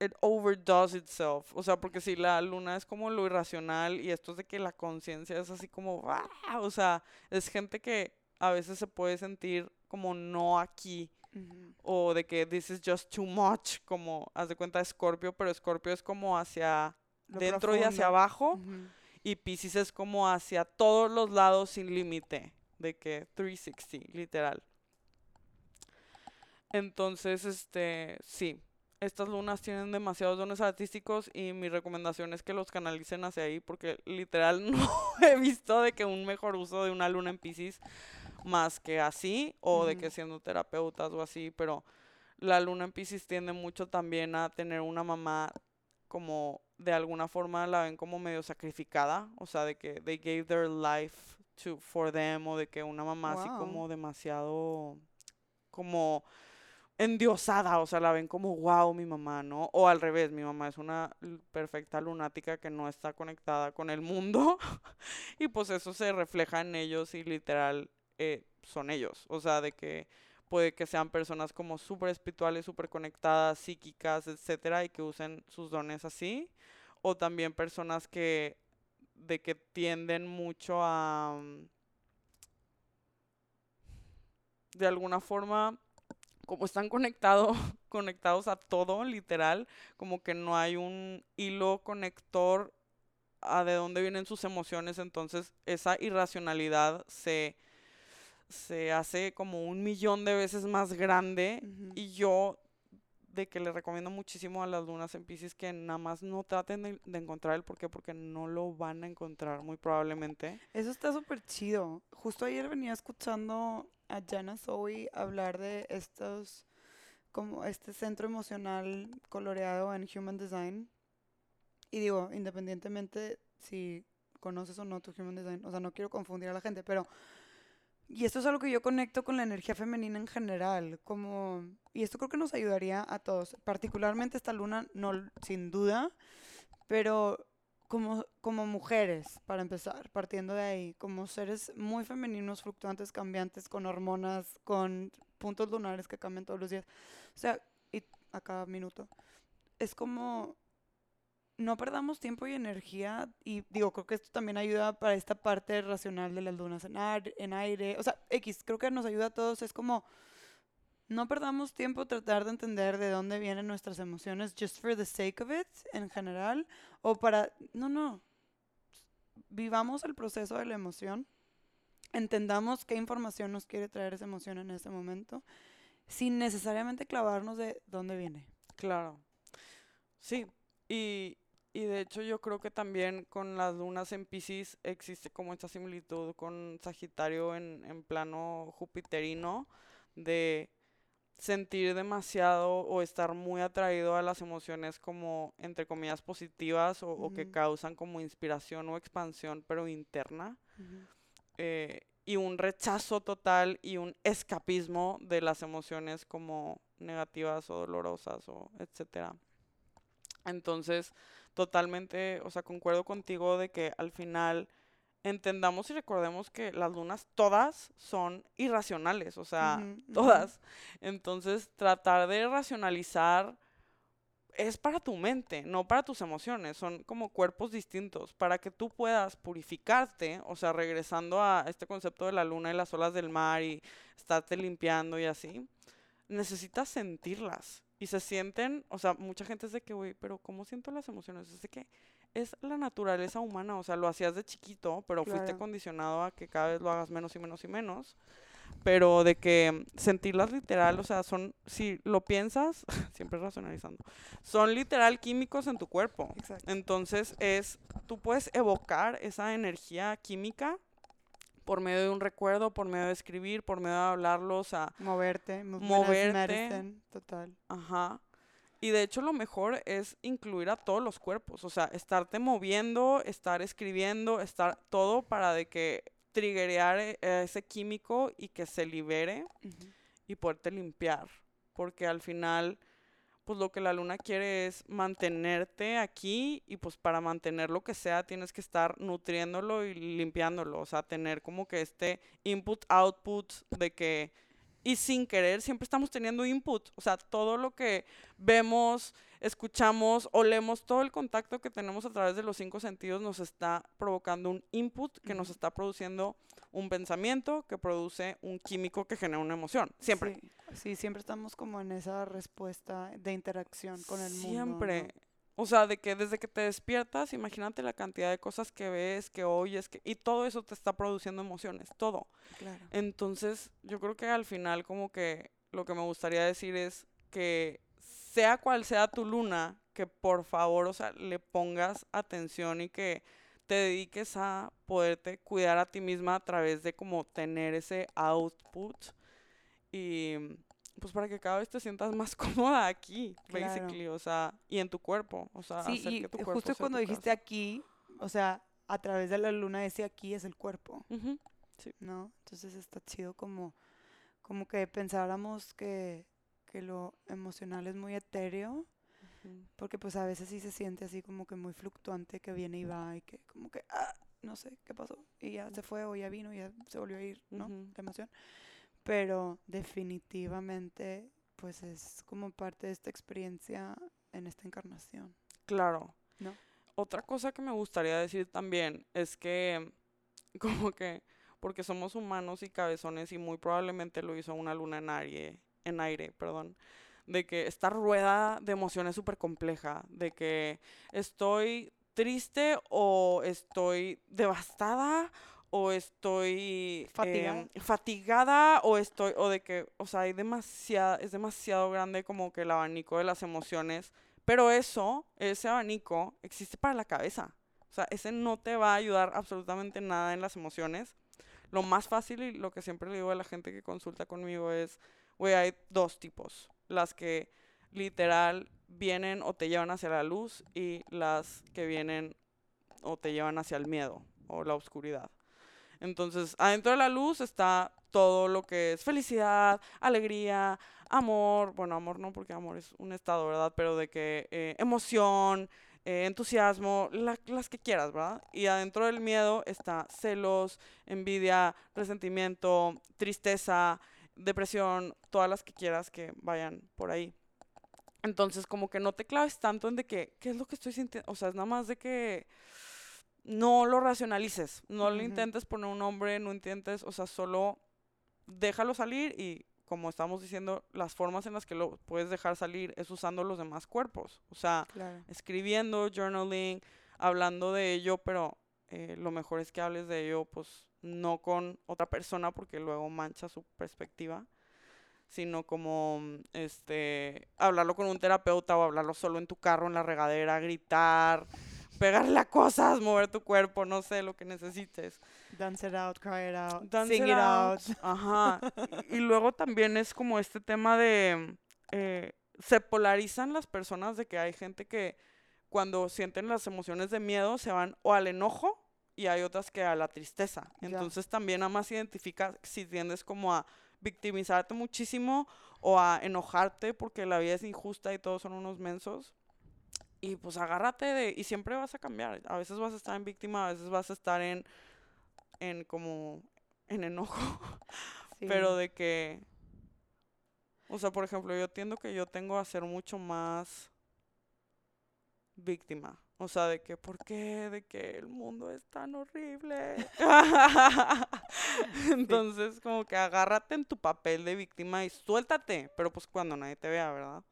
it overdoes itself. O sea, porque si la luna es como lo irracional y esto es de que la conciencia es así como, o sea, es gente que a veces se puede sentir como no aquí. O de que this is just too much, como haz de cuenta Scorpio, pero Scorpio es como hacia Lo dentro y hacia abajo. Y Pisces es como hacia todos los lados sin límite, de que 360, literal. Entonces, este, sí, estas lunas tienen demasiados dones artísticos y mi recomendación es que los canalicen hacia ahí porque literal no he visto de que un mejor uso de una luna en Pisces más que así o de que siendo terapeutas o así, pero la luna en Pisces tiende mucho también a tener una mamá como de alguna forma la ven como medio sacrificada, o sea, de que they gave their life to for them o de que una mamá así como demasiado como endiosada, o sea, la ven como wow, mi mamá, ¿no? O al revés, mi mamá es una perfecta lunática que no está conectada con el mundo y pues eso se refleja en ellos y literal eh, son ellos, o sea, de que puede que sean personas como súper espirituales, súper conectadas, psíquicas, etcétera, y que usen sus dones así, o también personas que de que tienden mucho a mm, de alguna forma como están conectados conectados a todo literal como que no hay un hilo conector a de dónde vienen sus emociones entonces esa irracionalidad se se hace como un millón de veces más grande Ujú. y yo de que le recomiendo muchísimo a las lunas en Pisces que nada más no traten de, de encontrar el por qué porque no lo van a encontrar muy probablemente Eso está súper chido. Justo ayer venía escuchando a Jana Zoe hablar de estos, como este centro emocional coloreado en Human Design. Y digo, independientemente si conoces o no tu Human Design, o sea, no quiero confundir a la gente, pero... Y esto es algo que yo conecto con la energía femenina en general, como... Y esto creo que nos ayudaría a todos, particularmente esta luna, no, sin duda, pero como, como mujeres, para empezar, partiendo de ahí, como seres muy femeninos, fluctuantes, cambiantes, con hormonas, con puntos lunares que cambian todos los días. O sea, y a cada minuto. Es como no perdamos tiempo y energía y digo, creo que esto también ayuda para esta parte racional de las lunas en, ar- en aire. O sea, X, creo que nos ayuda a todos. Es como no perdamos tiempo tratar de entender de dónde vienen nuestras emociones just for the sake of it en general o para no, no. Vivamos el proceso de la emoción. Entendamos qué información nos quiere traer esa emoción en ese momento sin necesariamente clavarnos de dónde viene. Claro. Sí, y, y de hecho yo creo que también con las lunas en Pisces existe como esta similitud con Sagitario en, en plano jupiterino de sentir demasiado o estar muy atraído a las emociones como entre comillas positivas o, o que causan como inspiración o expansión pero interna eh, y un rechazo total y un escapismo de las emociones como negativas o dolorosas o etcétera. Entonces, totalmente, o sea, concuerdo contigo de que al final entendamos y recordemos que las lunas todas son irracionales, o sea, todas. Entonces, tratar de racionalizar es para tu mente, no para tus emociones. Son como cuerpos distintos. Para que tú puedas purificarte, o sea, regresando a este concepto de la luna y las olas del mar y estarte limpiando y así, necesitas sentirlas. Y se sienten, o sea, mucha gente es de que, güey, pero ¿cómo siento las emociones? Es de que es la naturaleza humana, o sea, lo hacías de chiquito, pero fuiste Claro. condicionado a que cada vez lo hagas menos y menos y menos pero de que sentirlas literal, o sea, son, si lo piensas, siempre racionalizando, son literal químicos en tu cuerpo. Exacto. Entonces es, tú puedes evocar esa energía química por medio de un recuerdo, por medio de escribir, por medio de hablarlo, o sea, Moverte, Moverte. medicine, total. Ajá. Y de hecho lo mejor es incluir a todos los cuerpos, o sea, estarte moviendo, estar escribiendo, estar todo para de que triggerear eh, ese químico y que se libere Ujú. y poderte limpiar, porque al final pues lo que la luna quiere es mantenerte aquí y pues para mantener lo que sea tienes que estar nutriéndolo y limpiándolo, o sea, tener como que este input output de que y sin querer siempre estamos teniendo input, o sea, todo lo que vemos, escuchamos, olemos, todo el contacto que tenemos a través de los cinco sentidos nos está provocando un input que nos está produciendo un pensamiento que produce un químico que genera una emoción, siempre. Sí, sí, siempre estamos como en esa respuesta de interacción con el mundo. Siempre. ¿no? O sea, de que desde que te despiertas, imagínate la cantidad de cosas que ves, que oyes, que, y todo eso te está produciendo emociones, todo. Claro. Entonces, yo creo que al final como que lo que me gustaría decir es que sea cual sea tu luna, que por favor, o sea, le pongas atención y que te dediques a poderte cuidar a ti misma a través de como tener ese output y pues para que cada vez te sientas más cómoda aquí, Claro. basically, o sea, y en tu cuerpo, o sea, Sí, hacer y que tu cuerpo justo sea cuando tu dijiste casa. aquí, o sea, a través de la luna ese aquí es el cuerpo, Ujú, ¿no? Entonces está chido como, como que pensáramos que, que lo emocional es muy etéreo, porque pues a veces sí se siente así como que muy fluctuante, que viene y va y que como que, ah, no sé qué pasó, y ya se fue o ya vino y ya se volvió a ir, ¿no? La emoción. Pero definitivamente pues es como parte de esta experiencia en esta encarnación. Claro. ¿No? Otra cosa que me gustaría decir también es que, como que, porque somos humanos y cabezones y muy probablemente lo hizo una luna en aire, en aire, perdón, de que esta rueda de emociones súper compleja, de que estoy triste o estoy devastada o estoy Fatigada. em, fatigada o estoy o de que o sea hay demasiada es demasiado grande como que el abanico de las emociones pero eso ese abanico existe para la cabeza o sea ese no te va a ayudar absolutamente nada en las emociones lo más fácil y lo que siempre le digo a la gente que consulta conmigo es güey hay dos tipos las que literal vienen o te llevan hacia la luz y las que vienen o te llevan hacia el miedo o la oscuridad. Entonces, adentro de la luz está todo lo que es felicidad, alegría, amor, bueno, amor no porque amor es un estado, ¿verdad? Pero de que eh, emoción, eh, entusiasmo, la- las que quieras, ¿verdad? Y adentro del miedo está celos, envidia, resentimiento, tristeza, depresión, todas las que quieras que vayan por ahí. Entonces, como que no te claves tanto en de que, ¿qué es lo que estoy sintiendo? O sea, es nada más de que no lo racionalices, no Ujú. intentes poner un nombre, no intentes, o sea, solo déjalo salir y como estamos diciendo, las formas en las que lo puedes dejar salir es usando los demás cuerpos, o sea, Claro. escribiendo, journaling, hablando de ello, pero eh, lo mejor es que hables de ello, pues no con otra persona porque luego mancha su perspectiva, sino como este hablarlo con un terapeuta o hablarlo solo en tu carro, en la regadera, gritar, pegarle a cosas, mover tu cuerpo, no sé, lo que necesites. Dance it out, cry it out, Dance sing it it out. Ajá. Y, y luego también es como este tema de eh, se polarizan las personas de que hay gente que cuando sienten las emociones de miedo se van o al enojo y hay otras que a la tristeza. Entonces también nada más identifica si tiendes como a victimizarte muchísimo o a enojarte porque la vida es injusta y todos son unos mensos. Y pues agárrate de, y siempre vas a cambiar. A veces vas a estar en víctima, a veces vas a estar en, en como, en enojo. Pero de que, o sea, por ejemplo, yo entiendo que yo tengo a ser mucho más víctima. O sea, de que, ¿por qué? De que el mundo es tan horrible. Entonces, como que agárrate en tu papel de víctima y suéltate, pero pues cuando nadie te vea, ¿verdad?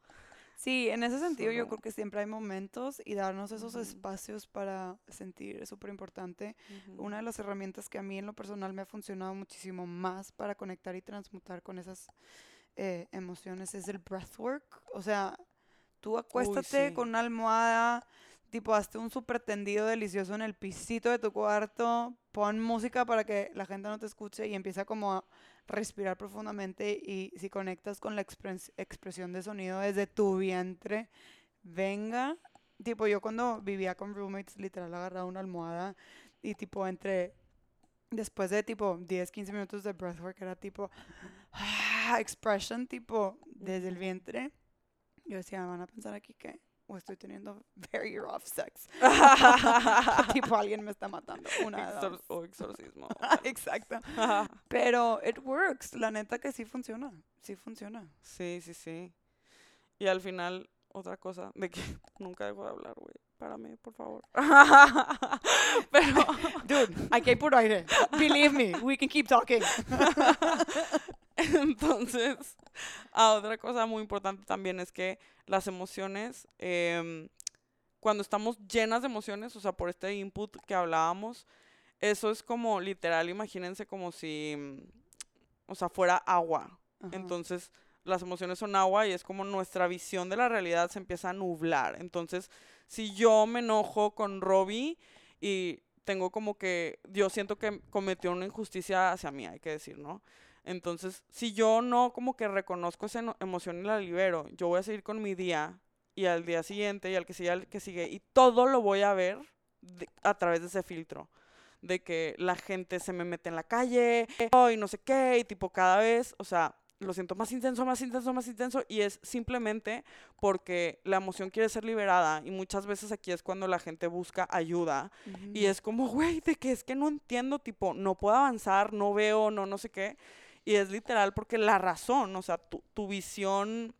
Sí, en ese sentido yo Solo- creo que siempre hay momentos y darnos esos Ujú. espacios para sentir es súper importante. Una de las herramientas que a mí en lo personal me ha funcionado muchísimo más para conectar y transmutar con esas eh, emociones es el breathwork. O sea, tú acuéstate sí. con una almohada, tipo, hazte un súper tendido delicioso en el pisito de tu cuarto, pon música para que la gente no te escuche y empieza como a respirar profundamente y si conectas con la expres- expresión de sonido desde tu vientre, venga. Tipo, yo cuando vivía con roommates, literal agarraba una almohada y tipo entre, después de tipo 10, 15 minutos de breathwork era tipo, ah, expression tipo desde el vientre. Yo decía, van a pensar aquí que o estoy teniendo very rough sex. tipo alguien me está matando. Una Exor- o exorcismo. Exacto. Pero it works. La neta que sí funciona. Sí funciona. Sí, sí, sí. Y al final, otra cosa, de que nunca dejo de hablar, güey. Párame, por favor. Pero, Dude, aquí hay puro aire. Believe me, we can keep talking. entonces, ah, otra cosa muy importante también es que las emociones, em, cuando estamos llenas de emociones, o sea, por este input que hablábamos, eso es como literal, imagínense como si, o sea, fuera agua. Ajá. Entonces, las emociones son agua y es como nuestra visión de la realidad se empieza a nublar. Entonces, si yo me enojo con Robbie y tengo como que, yo siento que cometió una injusticia hacia mí, hay que decir, ¿no? Entonces, si yo no como que reconozco esa emoción y la libero, yo voy a seguir con mi día y al día siguiente y al que sigue, al que sigue, y todo lo voy a ver de- a través de ese filtro. De que la gente se me mete en la calle, oh, y no sé qué, y tipo cada vez, o sea, lo siento más intenso, más intenso, más intenso, y es simplemente porque la emoción quiere ser liberada, y muchas veces aquí es cuando la gente busca ayuda, y es como, güey, de que es que no entiendo, tipo, no puedo avanzar, no veo, no, no sé qué. Y es literal porque la razón, o sea, tu, tu visión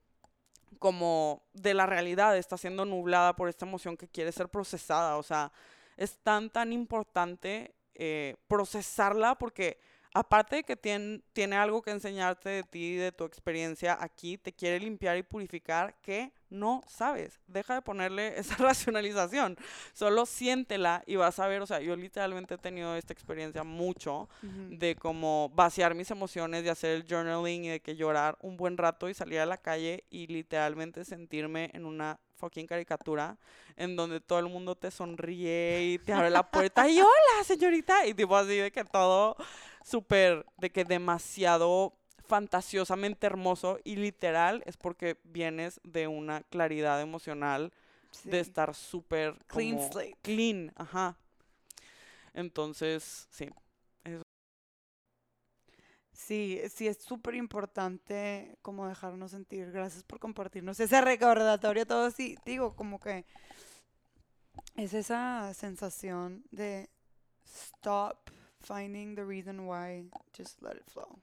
como de la realidad está siendo nublada por esta emoción que quiere ser procesada. O sea, es tan, tan importante eh, procesarla porque aparte de que tien- tiene algo que enseñarte de ti, de tu experiencia aquí, te quiere limpiar y purificar que no sabes. Deja de ponerle esa racionalización. Solo siéntela y vas a ver, o sea, yo literalmente he tenido esta experiencia mucho de como vaciar mis emociones, de hacer el journaling y de que llorar un buen rato y salir a la calle y literalmente sentirme en una fucking caricatura en donde todo el mundo te sonríe y te abre la puerta y hola señorita y tipo así de que todo súper, de que demasiado fantasiosamente hermoso y literal es porque vienes de una claridad emocional de estar súper Clean slate. clean, ajá. Entonces, sí. Sí, sí, es súper importante como dejarnos sentir. Gracias por compartirnos ese recordatorio todo. Sí, digo, como que es esa sensación de stop finding the reason why, just let it flow.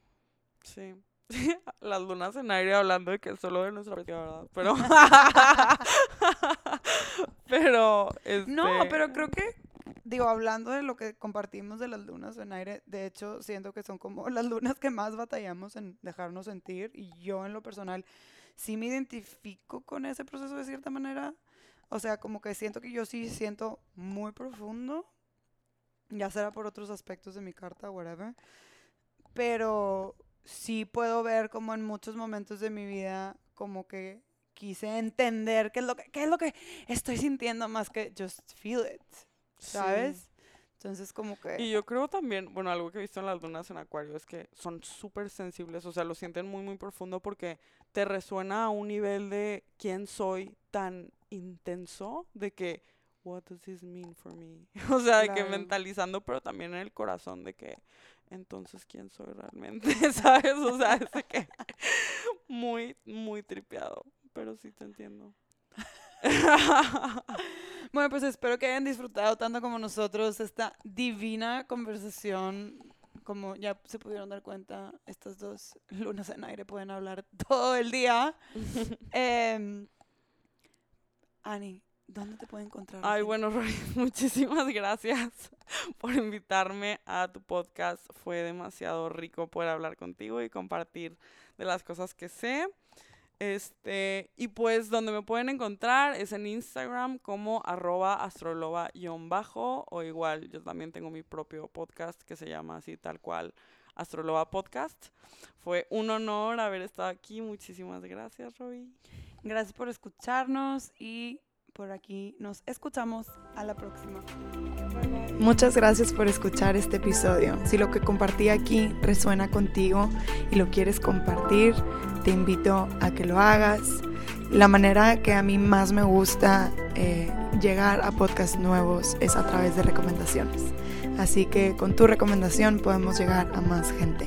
Sí. Las lunas en aire hablando de que solo de nuestra ¿verdad? Pero. pero. No, este, pero creo que, digo, hablando de lo que compartimos de las lunas en aire, de hecho, siento que son como las lunas que más batallamos en dejarnos sentir. Y yo, en lo personal, sí me identifico con ese proceso de cierta manera. O sea, como que siento que yo sí siento muy profundo, ya será por otros aspectos de mi carta, whatever. Pero sí puedo ver como en muchos momentos de mi vida, como que quise entender qué es lo que, qué es lo que estoy sintiendo más que just feel it, sí. ¿sabes? Entonces como que... Y yo creo también, bueno, algo que he visto en las lunas en Acuario es que son súper sensibles, o sea, lo sienten muy, muy profundo porque te resuena a un nivel de quién soy tan intenso, de que, what does this mean for me? O sea, de que Claro. mentalizando, pero también en el corazón, de que, entonces, ¿quién soy realmente? ¿Sabes? O sea, es que muy, muy tripeado, pero sí te entiendo. Bueno, pues espero que hayan disfrutado tanto como nosotros esta divina conversación. Como ya se pudieron dar cuenta, estas dos lunas en aire pueden hablar todo el día. Em, Ani, ¿dónde te puede encontrar? Ay, gente? bueno, Rory, muchísimas gracias por invitarme a tu podcast. Fue demasiado rico poder hablar contigo y compartir de las cosas que sé. Este, y pues donde me pueden encontrar es en Instagram como arroba astroloba-bajo o igual yo también tengo mi propio podcast que se llama así tal cual Astroloba Podcast. Fue un honor haber estado aquí. Muchísimas gracias, Roby. Gracias por escucharnos y por aquí nos escuchamos a la próxima. Muchas gracias por escuchar este episodio. Si lo que compartí aquí resuena contigo y lo quieres compartir, te invito a que lo hagas. La manera que a mí más me gusta eh, llegar a podcasts nuevos es a través de recomendaciones. Así que con tu recomendación podemos llegar a más gente.